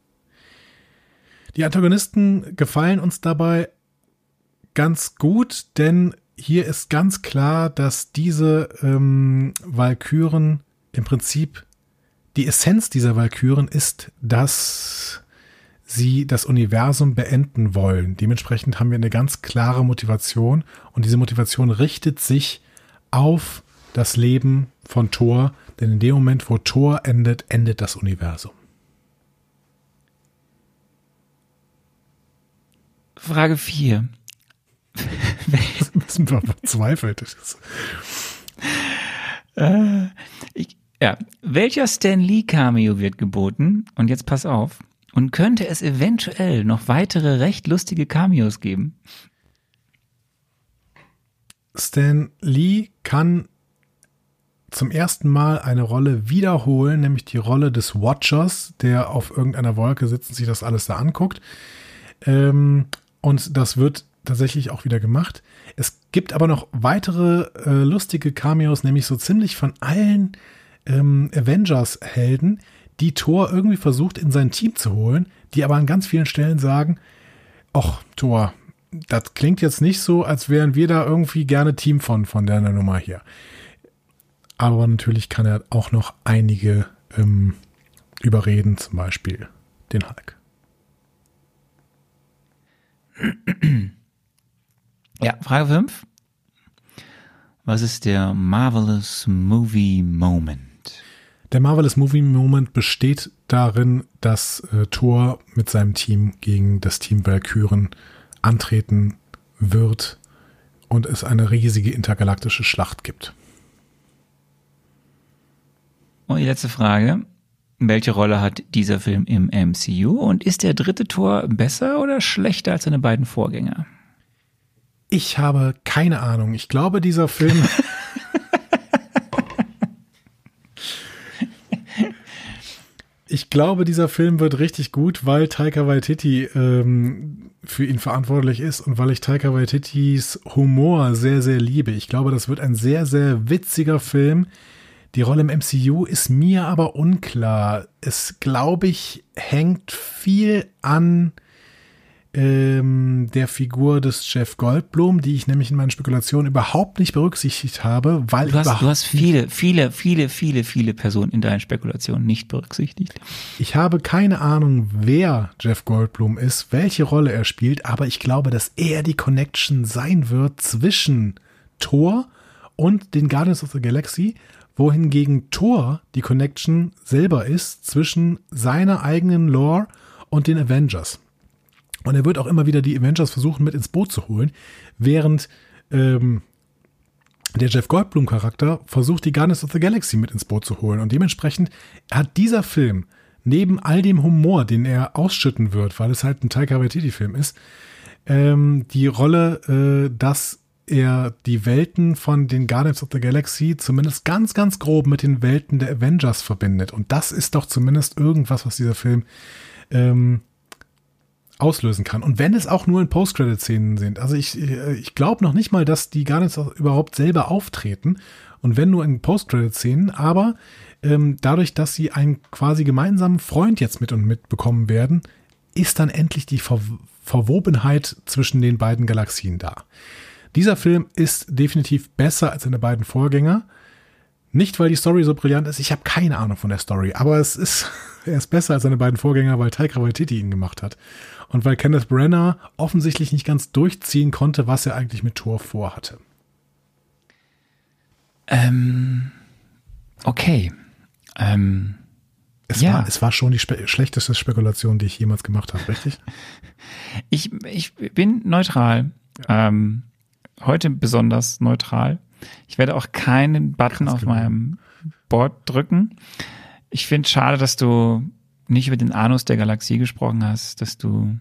Die Antagonisten gefallen uns dabei ganz gut, denn hier ist ganz klar, dass diese ähm, Valkyren im Prinzip die Essenz dieser Valkyren ist, dass sie das Universum beenden wollen. Dementsprechend haben wir eine ganz klare Motivation und diese Motivation richtet sich auf das Leben von Thor, denn in dem Moment, wo Thor endet, endet das Universum. Frage 4. Das sind wir verzweifelt. Das ist- Äh, ich, ja, welcher Stan Lee Cameo wird geboten? Und jetzt pass auf. Und könnte es eventuell noch weitere recht lustige Cameos geben? Stan Lee kann zum ersten Mal eine Rolle wiederholen, nämlich die Rolle des Watchers, der auf irgendeiner Wolke sitzt und sich das alles da anguckt. Ähm, und das wird tatsächlich auch wieder gemacht. Es gibt aber noch weitere äh, lustige Cameos, nämlich so ziemlich von allen ähm, Avengers-Helden, die Thor irgendwie versucht in sein Team zu holen, die aber an ganz vielen Stellen sagen, ach, Thor, das klingt jetzt nicht so, als wären wir da irgendwie gerne Team von, von der Nummer hier. Aber natürlich kann er auch noch einige ähm, überreden, zum Beispiel den Hulk. Ja, Frage 5. Was ist der Marvelous Movie Moment? Der Marvelous Movie Moment besteht darin, dass äh, Thor mit seinem Team gegen das Team Valkyren antreten wird und es eine riesige intergalaktische Schlacht gibt. Und die letzte Frage. Welche Rolle hat dieser Film im MCU und ist der dritte Tor besser oder schlechter als seine beiden Vorgänger? Ich habe keine Ahnung. Ich glaube, dieser Film. ich glaube, dieser Film wird richtig gut, weil Taika Waititi ähm, für ihn verantwortlich ist und weil ich Taika Waititis Humor sehr, sehr liebe. Ich glaube, das wird ein sehr, sehr witziger Film. Die Rolle im MCU ist mir aber unklar. Es, glaube ich, hängt viel an ähm, der Figur des Jeff Goldblum, die ich nämlich in meinen Spekulationen überhaupt nicht berücksichtigt habe, weil du hast, du hast viele, viele, viele, viele, viele Personen in deinen Spekulationen nicht berücksichtigt. Ich habe keine Ahnung, wer Jeff Goldblum ist, welche Rolle er spielt, aber ich glaube, dass er die Connection sein wird zwischen Thor und den Guardians of the Galaxy, wohingegen Thor die Connection selber ist zwischen seiner eigenen Lore und den Avengers. Und er wird auch immer wieder die Avengers versuchen mit ins Boot zu holen, während ähm, der Jeff Goldblum-Charakter versucht, die Guardians of the Galaxy mit ins Boot zu holen. Und dementsprechend hat dieser Film neben all dem Humor, den er ausschütten wird, weil es halt ein Taika Waititi-Film ist, ähm, die Rolle, äh, dass er die Welten von den Guardians of the Galaxy zumindest ganz, ganz grob mit den Welten der Avengers verbindet. Und das ist doch zumindest irgendwas, was dieser Film ähm, auslösen kann. Und wenn es auch nur in Post-Credit-Szenen sind. Also ich, ich glaube noch nicht mal, dass die gar nicht überhaupt selber auftreten. Und wenn nur in Post-Credit-Szenen, aber ähm, dadurch, dass sie einen quasi gemeinsamen Freund jetzt mit und mit bekommen werden, ist dann endlich die Ver Verwobenheit zwischen den beiden Galaxien da. Dieser Film ist definitiv besser als seine beiden Vorgänger. Nicht, weil die Story so brillant ist, ich habe keine Ahnung von der Story, aber es ist, er ist besser als seine beiden Vorgänger, weil Taika Waititi ihn gemacht hat und weil Kenneth Brenner offensichtlich nicht ganz durchziehen konnte, was er eigentlich mit Thor vorhatte. Ähm, okay. Ähm, es, ja. war, es war schon die spe schlechteste Spekulation, die ich jemals gemacht habe, richtig? ich, ich bin neutral. Ja. Ähm, heute besonders neutral. Ich werde auch keinen Button Krass auf meinem Board drücken. Ich finde es schade, dass du nicht über den Anus der Galaxie gesprochen hast, dass du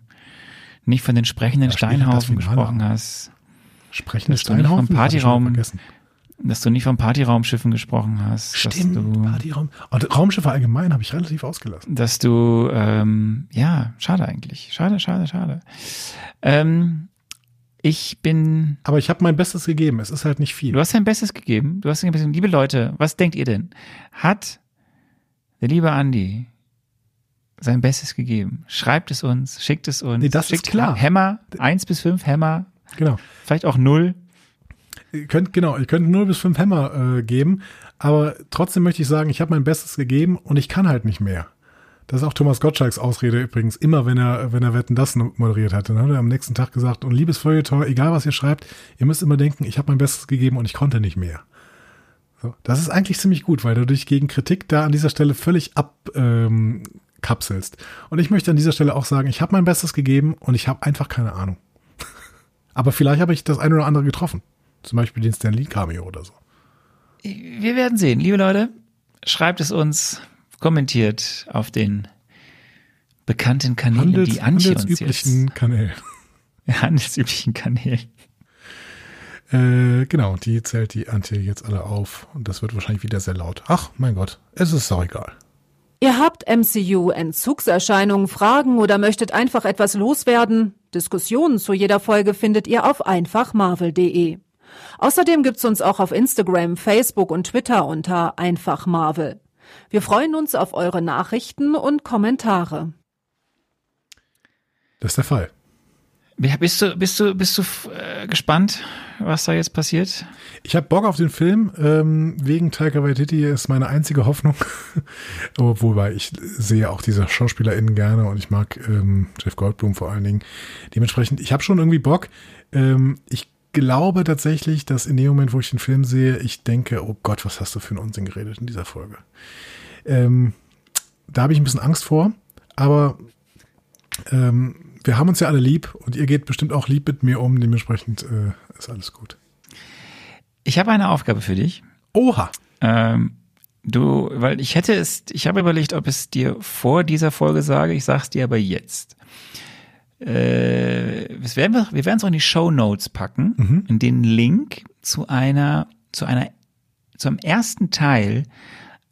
nicht von den sprechenden ja, Steinhaufen gesprochen hast. Sprechende Steinhaufen? Vom Partyraum, dass du nicht von Partyraumschiffen gesprochen hast. Stimmt, du, Partyraum. Und Raumschiffe allgemein habe ich relativ ausgelassen. Dass du, ähm, ja, schade eigentlich. Schade, schade, schade. Ähm, ich bin. Aber ich habe mein Bestes gegeben. Es ist halt nicht viel. Du hast dein Bestes gegeben. Du hast dein Bestes. Liebe Leute, was denkt ihr denn? Hat der liebe Andi sein Bestes gegeben. Schreibt es uns, schickt es uns. Nee, das schickt ist klar. Hämmer, eins bis fünf Hämmer. Genau. Vielleicht auch null. Ihr könnt, genau, ihr könnt null bis fünf Hämmer äh, geben, aber trotzdem möchte ich sagen, ich habe mein Bestes gegeben und ich kann halt nicht mehr. Das ist auch Thomas Gottschalks Ausrede übrigens, immer wenn er, wenn er Wetten das moderiert hatte. Dann hat er am nächsten Tag gesagt, und liebes Feuilleton, egal was ihr schreibt, ihr müsst immer denken, ich habe mein Bestes gegeben und ich konnte nicht mehr. So, das ist eigentlich ziemlich gut, weil du dich gegen Kritik da an dieser Stelle völlig ab, ähm, kapselst. Und ich möchte an dieser Stelle auch sagen, ich habe mein Bestes gegeben und ich habe einfach keine Ahnung. Aber vielleicht habe ich das eine oder andere getroffen. Zum Beispiel den Stan Lee Cameo oder so. Wir werden sehen. Liebe Leute, schreibt es uns, kommentiert auf den bekannten Kanälen, Handels, die Antje handelsüblichen uns Kanälen. handelsüblichen Kanälen. Äh, genau, die zählt die Antje jetzt alle auf und das wird wahrscheinlich wieder sehr laut. Ach, mein Gott, es ist auch egal. Ihr habt MCU-Entzugserscheinungen, Fragen oder möchtet einfach etwas loswerden? Diskussionen zu jeder Folge findet ihr auf einfachmarvel.de. Außerdem gibt's uns auch auf Instagram, Facebook und Twitter unter einfachmarvel. Wir freuen uns auf eure Nachrichten und Kommentare. Das ist der Fall. Bist du, bist du, bist du äh, gespannt, was da jetzt passiert? Ich habe Bock auf den Film. Ähm, wegen Taika Waititi ist meine einzige Hoffnung. Wobei ich sehe auch diese SchauspielerInnen gerne und ich mag ähm, Jeff Goldblum vor allen Dingen. Dementsprechend, ich habe schon irgendwie Bock. Ähm, ich glaube tatsächlich, dass in dem Moment, wo ich den Film sehe, ich denke, oh Gott, was hast du für einen Unsinn geredet in dieser Folge. Ähm, da habe ich ein bisschen Angst vor, aber ähm, wir haben uns ja alle lieb und ihr geht bestimmt auch lieb mit mir um. Dementsprechend äh, ist alles gut. Ich habe eine Aufgabe für dich. Oha. Ähm, du, weil ich hätte es, ich habe überlegt, ob es dir vor dieser Folge sage. Ich sag's dir aber jetzt. Äh, das werden wir, wir werden es auch in die Show Notes packen, mhm. in den Link zu einer, zu einer, zum ersten Teil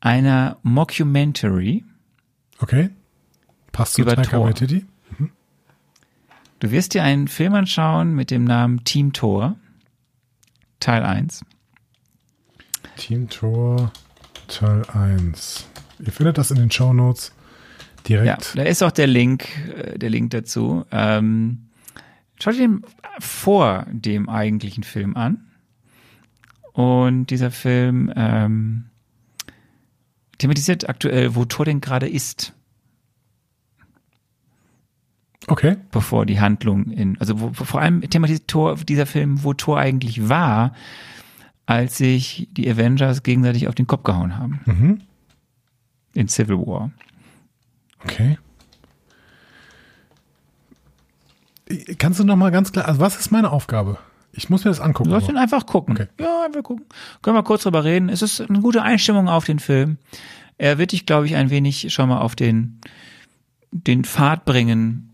einer Mockumentary. Okay. Passt zu Taika Waititi? Du wirst dir einen Film anschauen mit dem Namen Team Tor, Teil 1. Team Tor, Teil 1. Ihr findet das in den Show Notes direkt. Ja, da ist auch der Link, äh, der Link dazu. Ähm, schau dir den vor dem eigentlichen Film an. Und dieser Film ähm, thematisiert aktuell, wo Tor denn gerade ist. Okay. Bevor die Handlung in, also wo, vor allem thematisiert Tor, dieser Film, wo Tor eigentlich war, als sich die Avengers gegenseitig auf den Kopf gehauen haben. Mhm. In Civil War. Okay. Kannst du noch mal ganz klar, also was ist meine Aufgabe? Ich muss mir das angucken. Du sollst ihn einfach gucken. Okay. Ja, einfach gucken. Können wir kurz drüber reden. Es ist eine gute Einstimmung auf den Film. Er wird dich, glaube ich, ein wenig schon mal auf den, den Pfad bringen,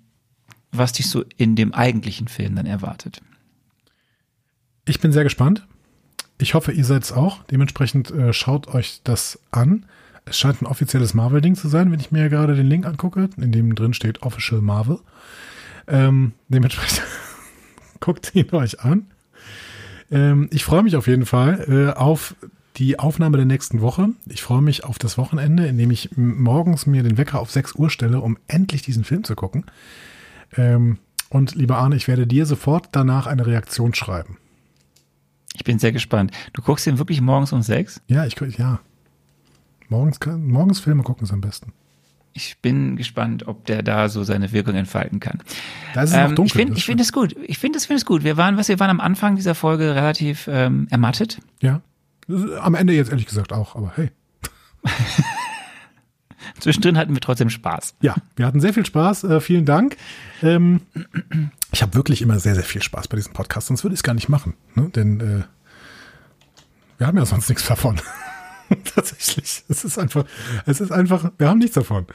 was dich so in dem eigentlichen Film dann erwartet. Ich bin sehr gespannt. Ich hoffe, ihr seid es auch. Dementsprechend äh, schaut euch das an. Es scheint ein offizielles Marvel-Ding zu sein, wenn ich mir gerade den Link angucke, in dem drin steht Official Marvel. Ähm, dementsprechend guckt ihn euch an. Ähm, ich freue mich auf jeden Fall äh, auf die Aufnahme der nächsten Woche. Ich freue mich auf das Wochenende, in dem ich morgens mir den Wecker auf 6 Uhr stelle, um endlich diesen Film zu gucken. Ähm, und lieber Arne, ich werde dir sofort danach eine Reaktion schreiben. Ich bin sehr gespannt. Du guckst ihn wirklich morgens um sechs? Ja, ich ja. Morgens, morgens Filme gucken ist am besten. Ich bin gespannt, ob der da so seine Wirkung entfalten kann. Da ist es ähm, noch dunkel. Ich finde, es gut. Ich finde es, finde es gut. Wir waren, was wir waren am Anfang dieser Folge relativ ähm, ermattet. Ja. Am Ende jetzt ehrlich gesagt auch, aber hey. Zwischendrin hatten wir trotzdem Spaß. Ja, wir hatten sehr viel Spaß. Äh, vielen Dank. Ähm, ich habe wirklich immer sehr, sehr viel Spaß bei diesem Podcast, sonst würde ich es gar nicht machen. Ne? Denn äh, wir haben ja sonst nichts davon. Tatsächlich. Es ist einfach, es ist einfach, wir haben nichts davon.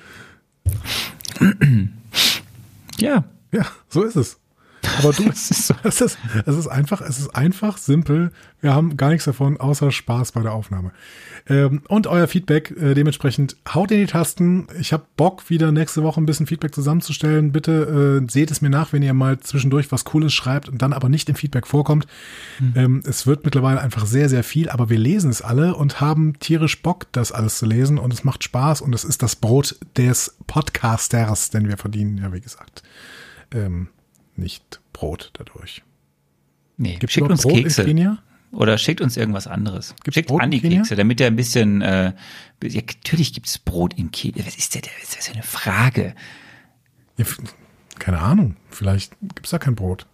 Ja. Ja, so ist es. Aber du, es ist, es, ist, es ist einfach, es ist einfach simpel. Wir haben gar nichts davon, außer Spaß bei der Aufnahme. Ähm, und euer Feedback äh, dementsprechend haut in die Tasten. Ich habe Bock, wieder nächste Woche ein bisschen Feedback zusammenzustellen. Bitte äh, seht es mir nach, wenn ihr mal zwischendurch was Cooles schreibt und dann aber nicht im Feedback vorkommt. Mhm. Ähm, es wird mittlerweile einfach sehr, sehr viel, aber wir lesen es alle und haben tierisch Bock, das alles zu lesen und es macht Spaß und es ist das Brot des Podcasters, denn wir verdienen ja, wie gesagt, ähm, nicht Brot dadurch. Nee, Gibt's schickt uns Brot Kekse. Oder schickt uns irgendwas anderes. Gibt's schickt Brot Andi Kekse, damit er ein bisschen, äh, ja, natürlich gibt's Brot in Kekse. Was ist denn, das ist ja eine Frage. Ja, keine Ahnung, vielleicht gibt's da kein Brot.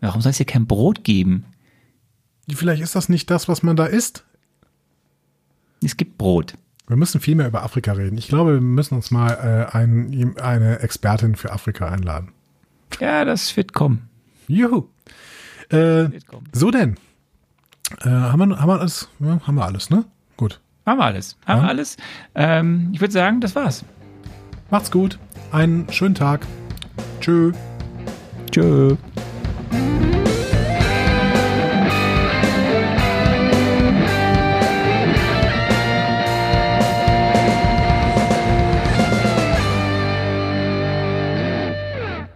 Warum soll es hier kein Brot geben? Vielleicht ist das nicht das, was man da isst. Es gibt Brot. Wir müssen viel mehr über Afrika reden. Ich glaube, wir müssen uns mal äh, ein, eine Expertin für Afrika einladen. Ja, das wird kommen. Juhu. Äh, so denn. Äh, haben, wir, haben wir alles? Ja, haben wir alles, ne? Gut. Haben wir alles. Haben ja. wir alles. Ähm, ich würde sagen, das war's. Macht's gut. Einen schönen Tag. Tschö. Tschö.